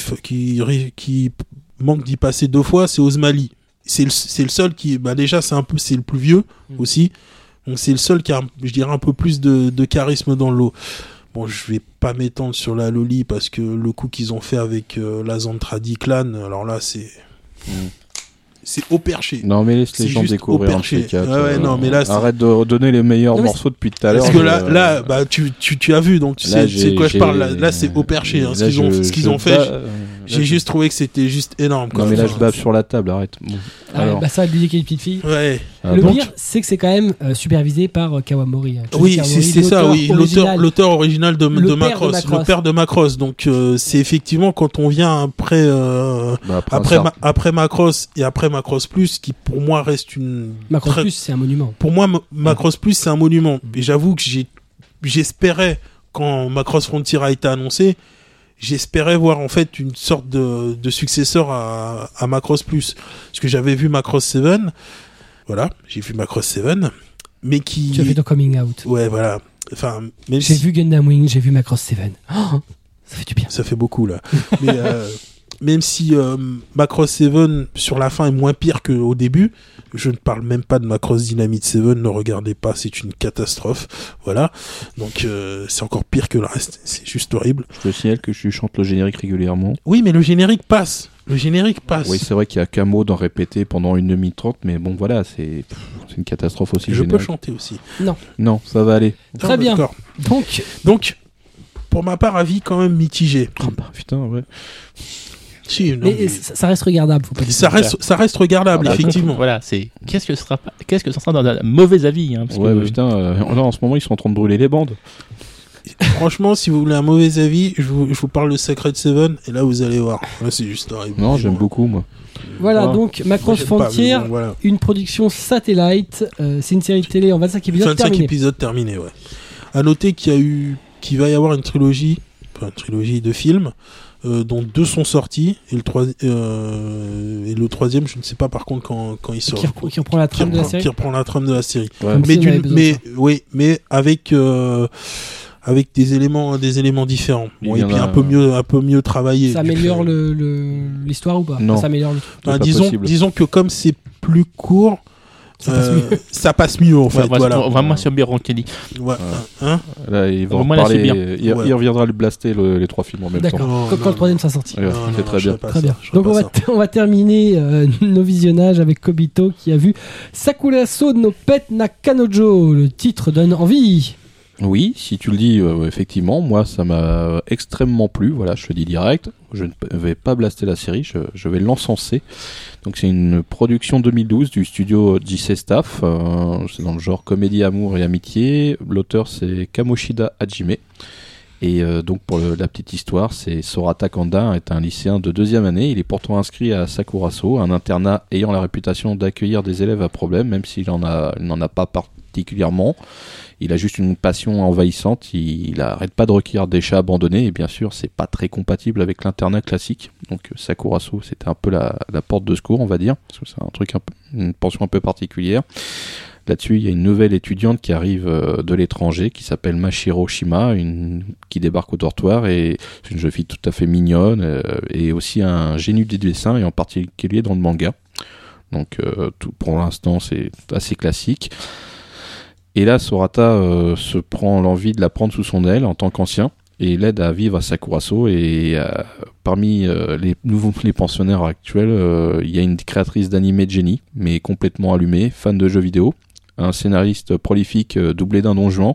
qui, manque d'y passer deux fois, c'est Osmali. C'est le, le seul qui, bah déjà, c'est un peu, c'est le plus vieux Mm. aussi. Donc c'est le seul qui a, je dirais, un peu plus de, de charisme dans le lot. Bon, je vais pas m'étendre sur la Loli parce que le coup qu'ils ont fait avec euh, la Zantradi Clan, alors là, c'est, Mm. c'est au perché. Non, mais laisse les gens découvrir au un perché. quatre. Ouais, ouais, non, mais là, c'est- arrête de redonner les meilleurs Non, morceaux depuis tout à l'heure. Parce que là, là, bah, tu, tu, tu as vu, donc tu Là, sais, de quoi je parle. Là, là, c'est au perché. hein, ce qu'ils ont, je- ce qu'ils je ont fait. euh, J'ai juste trouvé que c'était juste énorme. Quoi. Non, mais là, je bave sur la table, arrête. Bon. Ah, Alors. bah ça, lui qui est une petite fille. Ouais. Ah, le pire, c'est que c'est quand même euh, supervisé par euh, Kawamori. hein. Oui, c'est ça, oui. L'auteur, original. de, Macross, Macross. le père de Macross. Donc, euh, c'est effectivement quand on vient après, euh, Bah, après, après, ça- Ma- après Macross et après Macross Plus, qui pour moi reste une. Macross très- Plus, c'est un monument. Pour moi, Ma- Macross Plus, c'est un monument. Mm. Et j'avoue que j'espérais quand Macross Frontier a été annoncé, j'espérais voir en fait une sorte de, de successeur à, à Macross Plus, parce que j'avais vu Macross 7, voilà, j'ai vu Macross 7, mais qui, Tu as fait ton coming out. ouais, voilà, enfin, J'ai si vu Gundam Wing, j'ai vu Macross 7. Oh, ça fait du bien. ça fait beaucoup là, mais euh, même si euh, Macross 7 sur la fin est moins pire qu'au début, je ne parle même pas de Macross Dynamite 7, ne regardez pas, c'est une catastrophe, voilà, donc euh, c'est encore pire que le reste, c'est juste horrible. Je te signale que je chante le générique régulièrement. Oui, mais le générique passe, le générique passe. Oui, c'est vrai qu'il y a qu'un mot d'en répéter pendant une demi trente, mais bon, voilà, c'est une catastrophe aussi. je peux chanter aussi. Non, ça va aller. Très bien. Donc, Donc, pour ma part, avis quand même mitigé. Oh, bah, putain, ouais. Si, non, mais mais- ça, ça reste regardable, faut pas dire. ça reste, ça reste regardable, Voilà, effectivement. Voilà, c'est qu'est-ce que ce sera qu'est-ce que ça sera dans un mauvais avis hein, parce Ouais, que- bah, putain, euh, là, en ce moment, ils sont en train de brûler les bandes. Franchement, si vous voulez un mauvais avis, je vous, je vous parle de Sacred Seven, et là, vous allez voir. C'est juste horrible. Non, j'aime beaucoup, moi. Voilà, Ouais. donc Macross Frontier, bon, voilà. une production satellite. euh, c'est une série de télé en 25 épisodes 25 terminée. épisodes terminés, ouais. À noter qu'il y a eu, qu'il va y avoir une trilogie, enfin, une trilogie de films, euh, dont deux sont sortis, et le, troi- euh, et le troisième, je ne sais pas par contre quand, quand il sort. Qui, reprend, qui reprend la trame de la série. qui reprend la trame de la série. Ouais. Mais si oui, mais avec euh, avec des éléments des éléments différents. Il Bon, y et puis a- un peu mieux un peu mieux travaillé. Ça améliore coup, le- le- l'histoire ou pas? Non. Ça améliore le truc. bah, pas disons possible. disons que comme c'est plus court, Ça passe euh, mieux. ça passe mieux en fait. Ouais, voilà. vraiment, vraiment sur Bironcani. Ouais, hein? Là, ils vont Au en moins, c'est reparler. bien. Il, Ouais. il reviendra le blaster le- les trois films en même temps. Quand, le troisième sera sorti. Ouais, c'est non, très bien. Très bien. Donc on va, on va terminer euh, nos visionnages avec Kobito qui a vu Sakuraso no Pet na Kanojo. Le titre donne envie. Oui, si tu le dis, euh, effectivement, moi ça m'a extrêmement plu. Voilà, je te dis direct. Je ne vais pas blaster la série, je, je vais l'encenser. Donc c'est une production 2012 du studio JC Staff. euh, c'est dans le genre comédie, amour et amitié. L'auteur c'est Kamoshida Hajime. Et euh, donc pour la petite histoire, c'est Sorata Kanda est un lycéen de deuxième année. Il est pourtant inscrit à Sakuraso, un internat ayant la réputation d'accueillir des élèves à problème, même s'il en a, il n'en a pas particulièrement. Il a juste une passion envahissante. Il, il arrête pas de recueillir des chats abandonnés. Et bien sûr, c'est pas très compatible avec l'internat classique. Donc euh, Sakuraso, c'était un peu la, porte de secours, on va dire, c'est un truc une pension un peu particulière. Là-dessus, il y a une nouvelle étudiante qui arrive euh, de l'étranger, qui s'appelle Mashiro Shima, qui débarque au dortoir et c'est une jeune fille tout à fait mignonne euh, et aussi un génie du dessin et en particulier dans le manga. Donc, pour l'instant, c'est assez classique. Et là, Sorata euh, se prend l'envie de la prendre sous son aile en tant qu'ancien et l'aide à vivre à Sakuraso. Et euh, parmi euh, les nouveaux pensionnaires actuels, il y a une créatrice d'animé de génie, mais complètement allumée, fan de jeux vidéo, un scénariste prolifique doublé d'un don Juan,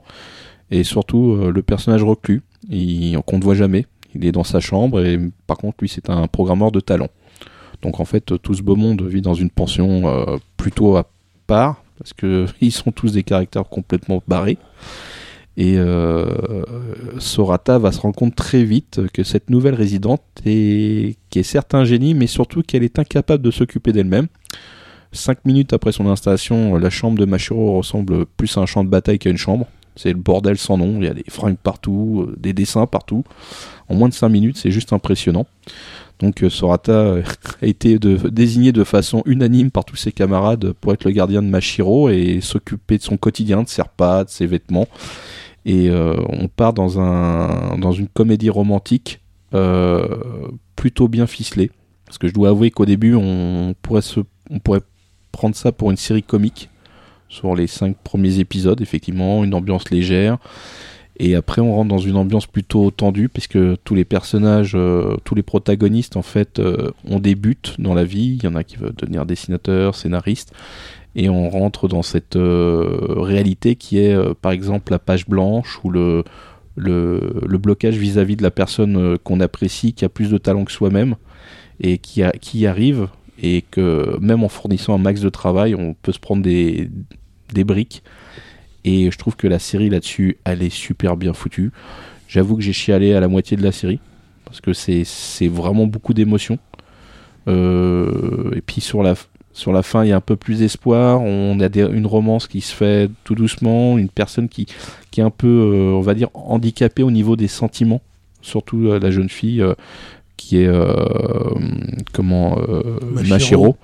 et surtout le personnage reclus, qu'on ne voit jamais. Il est dans sa chambre et par contre, lui, c'est un programmeur de talent. Donc en fait, tout ce beau monde vit dans une pension plutôt à part, parce que ils sont tous des caractères complètement barrés. Et euh, Sorata va se rendre compte très vite que cette nouvelle résidente est, qui est certes un génie, mais surtout qu'elle est incapable de s'occuper d'elle-même. Cinq minutes après son installation, la chambre de Mashiro ressemble plus à un champ de bataille qu'à une chambre. C'est le bordel sans nom, il y a des fringues partout, euh, des dessins partout. En moins de cinq minutes, c'est juste impressionnant. Donc euh, Sorata euh, a été désigné de façon unanime par tous ses camarades pour être le gardien de Mashiro et s'occuper de son quotidien, de ses repas, de ses vêtements. Et euh, on part dans, un, dans une comédie romantique plutôt bien ficelée. Parce que je dois avouer qu'au début, on pourrait, se, on pourrait prendre ça pour une série comique sur les cinq premiers épisodes, effectivement, une ambiance légère. Et après, on rentre dans une ambiance plutôt tendue, puisque tous les personnages, euh, tous les protagonistes, en fait, euh, ont des dans la vie. Il y en a qui veulent devenir dessinateur, scénariste. Et on rentre dans cette euh, réalité qui est, euh, par exemple, la page blanche ou le, le, blocage vis-à-vis de la personne qu'on apprécie, qui a plus de talent que soi-même, et qui, qui y arrive, et que même en fournissant un max de travail, on peut se prendre des, des briques. Et je trouve que la série là-dessus, elle est super bien foutue. J'avoue que j'ai chialé à la moitié de la série, parce que c'est vraiment beaucoup d'émotions. Euh, et puis sur la, sur la fin, il y a un peu plus d'espoir. On a des- une romance qui se fait tout doucement, une personne qui, qui est un peu, euh, on va dire, handicapée au niveau des sentiments, surtout euh, la jeune fille qui est, comment, euh, Mashiro.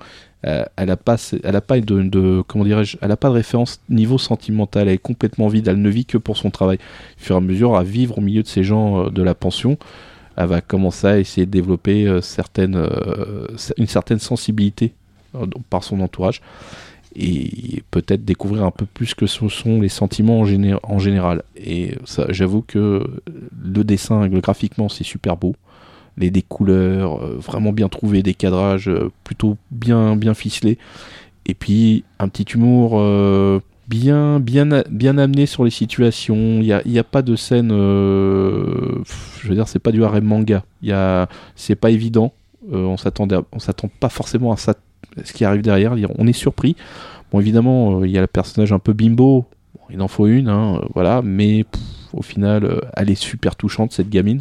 Elle a pas, elle a pas de, comment dirais-je, elle a pas de référence niveau sentimental. Elle est complètement vide. Elle ne vit que pour son travail. Au fur et à mesure, à vivre au milieu de ces gens euh, de la pension, elle va commencer à essayer de développer euh, certaines, euh, une certaine sensibilité par son entourage et peut-être découvrir un peu plus que ce sont les sentiments en, géné- en général. Et j'avoue que le dessin, graphiquement, c'est super beau. Les des couleurs euh, vraiment bien trouvées, des cadrages euh, plutôt bien bien ficelés. Et puis un petit humour euh, bien bien amené sur les situations. Il y a, a pas de scène, je veux dire, c'est pas du harem manga. Y c'est pas évident. On s'attendait, on s'attend pas forcément à ça, ce qui arrive derrière. On est surpris. Bon, évidemment, il y a le personnage un peu bimbo. Il en faut une, hein, voilà. Mais au final, elle est super touchante cette gamine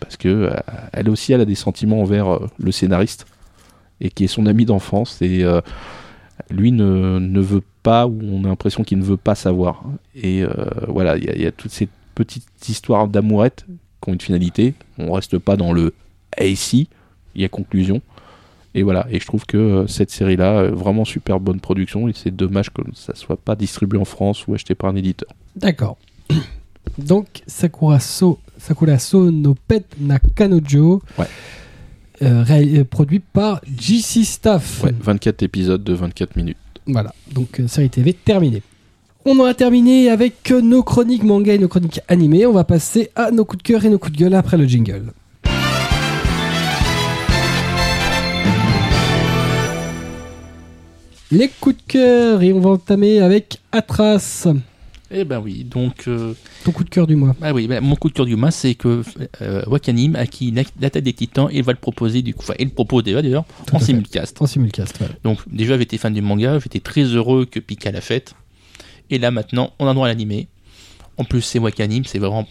parce que euh, elle aussi, a des sentiments envers euh, le scénariste et qui est son ami d'enfance et euh, lui ne, ne veut pas ou on a l'impression qu'il ne veut pas savoir. Et voilà, il y, a- toutes ces petites histoires d'amourette qui ont une finalité. On reste pas dans le et si, il y a conclusion. Et voilà, et je trouve que cette série-là, euh, vraiment super bonne production, et c'est dommage que ça soit pas distribué en France ou acheté par un éditeur. D'accord. Donc, Sakuraso, Sakuraso no Pet Nakanojo, Ouais. euh, euh, produit par JC Staff. Ouais, 24 épisodes de 24 minutes. Voilà, donc euh, série TV terminée. On en a terminé avec nos chroniques manga et nos chroniques animées. On va passer à nos coups de cœur et nos coups de gueule après le jingle. Les coups de cœur et on va entamer avec Atras, Eh ben oui, donc euh, ton coup de cœur du mois. ah oui, ben, mon coup de cœur du mois, c'est que euh, Wakanim a acquis la- l'attaque des Titans et va le proposer du coup, enfin, il le propose déjà d'ailleurs en simulcast. En simulcast, voilà. Donc déjà j'étais fan du manga, j'étais très heureux que Pika l'a faite. Et là maintenant, on a droit à l'animé. En plus c'est Wakanim, c'est vraiment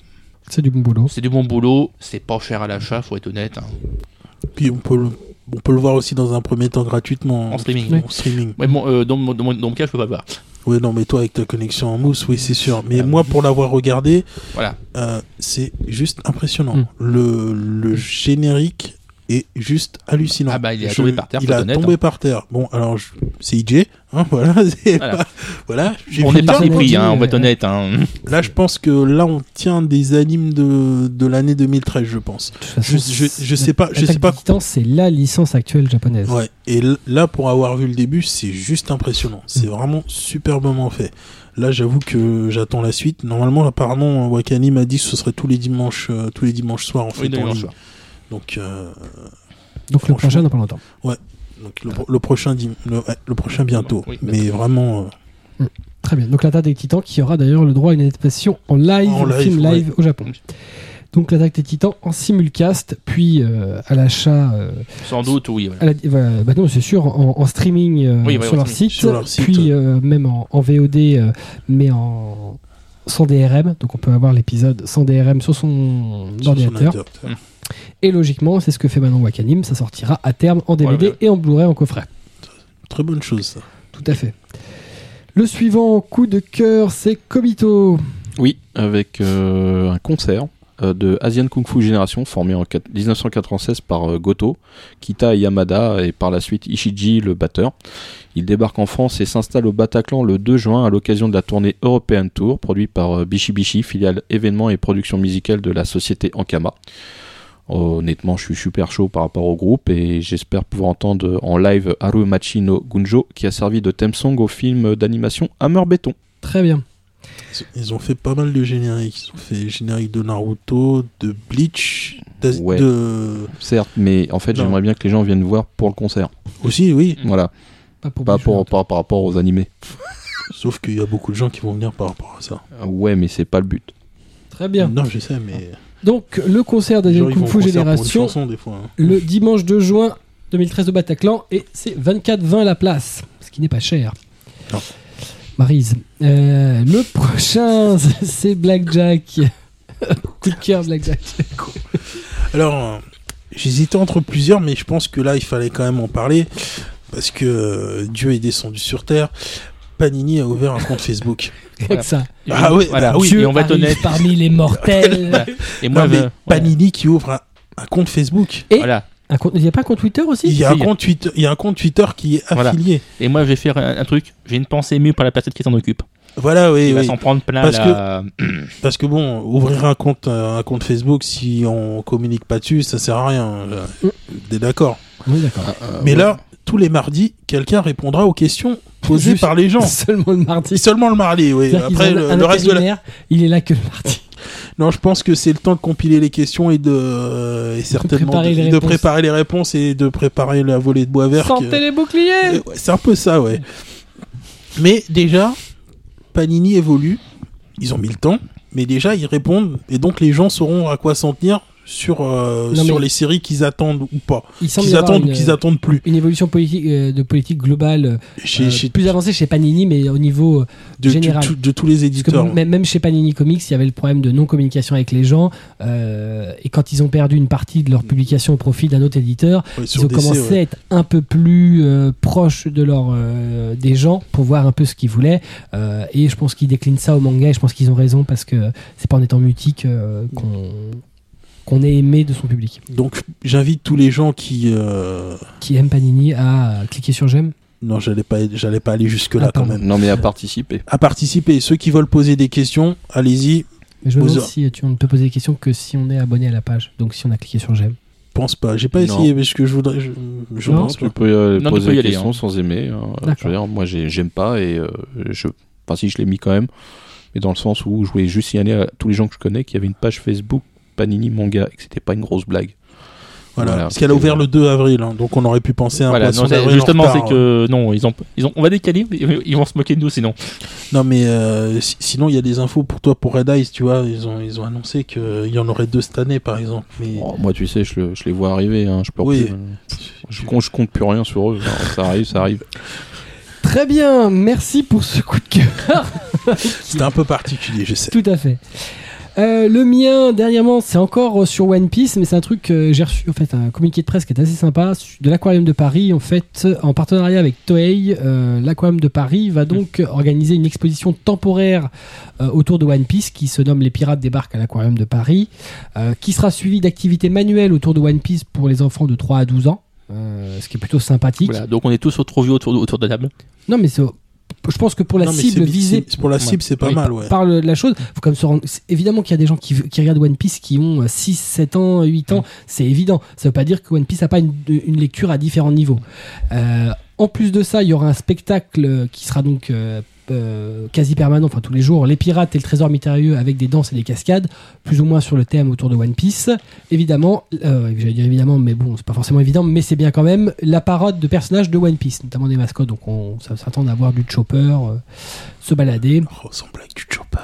C'est du bon boulot. c'est du bon boulot, c'est pas cher à l'achat, faut être honnête. hein. Puis on peut le, on peut le voir aussi dans un premier temps gratuitement En streaming. Oui. En streaming. Ouais, bon, euh, dans, mon- dans dans mon cas, je peux pas le voir. Oui, non, mais toi avec ta connexion en mousse, oui, c'est sûr. Mais moi, pour l'avoir regardé, Voilà. euh, c'est juste impressionnant. Mm. Le, le générique est juste hallucinant. Ah bah, il est tombé par terre, Il a honnête, tombé hein. par terre. Bon, alors je- c'est IJ, hein, voilà. pas- voilà. On est parti pris, hein, on va être honnête. Hein. Là, je pense que là, on tient des animes de, de l'année 2013, je pense. Façon, Je- je- je sais pas- je sais pas- c'est la licence actuelle japonaise. Ouais. Et là, pour avoir vu le début, c'est juste impressionnant. C'est vraiment superbement fait. Là, j'avoue que j'attends la suite. Normalement, apparemment, Wakani m'a dit que ce serait tous les dimanches, euh, tous les dimanches soirs en fait. Oui, en soir. Donc, euh, Donc le prochain dans pas longtemps. Donc le, le prochain, dim- le, le prochain bientôt. Oui, Mais vraiment, euh, Très bien. Donc l'attaque des titans qui aura d'ailleurs le droit à une adaptation en live, En live, film live ouais. au Japon. Donc l'attaque des titans en simulcast, puis euh, à l'achat. euh, Sans doute, oui. voilà. à la- bah, bah non, c'est sûr, en, en streaming euh, Oui, sur, ouais, leur streaming. site, Sur leur site, puis euh, même en, en VOD, euh, mais en sans DRM. Donc on peut avoir l'épisode sans DRM sur son sur ordinateur. ordinateur. Et logiquement, c'est ce que fait maintenant Wakanim, ça sortira à terme en DVD Ouais, ouais. et en Blu-ray en coffret. Très bonne chose, ça. Tout à fait. Le suivant coup de cœur, c'est Kobito. Oui, avec euh, un concert euh, de Asian Kung Fu Génération formé en quat- 1996 par euh, Goto, Kita Yamada et par la suite Ishiji le batteur. Il débarque en France et s'installe au Bataclan le 2 juin à l'occasion de la tournée European Tour produite par euh, Bishi Bishi, filiale événements et production musicale de la société Ankama. Honnêtement, je suis super chaud par rapport au groupe et j'espère pouvoir entendre en live Harumachi no Gunjo qui a servi de theme song au film d'animation Hammer Béton. Très bien. Ils- ont fait pas mal de génériques. Ils ont fait générique de Naruto, de Bleach, Ouais. de... Certes, mais en fait, j'aimerais bien que les gens viennent voir pour le concert. Aussi, oui. Voilà, Pas pour, pas pour, hein. par, par rapport aux animés. Sauf qu'il y a beaucoup de gens qui vont venir par rapport à ça. Ouais, mais c'est pas le but. Très bien. Non, je sais, mais... Donc le concert d'Asian Kung Fu Génération, chanson, des fois. hein. le dimanche 2 juin 2013 au Bataclan, et c'est 24,20 la place, ce qui n'est pas cher. Non. Marise. Euh, le prochain, c'est Blackjack. Coup de cœur, Blackjack. Alors, j'hésitais entre plusieurs, mais je pense que là, il fallait quand même en parler. Parce que Dieu est descendu sur Terre. Panini a ouvert un compte Facebook. Avec ça. Ah voilà. bah oui, Dieu et on va être honnête. parmi les mortels. Voilà. Et moi, non, mais. Panini qui ouvre un, un compte Facebook. Et- Voilà. Un compte- Il n'y a pas un compte Twitter aussi? Il y, a un compte Twitter, il y a un compte Twitter qui est Voilà. affilié. Et moi, je vais faire un, un truc. J'ai une pensée émue pour la personne qui s'en occupe. Voilà, oui, Il va oui. s'en prendre plein Parce la... Parce que bon, ouvrir un compte, euh, un compte Facebook, si on communique pas dessus, ça sert à rien. Euh, Mm. T'es d'accord? Oui, d'accord. Mais là, tous les mardis, quelqu'un répondra aux questions posées Juste- par les gens. Seulement le mardi. Seulement le mardi, oui. Après, le, reste de la... il est là que le mardi. Non, je pense que c'est le temps de compiler les questions et de euh, et certainement préparer de, les de réponses. préparer les réponses et de préparer la volée de bois vert. Sentez que- les boucliers Euh, ouais, C'est un peu ça, ouais. Mais déjà, Panini évolue. Ils ont mis le temps, mais déjà ils répondent et donc les gens sauront à quoi s'en tenir sur euh, Non, sur mais- les séries qu'ils attendent ou pas, qu'ils attendent ou qu'ils attendent plus. une évolution politique, euh, de politique globale euh, Chez, plus avancée chez Panini, mais au niveau de, général. de- de tous les que éditeurs. même, chez Panini Comics, il y avait le problème de non-communication avec les gens. et quand ils ont perdu une partie de leur publication au profit d'un autre éditeur, Ouais, ils ont DC, commencé ouais. à être un peu plus proches de leur, des gens pour voir un peu ce qu'ils voulaient. Et je pense qu'ils déclinent ça au manga. Et je pense qu'ils ont raison parce que c'est pas en étant mutique qu'on qu'on est aimé de son public. Donc j'invite tous les gens qui euh, Qui aime Panini à cliquer sur j'aime. non, j'allais pas j'allais pas aller jusque là Ah, quand même. Non, mais à participer. À participer, ceux qui veulent poser des questions, allez-y. Mais je me demande si tu, on ne peut poser des questions que si on est abonné à la page. Donc si on a cliqué sur j'aime. Pense pas, j'ai pas Non. essayé parce que je voudrais je, je Non, pense tu pas. peux euh, Non, tu poser peux y la aller, question hein. sans aimer. hein. Je D'accord. veux dire, moi, j'ai- j'aime pas et euh, je. Enfin, si je l'ai mis quand même, mais dans le sens où je voulais juste signaler à tous les gens que je connais qu'il y avait une page Facebook Panini Manga et que c'était pas une grosse blague. Voilà, Voilà, parce qu'elle a ouvert le 2 avril, hein, donc on aurait pu penser à un Voilà, poisson non, justement, c'est que non, ils ont, ils ont, on va décaler, ils ils vont se moquer de nous sinon. Non, mais euh, si- sinon, il y a des infos pour toi pour Red Eyes, tu vois. Ils ont, ils ont annoncé qu'il y en aurait deux cette année, par exemple. Mais Oh, moi, tu sais, je, le- je les vois arriver. Hein, je peux Oui. plus, euh, je, compte, je compte plus rien sur eux. Alors, ça arrive, ça arrive. Très bien, merci pour ce coup de cœur. c'était un peu particulier, je sais. Tout à fait. Euh, le mien, dernièrement, c'est encore euh, sur One Piece, mais c'est un truc que j'ai reçu, en fait, un communiqué de presse qui est assez sympa, de l'Aquarium de Paris. En fait, en partenariat avec Toei, euh, l'Aquarium de Paris va donc organiser une exposition temporaire euh, autour de One Piece qui se nomme Les Pirates débarquent à l'Aquarium de Paris, euh, qui sera suivie d'activités manuelles autour de One Piece pour les enfants de 3 à 12 ans. euh, ce qui est plutôt sympathique. Voilà, donc on est tous trop vieux autour, de- autour de la table. Non, mais c'est- je pense que pour la Non, cible visée c'est- Pour la cible, c'est pas Oui, mal, ouais. par le- la chose, faut même se rendre. évidemment qu'il y a des gens qui, qui regardent One Piece qui ont 6, 7 ans, 8 ans, c'est évident. Ça veut pas dire que One Piece n'a pas une, une lecture à différents niveaux. Euh, en plus de ça, il y aura un spectacle qui sera donc euh, euh, quasi permanent, enfin tous les jours, les pirates et le trésor mystérieux avec des danses et des cascades, plus ou moins sur le thème autour de One Piece. Évidemment, euh, j'allais dire évidemment, mais bon, c'est pas forcément évident, mais c'est bien quand même la parade de personnages de One Piece, notamment des mascottes. Donc on s'attend à voir du Chopper euh, se balader. Ressemble avec du chopper.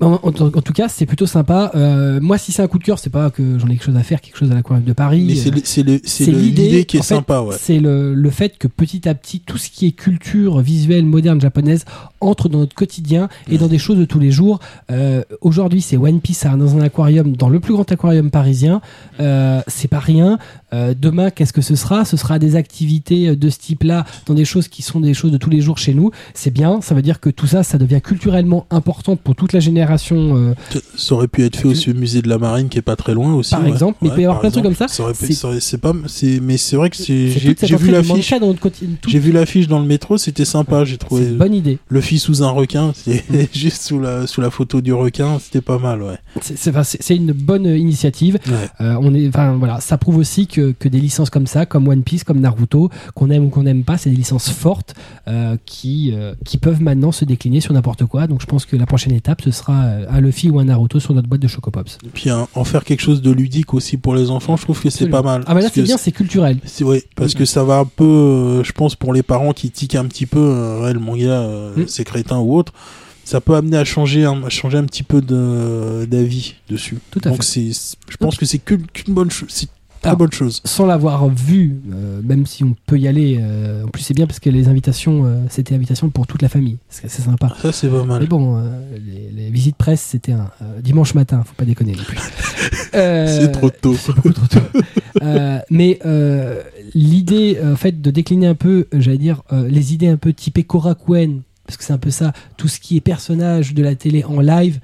En, en- en tout cas, c'est plutôt sympa. Euh, moi, si c'est un coup de cœur, c'est pas que j'en ai quelque chose à faire, quelque chose à l'aquarium de Paris. Mais c'est Euh, l'idée qui est fait, sympa, ouais. C'est le, le fait que petit à petit, tout ce qui est culture visuelle moderne japonaise entre dans notre quotidien et dans des choses de tous les jours. Euh, Aujourd'hui, c'est One Piece dans un aquarium, dans le plus grand aquarium parisien. Euh, c'est pas rien. Euh, demain, qu'est-ce que ce sera? Ce sera des activités de ce type-là dans des choses qui sont des choses de tous les jours chez nous. C'est bien. Ça veut dire que tout ça, ça devient culturellement important pour toute la génération. euh, Ça aurait pu être fait aussi au musée de la Marine qui est pas très loin aussi. Par ouais. exemple, mais il peut y avoir plein de trucs comme ça. C'est- ça aurait- C'est pas, mais c'est vrai que j'ai j'ai vu l'affiche. dans J'ai vu l'affiche le métro, c'était sympa, j'ai C'est trouvé. bonne idée. Le fils sous un requin, c'est juste sous la, sous la photo du requin, c'était pas mal, ouais. C'est- une bonne initiative. Ouais. Euh, on est, enfin voilà, ça prouve aussi que, que des licences comme ça, comme One Piece, comme Naruto, qu'on aime ou qu'on n'aime pas, c'est des licences fortes euh, qui euh, qui peuvent maintenant se décliner sur n'importe quoi. Donc je pense que la prochaine étape, ce sera euh, un Luffy ou un Naruto sur notre boîte de Chocopops. Et puis hein, en faire quelque chose de ludique aussi pour les enfants, je trouve que c'est pas mal. Ah bah là c'est bien, c'est culturel. C'est ouais, parce que ça va un peu, euh, je pense pour les parents qui tiquent un petit peu, ouais, le manga, Mm. c'est crétin ou autre, ça peut amener à changer, un, à changer un petit peu de d'avis dessus. Tout à Donc fait. je pense que c'est qu'une bonne chose, très Alors, bonne chose. Sans l'avoir vu, euh, même si on peut y aller, euh, en plus c'est bien parce que les invitations, euh, c'était invitations pour toute la famille. C'est sympa. Ça c'est pas mal. Mais bon, euh, les, les visites presse, c'était un euh, dimanche matin, faut pas déconner non plus. Euh, C'est trop tôt. C'est beaucoup trop tôt. Euh, mais euh, l'idée, en fait, de décliner un peu, j'allais dire, euh, les idées un peu typées Korakuen, parce que c'est un peu ça, tout ce qui est personnage de la télé en live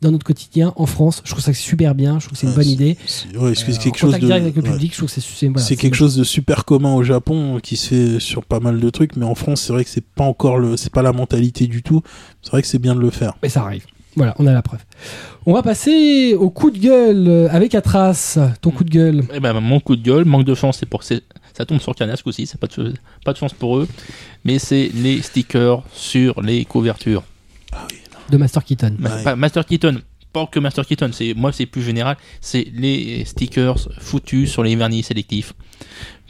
dans notre quotidien en France, je trouve ça super bien, je trouve que c'est une bonne idée. C'est, ouais, Euh, quelque en chose de, direct avec le ouais. public, je trouve que c'est c'est- voilà, c'est quelque chose de super commun au Japon qui se fait sur pas mal de trucs, mais en France, c'est vrai que c'est pas encore le, c'est pas la mentalité du tout. C'est vrai que c'est bien de le faire. Mais ça arrive. Voilà, on a la preuve. On va passer au coup de gueule euh, avec Atras. Ton coup de gueule. Eh ben, mon coup de gueule, manque de chance, c'est pour ça tombe sur Canasque aussi, c'est pas de, pas de chance pour eux. Mais c'est les stickers sur les couvertures. De Master Keaton. Ma- Ouais. pas Master Keaton, pas que Master Keaton, c'est moi c'est plus général, c'est les stickers foutus sur les vernis sélectifs.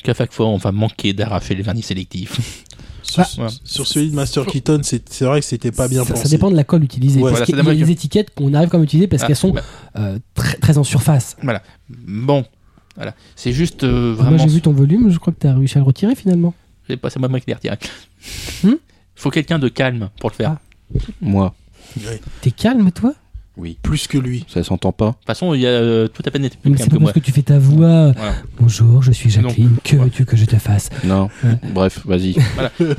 Qu'à chaque fois on va manquer d'arracher les vernis sélectifs. Sur, Bah, ouais. sur celui de Master Keaton, c'est, vrai que c'était pas bien ça, pensé. ça dépend de la colle utilisée. Ouais, parce voilà, qu'il ça y a des que- étiquettes qu'on arrive quand même à utiliser parce Ah, qu'elles sont bah, euh, très, très en surface. voilà. Bon, voilà. C'est juste euh, Moi, vraiment. j'ai vu ton volume, je crois que tu as réussi à le retirer finalement. C'est pas moi qui l'ai retiré. Hmm Faut quelqu'un de calme pour le faire. Ah. Moi. T'es calme, toi? Oui. Plus que lui. Ça s'entend pas. toute façon, il y a euh, tout à peine été Mais plus c'est calme pas moi. parce que tu fais ta voix. Voilà. Bonjour, je suis Jacqueline. Que ouais. veux-tu que je te fasse? Non. Ouais. Bref, vas-y.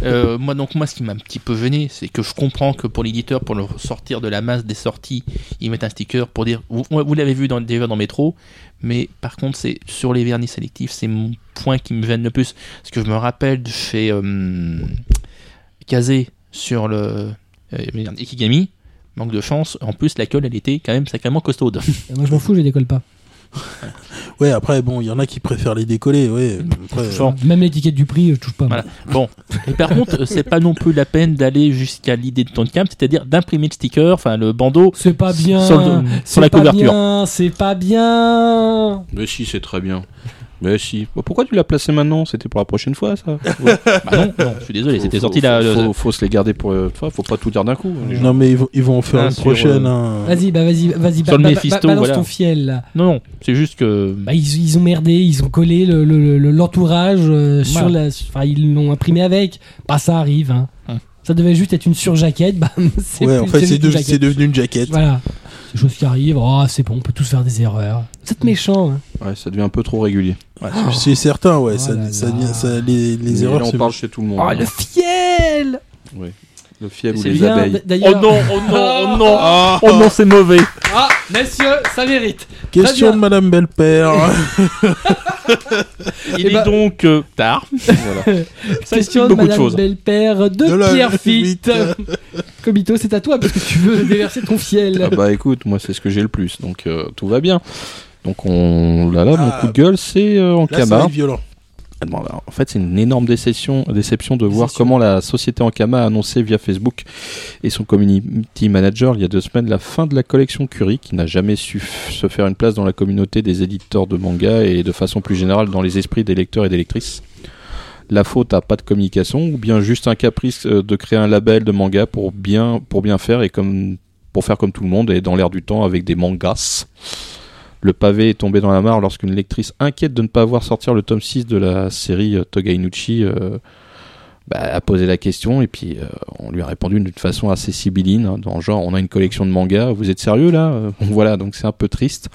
Euh, moi donc moi ce qui m'a un petit peu gêné c'est que je comprends que pour l'éditeur pour le sortir de la masse des sorties ils mettent un sticker pour dire vous, vous l'avez vu dans, déjà dans Métro mais par contre c'est sur les vernis sélectifs c'est mon point qui me gêne le plus parce que je me rappelle de chez euh, Kazé sur le euh, Ikigami manque de chance en plus la colle elle était quand même sacrément costaude Euh, Moi, je m'en fous, je décolle pas. Ouais, après, bon, il y en a qui préfèrent les décoller, ouais. Après, Genre, Même l'étiquette du prix, je touche pas. Voilà. Bon, et par contre, c'est pas non plus la peine d'aller jusqu'à l'idée de ton camp, c'est-à-dire d'imprimer le sticker, enfin le bandeau, C'est pas bien. Sur le- sur c'est la pas couverture. bien, C'est pas bien. Mais si, c'est très bien. Mais si. Bah, pourquoi tu l'as placé maintenant? C'était pour la prochaine fois, ça. Bah non, non, je suis désolé, c'était sorti là. Faut, faut se les garder pour. euh, vois, faut pas tout dire d'un coup. gens. non, mais ils vont, ils vont en faire Ah, une sur, prochaine. euh, hein. Vas-y, bah vas-y, vas-y. Ba- ba- balance voilà. ton fiel là. Non, non, c'est juste que. Bah, ils, ils ont merdé, ils ont collé le- le- le- l'entourage euh, sur la. Enfin, ils l'ont imprimé avec. Bah, ça arrive. Hein. Hum. Ça devait juste être une surjaquette. Bah, c'est Ouais, plus- en fait, c'est, de- c'est devenu une jaquette. Voilà. C'est des choses qui arrivent. Oh, c'est bon, on peut tous faire des erreurs. Vous êtes méchants. Hein. Ouais, ça devient un peu trop régulier. C'est certain, ouais. Oh ça, là ça là. vient- ça- les, erreurs, là, on parle chez tout le monde. Oh, le fiel Le fiel ou les bien, abeilles. Oh non, oh non, oh non, Ah, oh non, c'est mauvais. Ah, messieurs, ça mérite. question de Madame Belpère. Il Eh est ben- donc euh, tard. Voilà. Ça Question de beaucoup de Madame choses. De, De la Pierre Fitt. Fitt. Comito, c'est à toi parce que tu veux déverser ton fiel. Ah bah écoute, moi c'est ce que j'ai le plus, donc euh, tout va bien. Donc on là là, mon Ah. coup de gueule c'est euh, en Là, ça va Kama. être violent. Bon, bah, en fait, c'est une énorme déception, déception de voir comment la société Ankama a annoncé via Facebook et son community manager il y a deux semaines la fin de la collection Curie, qui n'a jamais su se faire une place dans la communauté des éditeurs de manga et de façon plus générale dans les esprits des lecteurs et des lectrices. La faute à pas de communication ou bien juste un caprice euh, de créer un label de manga pour bien, pour bien faire et comme, pour faire comme tout le monde et dans l'air du temps avec des mangas. Le pavé est tombé dans la mare lorsqu'une lectrice inquiète de ne pas voir sortir le tome 6 de la série euh, Togainuchi euh, bah, a posé la question et puis euh, on lui a répondu d'une façon assez sibylline, hein, dans genre on a une collection de mangas, vous êtes sérieux là? Voilà, donc c'est un peu triste.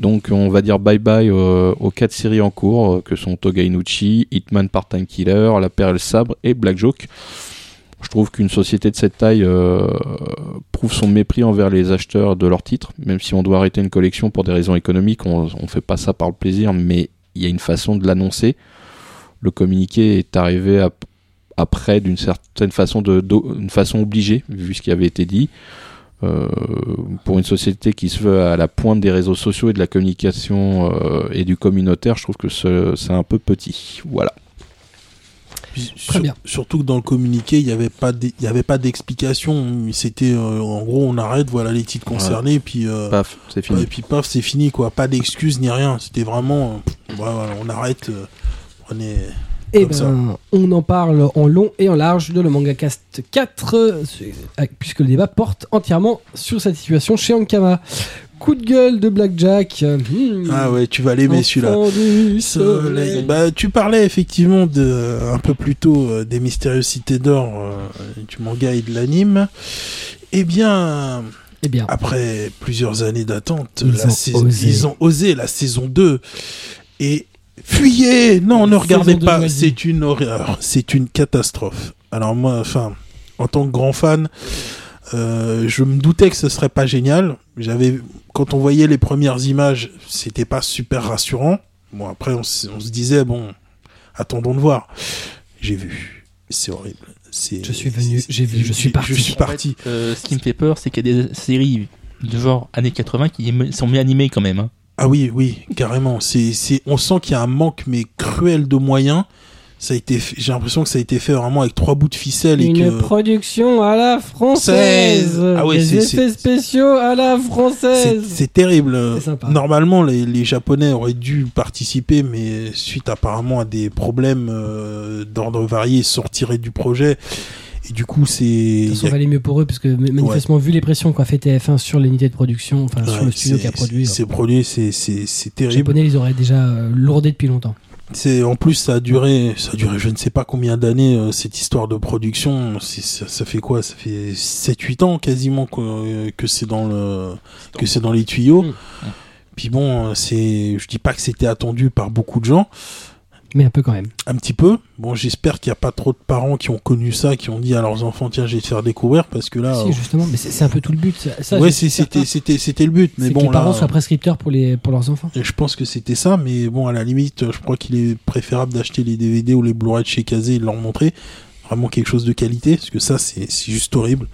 Donc on va dire bye bye aux quatre séries en cours que sont Togainuchi, Hitman Part-Time Killer, La Perle Sabre et Black Joke. Je trouve qu'une société de cette taille euh, prouve son mépris envers les acheteurs de leurs titres, même si on doit arrêter une collection pour des raisons économiques, on ne fait pas ça par le plaisir, mais il y a une façon de l'annoncer. Le communiqué est arrivé ap- après d'une certaine façon, de, une façon obligée, vu ce qui avait été dit. Euh, pour une société qui se veut à la pointe des réseaux sociaux et de la communication euh, et du communautaire, je trouve que ce- c'est un peu petit. Voilà. Puis Très bien. Surtout que dans le communiqué, il n'y avait pas d'e- il y avait pas d'explication. C'était euh, en gros, on arrête, voilà les titres concernés, puis euh, Paf, c'est fini. et puis paf, c'est fini quoi. Pas d'excuses ni rien. C'était vraiment, euh, pff, ouais, voilà, on arrête. euh, prenez. Et Comme ben, on en parle en long et en large de le Manga Cast 4, euh, puisque le débat porte entièrement sur cette situation chez Ankama. Coup de gueule de Blackjack. hmm, Ah ouais, tu vas l'aimer celui-là. Bah, tu parlais effectivement de, un peu plus tôt euh, des mystérieuses cités d'or euh, du manga et de l'anime. Eh bien, Eh bien, après plusieurs années d'attente, Ils ont osé. ils ont osé la saison 2 et fuyez Non, ne regardez 2 pas, c'est une horreur, c'est une catastrophe. Alors moi, enfin, en tant que grand fan, euh, je me doutais que ce serait pas génial. J'avais, quand on voyait les premières images, c'était pas super rassurant. Bon, après, on, se disait bon, attendons de voir. J'ai vu, c'est horrible. Je suis venu, j'ai vu, je suis parti. Je suis parti. Euh, ce qui me fait peur, c'est qu'il y a des séries de genre années 80 qui sont mieux animées quand même. hein. Ah oui, oui, carrément. C'est, c'est, on sent qu'il y a un manque mais cruel de moyens. Ça a été, j'ai l'impression que ça a été fait vraiment avec trois bouts de ficelle et une que. production à la française. Ah ouais, Des effets spéciaux à la française. c'est terrible. Sympa. Normalement, les, les Japonais auraient dû participer, mais suite apparemment à des problèmes euh, d'ordre varié, retirés du projet. Et du coup, c'est. De toute façon, il y a- valait mieux pour eux, parce que manifestement, vu les pressions qu'a fait TF1 sur l'unité de production, enfin sur ouais, le studio qui a produit, C'est produit, c'est, c'est les terrible. Japonais, ils auraient déjà euh, lourdé depuis longtemps. C'est en plus ça a duré, ça a duré je ne sais pas combien d'années euh, cette histoire de production. Ça, ça fait quoi? Ça fait 7-8 ans quasiment que, euh, que c'est dans le que c'est dans les tuyaux. Mm. Puis bon, euh, c'est, je dis pas que c'était attendu par beaucoup de gens, Mais un peu quand même. un petit peu. Bon, j'espère qu'il n'y a pas trop de parents qui ont connu ça, qui ont dit à leurs enfants tiens, je vais te faire découvrir parce que là, si, euh, justement, mais c'est un peu tout le but. Ça, ouais, c'était c'était c'était le but. Mais C'est que bon les parents là, soient prescripteurs pour, les, pour leurs enfants. Et Je pense que c'était ça, mais bon, à la limite, je crois qu'il est préférable d'acheter les DVD ou les Blu-ray de chez Kazé et de leur montrer vraiment quelque chose de qualité, parce que ça, c'est juste horrible.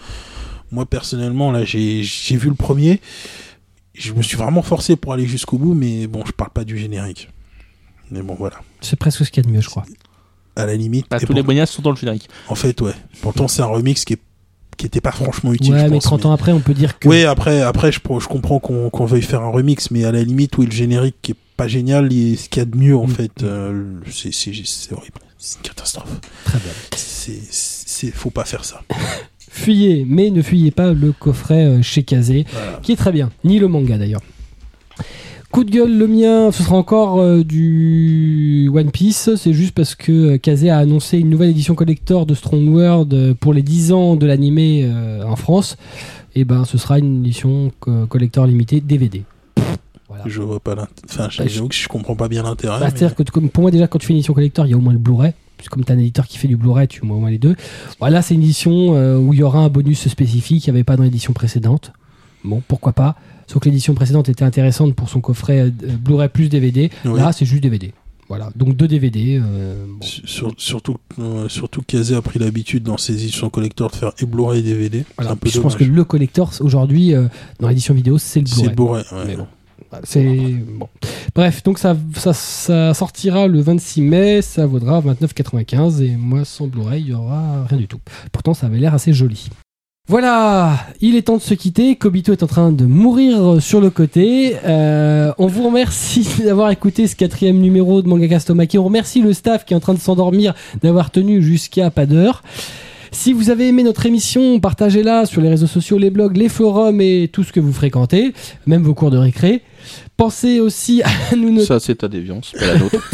Moi, personnellement, là, j'ai j'ai vu le premier. Je me suis vraiment forcé pour aller jusqu'au bout, mais bon, je parle pas du générique. Mais bon, voilà. C'est presque ce qu'il y a de mieux, je crois. À la limite. Bah, et tous les moyens sont dans le générique. En fait, ouais. Pourtant, c'est un remix qui est qui était pas franchement utile. ouais, je mais pense, 30 ans après, on peut dire que. Oui, après, après, je, je comprends qu'on qu'on veuille faire un remix, mais à la limite, oui, le générique qui est pas génial, il- ce qu'il y a de mieux, en Mm. fait, euh, c'est horrible. C'est une catastrophe. Très bien. C'est, c'est, faut pas faire ça. Fuyez, mais ne fuyez pas le coffret euh, chez Kazé, Voilà. qui est très bien. Ni le manga d'ailleurs. Coup de gueule, le mien, ce sera encore euh, du One Piece. C'est juste parce que euh, Kazé a annoncé une nouvelle édition collector de Strong World euh, pour les 10 ans de l'animé euh, en France. Et ben, ce sera une édition co- collector limitée DVD. Voilà. Je vois pas l'intérêt. Enfin, Bah, je comprends pas bien l'intérêt. Bah, mais- C'est-à-dire que pour moi déjà quand tu fais une édition collector, il y a au moins le Blu-ray. Puisque Comme tu as un éditeur qui fait du Blu-ray, tu as au moins les deux. Voilà, c'est une édition euh, où il y aura un bonus spécifique qu'il n'y avait pas dans l'édition précédente. Bon, pourquoi pas. Sauf que l'édition précédente était intéressante pour son coffret euh, Blu-ray plus DVD. Là, c'est juste DVD. Voilà, donc deux DVD. euh, bon. Sur- surtout, euh, surtout que Kazé a pris l'habitude dans ses éditions collector de faire et Blu-ray et DVD. Voilà. C'est un peu Je pense que le collector aujourd'hui, euh, dans l'édition vidéo, c'est le C'est Blu-ray. Blu-ray. ouais. Mais bon. Voilà, C'est bon. Bref, donc ça, ça, ça sortira le 26 mai, ça vaudra 29,95 et moi sans Blu-ray, il y aura rien du tout. Pourtant, ça avait l'air assez joli. Voilà, il est temps de se quitter. Kobito est en train de mourir sur le côté. Euh, on vous remercie d'avoir écouté ce quatrième numéro de Manga Castomaki. On remercie le staff qui est en train de s'endormir d'avoir tenu jusqu'à pas d'heure. Si vous avez aimé notre émission, partagez-la sur les réseaux sociaux, les blogs, les forums et tout ce que vous fréquentez, même vos cours de récré. Pensez aussi à nous noter. Ça, c'est ta déviance, pas la nôtre.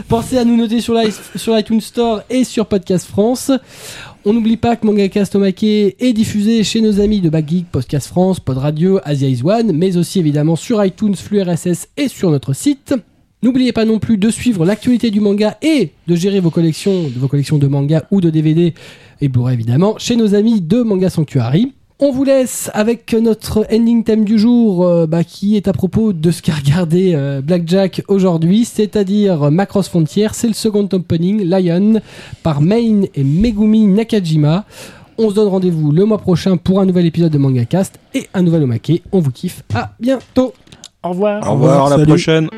Pensez à nous noter sur, l'i- sur iTunes Store et sur Podcast France. On n'oublie pas que Mangaka Tomake est diffusé chez nos amis de Backgeek, Podcast France, Pod Radio, Asia Is One, mais aussi évidemment sur iTunes, flux RSS et sur notre site. N'oubliez pas non plus de suivre l'actualité du manga et de gérer vos collections, vos collections de manga ou de DVD et Blu-ray évidemment chez nos amis de Manga Sanctuary. On vous laisse avec notre ending theme du jour euh, bah, qui est à propos de ce qu'a regardé euh, Blackjack aujourd'hui, c'est-à-dire Macross Frontier, c'est le second opening, Lion, par Main et Megumi Nakajima. On se donne rendez-vous le mois prochain pour un nouvel épisode de Manga Cast et un nouvel Omake. On vous kiffe. À bientôt. Au revoir. Au revoir, à la salut. prochaine.